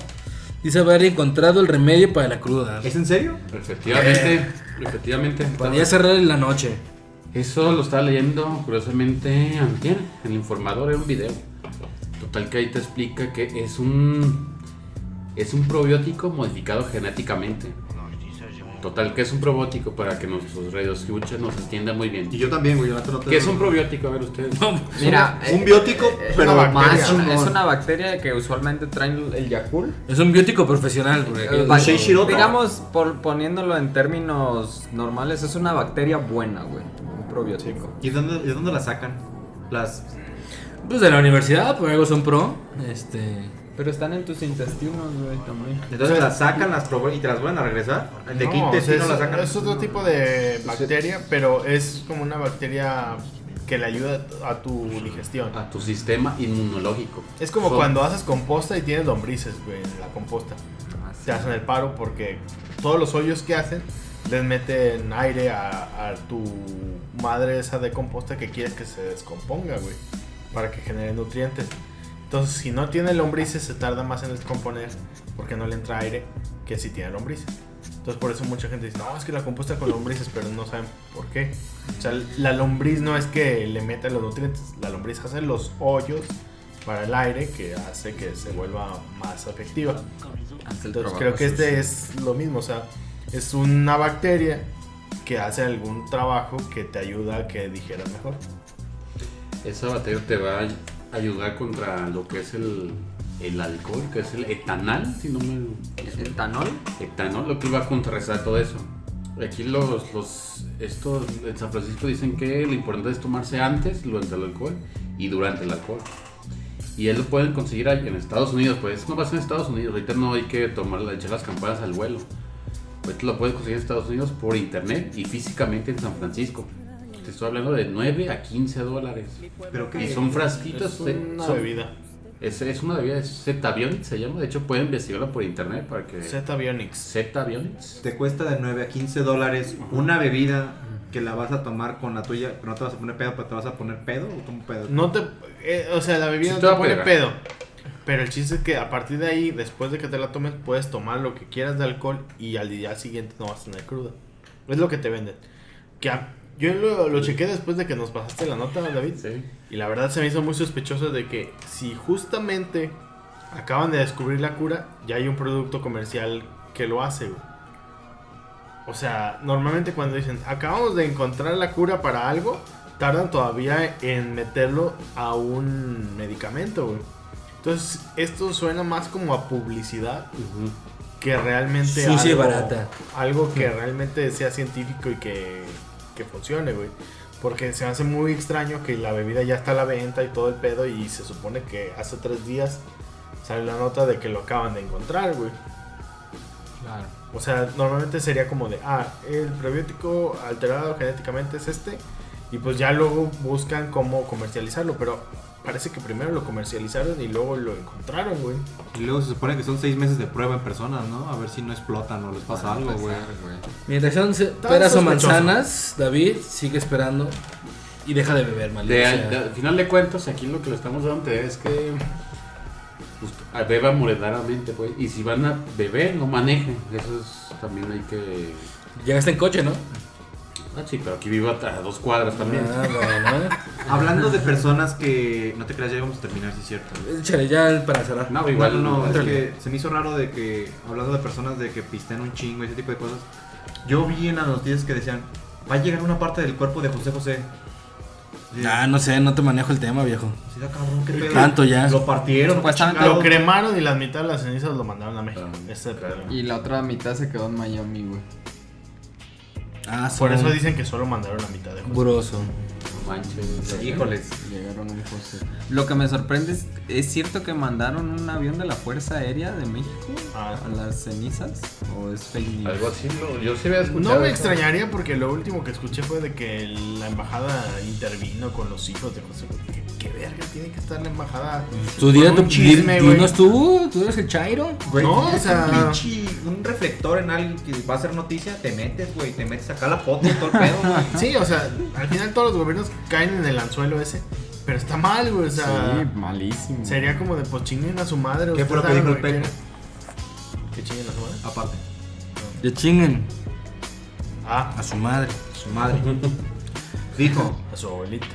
dice haber encontrado el remedio para la cruda. ¿Es en serio? Efectivamente, efectivamente. Podría cerrar en la noche. Eso lo estaba leyendo curiosamente antier, el informador, era un video. Total que ahí te explica que es un es un probiótico modificado genéticamente. Total que es un probiótico para que nuestros radioescuchas nos entiendan muy bien. Y yo también, güey. Yo no te ¿Qué es un probiótico? A ver ustedes. Mira, Un eh, biótico, es pero una más bacteria. es, un- una bacteria que usualmente traen el Yakult. Es un biótico profesional. porque Eh, no- digamos, por, poniéndolo en términos normales, es una bacteria buena, güey. Un probiótico. ¿Y de dónde, de dónde la sacan? Las... Pues de la universidad, por algo son pro. Este. Pero están en tus intestinos, güey, también. Entonces las sacan, las y te las vuelven a regresar. ¿De qué No, o sea, intestino es, la sacan? es otro tipo de bacteria, pero es como una bacteria que le ayuda a tu digestión. A tu sistema inmunológico. Es como cuando haces composta y tienes lombrices, güey, en la composta. Te hacen el paro porque todos los hoyos que hacen les meten aire a, a tu madre esa de composta que quieres que se descomponga, güey, para que genere nutrientes. Entonces, si no tiene lombrices, se tarda más en descomponer porque no le entra aire que si tiene lombrices. Entonces por eso mucha gente dice, no, es que la composta con lombrices, pero no saben por qué. O sea, la lombriz no es que le meta los nutrientes, la lombriz hace los hoyos para el aire que hace que se vuelva más efectiva. Entonces creo que este es lo mismo, o sea, es una bacteria que hace algún trabajo que te ayuda a que digieras mejor. Esa batería te va a ayudar contra lo que es el, el alcohol, que es el etanal, si no me... ¿Etanol? Etanol, lo que va a contrarrestar todo eso. Aquí los, los, estos en San Francisco dicen que lo importante es tomarse antes, durante el alcohol y durante el alcohol. Y él lo pueden conseguir en Estados Unidos, pues no pasa en Estados Unidos, ahorita no hay que tomar, echar las campanas al vuelo. Ahorita lo puedes conseguir en Estados Unidos por internet y físicamente en San Francisco. Te estoy hablando de 9 a 15 dólares. Pero Y que son frasquitos. Es de- una son- bebida. Es, es una bebida, es se llama. De hecho, pueden investigarla por internet para que. Z Bionics. Zetavionics. te cuesta de 9 a 15 dólares una bebida que la vas a tomar con la tuya, pero no te vas a poner pedo, pero te vas a poner pedo o como pedo. No te. eh, o sea, la bebida Sí no te te va a pone pedo. Pero el chiste es que a partir de ahí, después de que te la tomes, puedes tomar lo que quieras de alcohol y al día siguiente no vas a tener cruda. Es lo que te venden. Que a- yo lo, lo chequé después de que nos pasaste la nota, David. Sí. Y la verdad se me hizo muy sospechoso de que si justamente acaban de descubrir la cura, ya hay un producto comercial que lo hace, güey. O sea, normalmente cuando dicen, acabamos de encontrar la cura para algo, tardan todavía en meterlo a un medicamento, güey. Entonces, esto suena más como a publicidad Ujú. que realmente Sucia algo, barata. algo que realmente sea científico y que, que funcione, güey. Porque se hace muy extraño que la bebida ya está a la venta y todo el pedo y se supone que hace tres días sale la nota de que lo acaban de encontrar, güey. Claro. O sea, normalmente sería como de, ah, el prebiótico alterado genéticamente es este. Y pues ya luego buscan cómo comercializarlo. Pero parece que primero lo comercializaron y luego lo encontraron, güey. Y luego se supone que son 6 meses de prueba en personas, ¿no? A ver si no explotan o les pasa Para algo, güey. güey. Mientras se- peras o manzanas, David sigue esperando y deja de beber, maldito De, sea. de- al final de cuentas, aquí lo que le estamos dando es que pues, beba moderadamente, pues. Y si van a beber, no manejen. Eso es, también hay que. Llegaste en coche, ¿no? Ah, sí, pero aquí vivo a, a dos cuadras también. Ah, bueno. Hablando de personas que. No te creas, ya vamos a terminar, sí es cierto. Échale ya para cerrar. No, Igual igual no, es que se me hizo raro de que, hablando de personas de que pistean un chingo y ese tipo de cosas, yo vi en las noticias que decían, va a llegar una parte del cuerpo de José José. Sí. Ah, no sé, no te manejo el tema, viejo. Sí, da cabrón, qué pedo. Tanto ya. Lo partieron. Supuestamente chingados. Lo cremaron y la mitad de las cenizas lo mandaron a México. Ese es el claro. Y la otra mitad se quedó en Miami, güey. Ah, Por eso dicen que solo mandaron la mitad de José. Manches. Híjoles. Llegaron un José. Lo que me sorprende es, ¿es cierto que mandaron un avión de la Fuerza Aérea de México Ah. a las cenizas? ¿O es fake news? Algo así, no, yo sí había escuchado. No me eso. extrañaría porque lo último que escuché fue de que la embajada intervino con los hijos de José. ¿Qué, qué verga tiene que estar la embajada? Tú dile, un tú, chisme, güey. dinos tú, tú eres el Chairo. Güey, No, o sea- un, pinche- un reflector en alguien que va a hacer noticia, te metes, güey, te metes acá la foto y todo el pedo, güey. Sí, o sea, al final todos los gobiernos caen en el anzuelo ese. Pero está mal, güey. O sea, sí, malísimo. sería como de pues chinguen a su madre. ¿Qué fue lo que dijo el que Peña? Que chinguen a su madre. Aparte, Ya chinguen Ah, a su madre. su madre. Dijo, a su abuelita.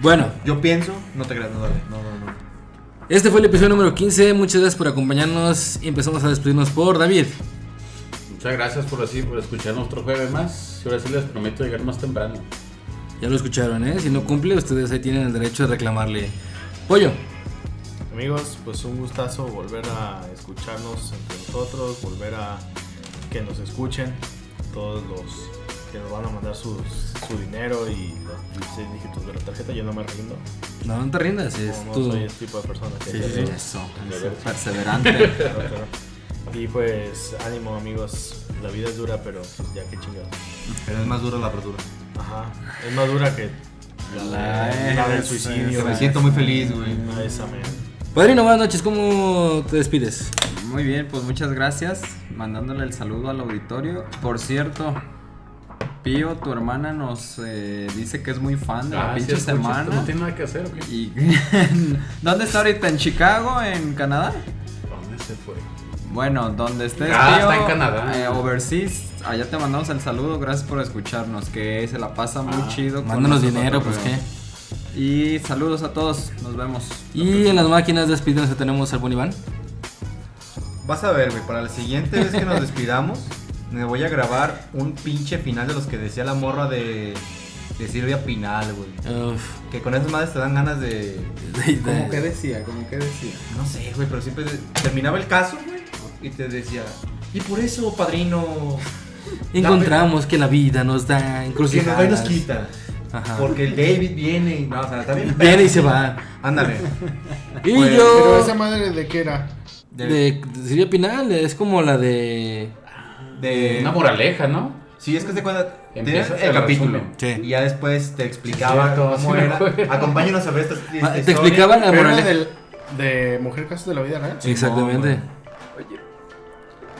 Bueno, yo pienso, no te creas, no, dale, no, no, no. este fue el episodio número 15. Muchas gracias por acompañarnos y empezamos a despedirnos por David. Muchas gracias por así, por escuchar otro jueves más. Y ahora sí les prometo llegar más temprano. Ya lo escucharon, ¿eh? Si no cumple, ustedes ahí tienen el derecho de reclamarle. Pollo. Amigos, pues un gustazo volver a escucharnos entre nosotros, volver a que nos escuchen todos los que nos van a mandar sus, su dinero y los 16 dígitos de la tarjeta. Yo no me rindo. No, no te rindas, es No, no tu... soy el tipo de persona que Sí. Eso, eso, perseverante. Claro, claro. Y pues ánimo amigos, la vida es dura, pero ya que chingados. Pero es más dura la apertura. Ajá, es más dura que la, la del suicidio. Me siento muy feliz, güey. Ah, esa man. Padrino, buenas noches, ¿cómo te despides? Muy bien, pues muchas gracias. Mandándole el saludo al auditorio. Por cierto, Pío, tu hermana nos eh, dice que es muy fan de la Ah, pinche semana. No tiene nada que hacer, ¿o qué? Y ¿Dónde está ahorita? ¿En Chicago? ¿En Canadá? ¿Dónde se fue? Bueno, donde estés, Ah, tío, está en Canadá. eh, overseas, allá te mandamos el saludo, gracias por escucharnos, que se la pasa muy chido. con Mándanos dinero, pues qué. Y saludos a todos, nos vemos. Y en las máquinas de tenemos al buen Iván. Vas a ver, güey, para la siguiente vez que nos despidamos, me voy a grabar un pinche final de los que decía la morra de, de Silvia Pinal, güey. Que con esas madres te dan ganas de... de- de- ¿Cómo que decía? ¿Cómo que decía? No sé, güey, pero siempre terminaba el caso, güey, y te decía... Y por eso, padrino... Encontramos que la vida nos da Que nos encrucijadas. va y nos quita. Ajá. Porque el David viene y... No, o sea, está bien. Viene y se va. Ándale. Y Pues, yo. Pero esa madre de qué era? De... De, de Silvia Pinal, es como la de. de- Una moraleja, ¿no? Sí, es que se cuenta Empieza el capítulo. Sí. Y ya después te explicaba cómo sí me era. Acompáñanos a ver esta, esta Ah, Te historia. explicaban la moraleja. del, de Mujer Casos de la Vida Real. Exactamente.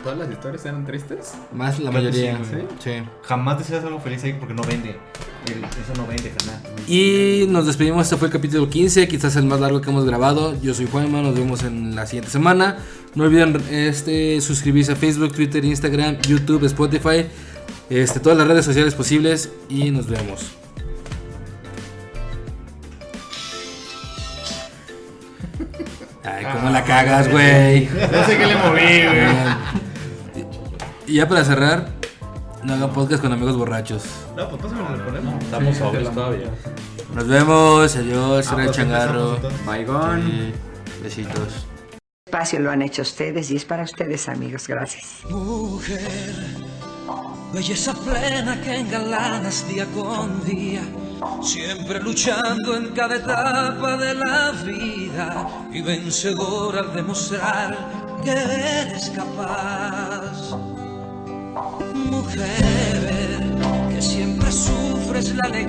¿Todas las historias eran tristes? Más la mayoría. sí, sí. Jamás deseas algo feliz ahí porque no vende. El- eso no vende, carnal. Y nos despedimos, este fue el capítulo 15, quizás el más largo que hemos grabado. Yo soy Juanma, nos vemos en la siguiente semana. No olviden este, suscribirse a Facebook, Twitter, Instagram, YouTube, Spotify, este, todas las redes sociales posibles y nos vemos. Ay, cómo la cagas, güey. No sé qué le moví, güey. Y ya para cerrar, no hagan podcast con amigos borrachos. No, pues pásame lo ponemos. Estamos sobrios todavía. Nos vemos, adiós, Ah, era el pues changarro. Sí, Besitos. Espacio lo han hecho ustedes y es para ustedes, amigos. Gracias. Mujer, belleza plena que engalanas día con día, siempre luchando en cada etapa de la vida y vencedora al demostrar que eres capaz. Mujer, que siempre sufres la alegría.